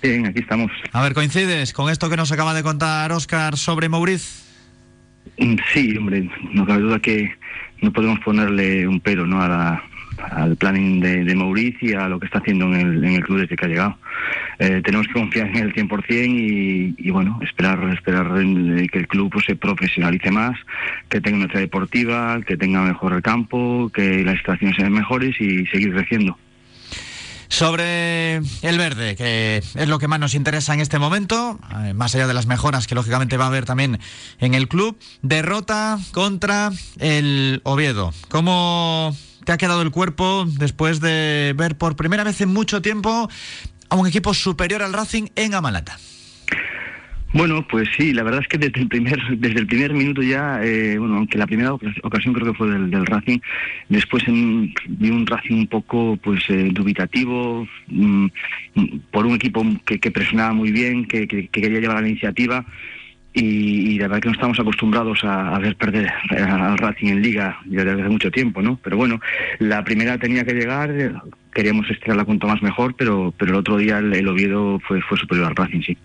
Bien, aquí estamos. A ver, ¿coincides con esto que nos acaba de contar Oscar sobre Mauriz? Mm, Sí, hombre, no cabe duda que no podemos ponerle un pero ¿no? a la- al planning de, de Mauricio y a lo que está haciendo en el, en el club desde que ha llegado. Eh, tenemos que confiar en él 100% y, y bueno, esperar esperar en- que el club pues, se profesionalice más, que tenga una ciudad deportiva, que tenga mejor el campo, que las instalaciones sean mejores y seguir creciendo. Sobre el verde, que es lo que más nos interesa en este momento, eh, más allá de las mejoras que lógicamente va a haber también en el club, derrota contra el Oviedo. ¿Cómo te ha quedado el cuerpo después de ver por primera vez en mucho tiempo a un equipo superior al Racing en Amalata? Bueno, pues sí, la verdad es que desde el primer, desde el primer minuto ya, eh, bueno, aunque la primera oca- ocasión creo que fue del, Racing, después en- vi un Racing un poco pues eh, dubitativo, mm, mm, por un equipo que, que presionaba muy bien, que- que quería llevar la iniciativa y, y la verdad que no estamos acostumbrados a, ver perder al Racing en Liga ya desde hace mucho tiempo, ¿no? Pero bueno, la primera tenía que llegar, eh, queríamos estirarla cuanto más mejor, pero, pero el otro día el, el Oviedo fue, fue superior al Racing, sí.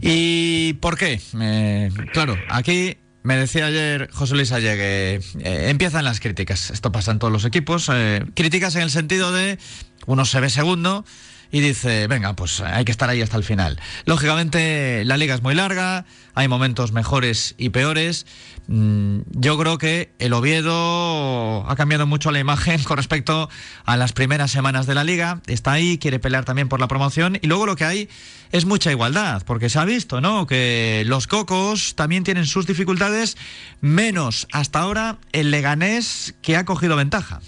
¿Y por qué? Eh, claro, aquí me decía ayer José Luis Ayer que eh, empiezan las críticas. Esto pasa en todos los equipos. eh, críticas en el sentido de uno se ve segundo y dice, venga, pues hay que estar ahí hasta el final. Lógicamente, la liga es muy larga, hay momentos mejores y peores. Mm, Yo creo que el Oviedo ha cambiado mucho la imagen con respecto a las primeras semanas de la liga. Está ahí, quiere pelear también por la promoción. Y luego lo que hay es mucha igualdad, porque se ha visto, ¿no? Que los cocos también tienen sus dificultades, menos hasta ahora el Leganés que ha cogido ventaja.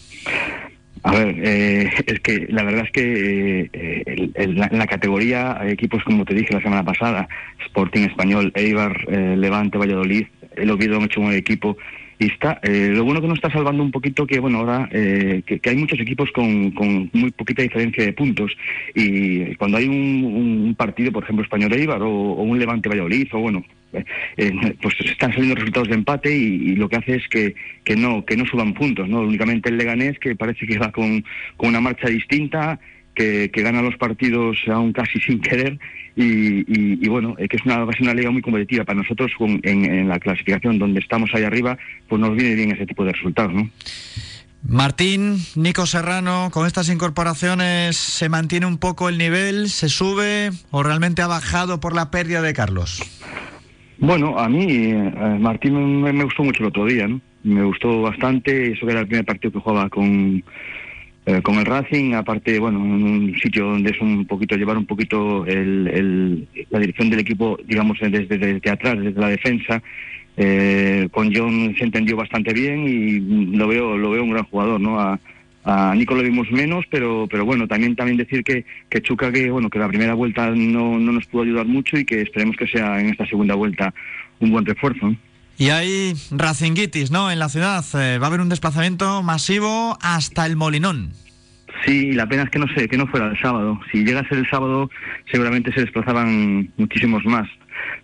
A ver, eh, es que la verdad es que eh, el- la- en la categoría hay equipos, como te dije la semana pasada, Sporting Español, Eibar, eh, Levante, Valladolid, el Oviedo han hecho un equipo y está. eh, lo bueno que nos está salvando un poquito que, bueno, ahora eh, que, que hay muchos equipos con, con muy poquita diferencia de puntos y cuando hay un, un- partido, por ejemplo, Español Eibar o, o un Levante Valladolid o bueno, eh, pues están saliendo resultados de empate y, lo que hace es que, que no que no suban puntos, no únicamente el Leganés que parece que va con, con una marcha distinta, que, que gana los partidos aún casi sin querer y, bueno, eh, que es una, una liga muy competitiva para nosotros con- en, en la clasificación donde estamos ahí arriba, pues nos viene bien ese tipo de resultados, ¿no? Martín, Nico Serrano, con estas incorporaciones se mantiene un poco el nivel, se sube o realmente ha bajado por la pérdida de Carlos. Bueno, a mí eh, Martín me, gustó mucho el otro día, ¿no? Me gustó bastante, eso que era el primer partido que jugaba con, eh, con el Racing, aparte, bueno, en un sitio donde es un poquito, llevar un poquito el, la dirección del equipo, digamos, desde, desde atrás, desde la defensa. Eh, con John se entendió bastante bien y lo veo, lo veo un gran jugador, ¿no? A, a Nico lo vimos menos, pero, pero bueno, también, también decir que, que Chuca, que bueno, que la primera vuelta no, no nos pudo ayudar mucho y que esperemos que sea en esta segunda vuelta un buen refuerzo. Y hay Racinguitis, ¿no? En la ciudad eh, va a haber un desplazamiento masivo hasta el Molinón. Sí, la pena es que no sé, que no fuera el sábado. Si llega a ser el sábado, seguramente se desplazaban muchísimos más.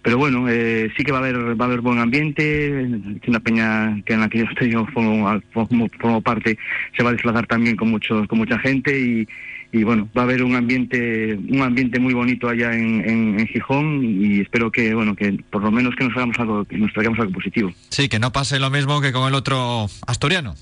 Pero bueno, eh, sí que va a haber va a haber buen ambiente. Es una peña que en la que yo estoy, yo formo, formo- parte, se va a desplazar también con muchos con mucha gente y, y bueno, va a haber un ambiente un ambiente muy bonito allá en, en- en Gijón y espero que bueno que por lo menos que nos hagamos algo que nos traigamos algo positivo. Sí, que no pase lo mismo que con el otro asturiano.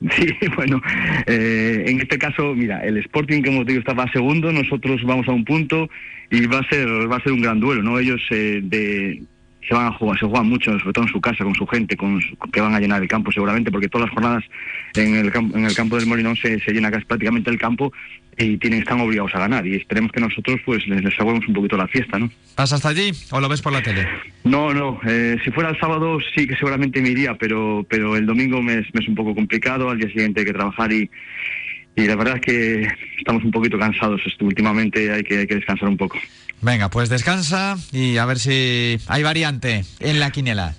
Sí, bueno, eh, en este caso, mira, el Sporting, como te digo, estaba segundo, nosotros vamos a un punto y va a ser va a ser un gran duelo, ¿no? Ellos eh, de se van a jugar, se juegan mucho, sobre todo en su casa, con su gente, con su- que van a llenar el campo seguramente, porque todas las jornadas en el, campo, en el campo del Molinón se, se llena casi prácticamente el campo y tienen, están obligados a ganar. Y esperemos que nosotros pues les, les salvemos un poquito la fiesta, ¿no? ¿Vas hasta allí o lo ves por la tele? No, no, eh, si fuera el sábado sí que seguramente me iría, pero, pero el domingo me es, me es un poco complicado, al día siguiente hay que trabajar y, y la verdad es que estamos un poquito cansados, esto, últimamente hay que, hay que descansar un poco. Venga, pues descansa y a ver si hay variante en la quiniela.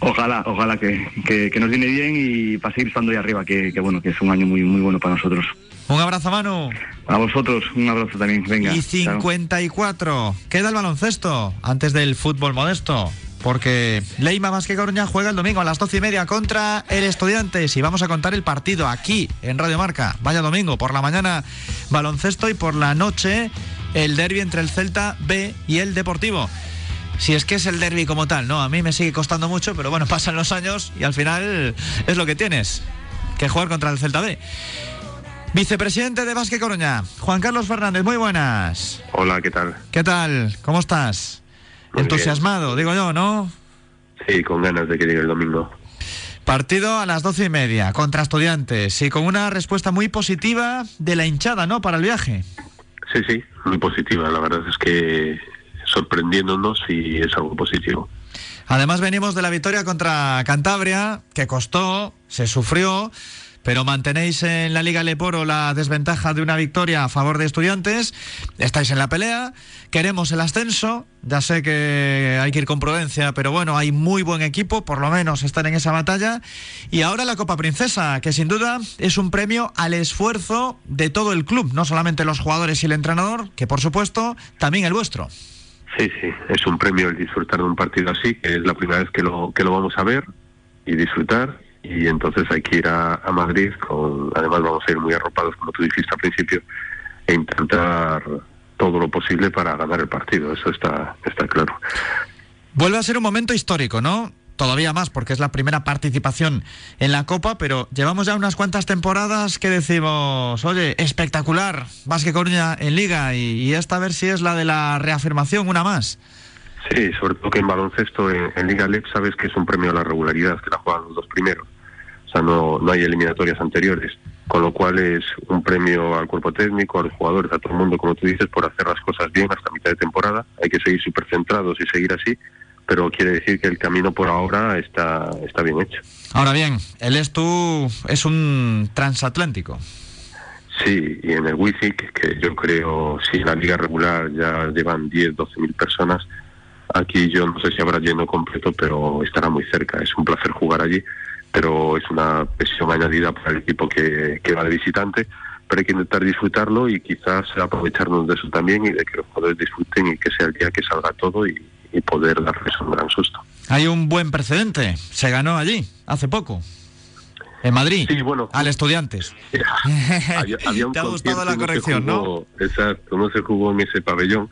Ojalá, ojalá que, que, que nos viene bien y para seguir estando ahí arriba, que, que bueno, que es un año muy, muy bueno para nosotros. Un abrazo, Manu. A vosotros, un abrazo también, venga. Y chao. 54. Queda el baloncesto antes del fútbol modesto. Porque Leima Vázquez Coruña juega el domingo a las 12 y media contra el Estudiantes. Y vamos a contar el partido aquí en Radio Marca. Vaya domingo, por la mañana baloncesto y por la noche el derby entre el Celta B y el Deportivo. Si es que es el derby como tal, ¿no? A mí me sigue costando mucho, pero bueno, pasan los años y al final es lo que tienes. Que jugar contra el Celta B. Vicepresidente de Vázquez Coruña, Juan Carlos Fernández, muy buenas. Hola, ¿qué tal? ¿Qué tal? ¿Cómo estás? Entusiasmado, digo yo, ¿no? Sí, con ganas de que llegue el domingo. Partido a las doce y media contra estudiantes y con una respuesta muy positiva de la hinchada, ¿no? Para el viaje. Sí, sí, muy positiva. La verdad es que sorprendiéndonos y es algo positivo. Además venimos de la victoria contra Cantabria, que costó, se sufrió, pero mantenéis en la Liga Leporo la desventaja de una victoria a favor de estudiantes. Estáis en la pelea, queremos el ascenso. Ya sé que hay que ir con prudencia, pero bueno, hay muy buen equipo, por lo menos están en esa batalla. Y ahora la Copa Princesa, que sin duda es un premio al esfuerzo de todo el club, no solamente los jugadores y el entrenador, que por supuesto también el vuestro. Sí, sí, es un premio el disfrutar de un partido así, que es la primera vez que lo, que lo vamos a ver y disfrutar. Y entonces hay que ir a, a Madrid, con, además vamos a ir muy arropados, como tú dijiste al principio, e intentar todo lo posible para ganar el partido, eso está, está claro. Vuelve a ser un momento histórico, ¿no? Todavía más porque es la primera participación en la Copa, pero llevamos ya unas cuantas temporadas que decimos, oye, espectacular, Vázquez Coruña en Liga y, y esta a ver si es la de la reafirmación, una más. Sí, sobre todo que en baloncesto, en, en Liga LEP, sabes que es un premio a la regularidad, que la juegan los dos primeros. O sea, no, no hay eliminatorias anteriores. Con lo cual es un premio al cuerpo técnico, a los jugadores, a todo el mundo, como tú dices, por hacer las cosas bien hasta mitad de temporada. Hay que seguir súper centrados y seguir así, pero quiere decir que el camino por ahora está, está bien hecho. Ahora bien, el Estu es un transatlántico. Sí, y en el WICIC, que yo creo, si en la liga regular ya llevan 10, 12 mil personas, aquí yo no sé si habrá lleno completo, pero estará muy cerca. Es un placer jugar allí, pero es una presión añadida para el equipo que, que va de visitante, pero hay que intentar disfrutarlo y quizás aprovecharnos de eso también y de que los jugadores disfruten y que sea el día que salga todo y, y poder darles un gran susto. Hay un buen precedente, se ganó allí, hace poco. En Madrid, Sí, bueno. al Estudiantes. había, había un Te ha gustado la no corrección, ¿no? Exacto, no se jugó en ese pabellón.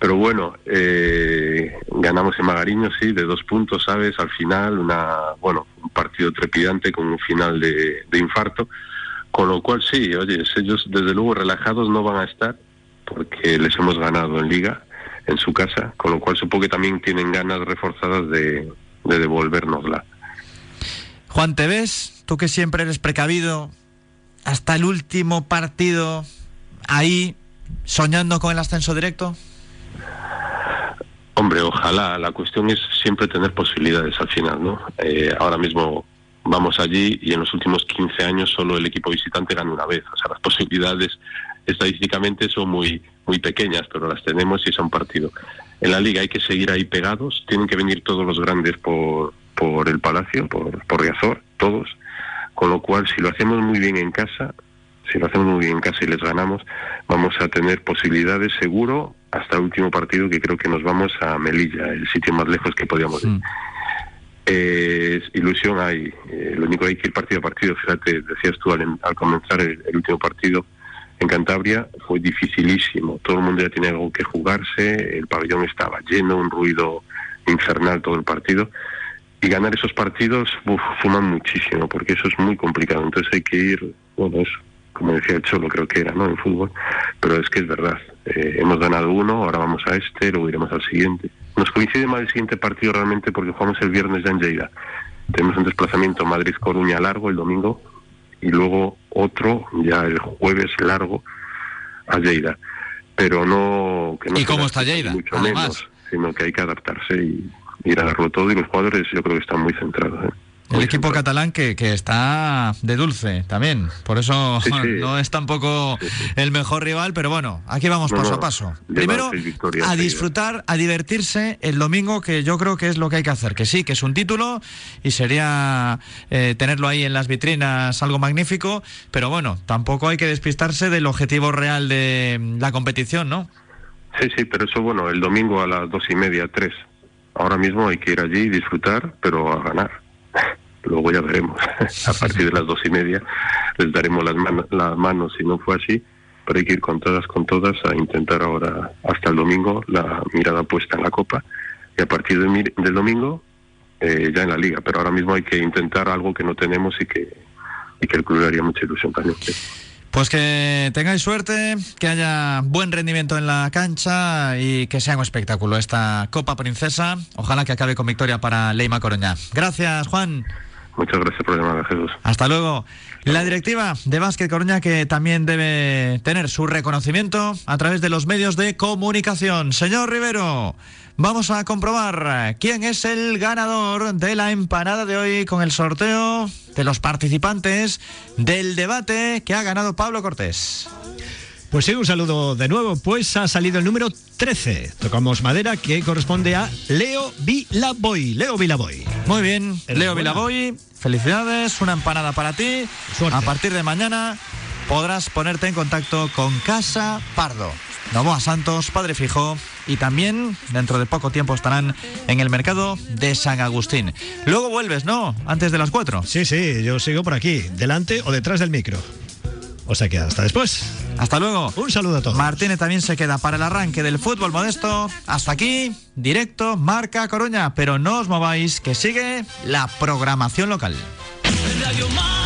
Pero bueno, eh, ganamos en Magariño, sí, de dos puntos, ¿sabes? Al final, una, bueno, un partido trepidante con un final de, infarto. Con lo cual, sí, oye, ellos desde luego relajados no van a estar porque les hemos ganado en liga, en su casa. Con lo cual, supongo que también tienen ganas reforzadas de, de devolvernosla. Juan, ¿te ves? Tú que siempre eres precavido, hasta el último partido, ahí, soñando con el ascenso directo. Hombre, ojalá. La cuestión es siempre tener posibilidades al final, ¿no? Eh, ahora mismo vamos allí y en los últimos 15 años solo el equipo visitante gana una vez. O sea, las posibilidades estadísticamente son muy muy pequeñas, pero las tenemos y son partido. En la liga hay que seguir ahí pegados. Tienen que venir todos los grandes por, por el Palacio, por, por Riazor, todos. Con lo cual, si lo hacemos muy bien en casa, si lo hacemos muy bien en casa y les ganamos, vamos a tener posibilidades seguro hasta el último partido que creo que nos vamos a Melilla, el sitio más lejos que podíamos ir. Eh, ilusión hay, eh, lo único que hay que ir partido a partido. Fíjate, decías tú al, al comenzar el, el último partido en Cantabria, fue dificilísimo. Todo el mundo ya tenía algo que jugarse, el pabellón estaba lleno, un ruido infernal todo el partido. Y ganar esos partidos, uf, suman muchísimo, porque eso es muy complicado. Entonces hay que ir, bueno, eso, como decía el Cholo, creo que era, ¿no? En fútbol. Pero es que es verdad. Eh, hemos ganado uno, ahora vamos a este, luego iremos al siguiente. Nos coincide mal el siguiente partido realmente porque jugamos el viernes ya en Lleida. Tenemos un desplazamiento Madrid-Coruña largo el domingo y luego otro ya el jueves largo a Lleida. Pero no... Que no ¿Y cómo está Lleida? Mucho Además. menos, sino que hay que adaptarse y ir a darlo todo y los jugadores yo creo que están muy centrados. ¿eh? El equipo catalán que, que está de dulce también. Por eso Sí, sí. no es tampoco el mejor rival, pero bueno, aquí vamos No, paso no, a paso. Primero, a disfrutar, a divertirse el domingo, que yo creo que es lo que hay que hacer. Que sí, que es un título y sería eh, tenerlo ahí en las vitrinas algo magnífico, pero bueno, tampoco hay que despistarse del objetivo real de mm, la competición, ¿no? Sí, sí, pero eso bueno, el domingo a las dos y media, tres. Ahora mismo hay que ir allí y disfrutar, pero a ganar. Luego ya veremos. a partir de las dos y media les daremos las, man- las manos si no fue así, pero hay que ir con todas, con todas a intentar ahora, hasta el domingo, la mirada puesta en la Copa y a partir de del domingo eh, ya en la Liga. Pero ahora mismo hay que intentar algo que no tenemos y que, y que el club le haría mucha ilusión también. Pues que tengáis suerte, que haya buen rendimiento en la cancha y que sea un espectáculo esta Copa Princesa. Ojalá que acabe con victoria para Leima Coruña. Gracias, Juan. Muchas gracias por llamar, Jesús. Hasta luego. La directiva de Básquet Coruña que también debe tener su reconocimiento a través de los medios de comunicación. Señor Rivero, vamos a comprobar quién es el ganador de la empanada de hoy con el sorteo de los participantes del debate que ha ganado Pablo Cortés. Pues sí, un saludo de nuevo. Pues ha salido el número 13. Tocamos madera que corresponde a Leo Vilaboy. Leo Vilaboy. Muy bien, Leo. Vilaboy, felicidades, una empanada para ti. A partir de mañana podrás ponerte en contacto con Casa Pardo. Novoa Santos, Padre Fijo y también dentro de poco tiempo estarán en el mercado de San Agustín. Luego vuelves, ¿no? Antes de las 4. Sí, sí, yo sigo por aquí, delante o detrás del micro. O sea que hasta después. Hasta luego. Un saludo a todos. Martínez también se queda para el arranque del fútbol modesto. Hasta aquí, directo, marca Coruña. Pero no os mováis, que sigue la programación local. Radio Mar-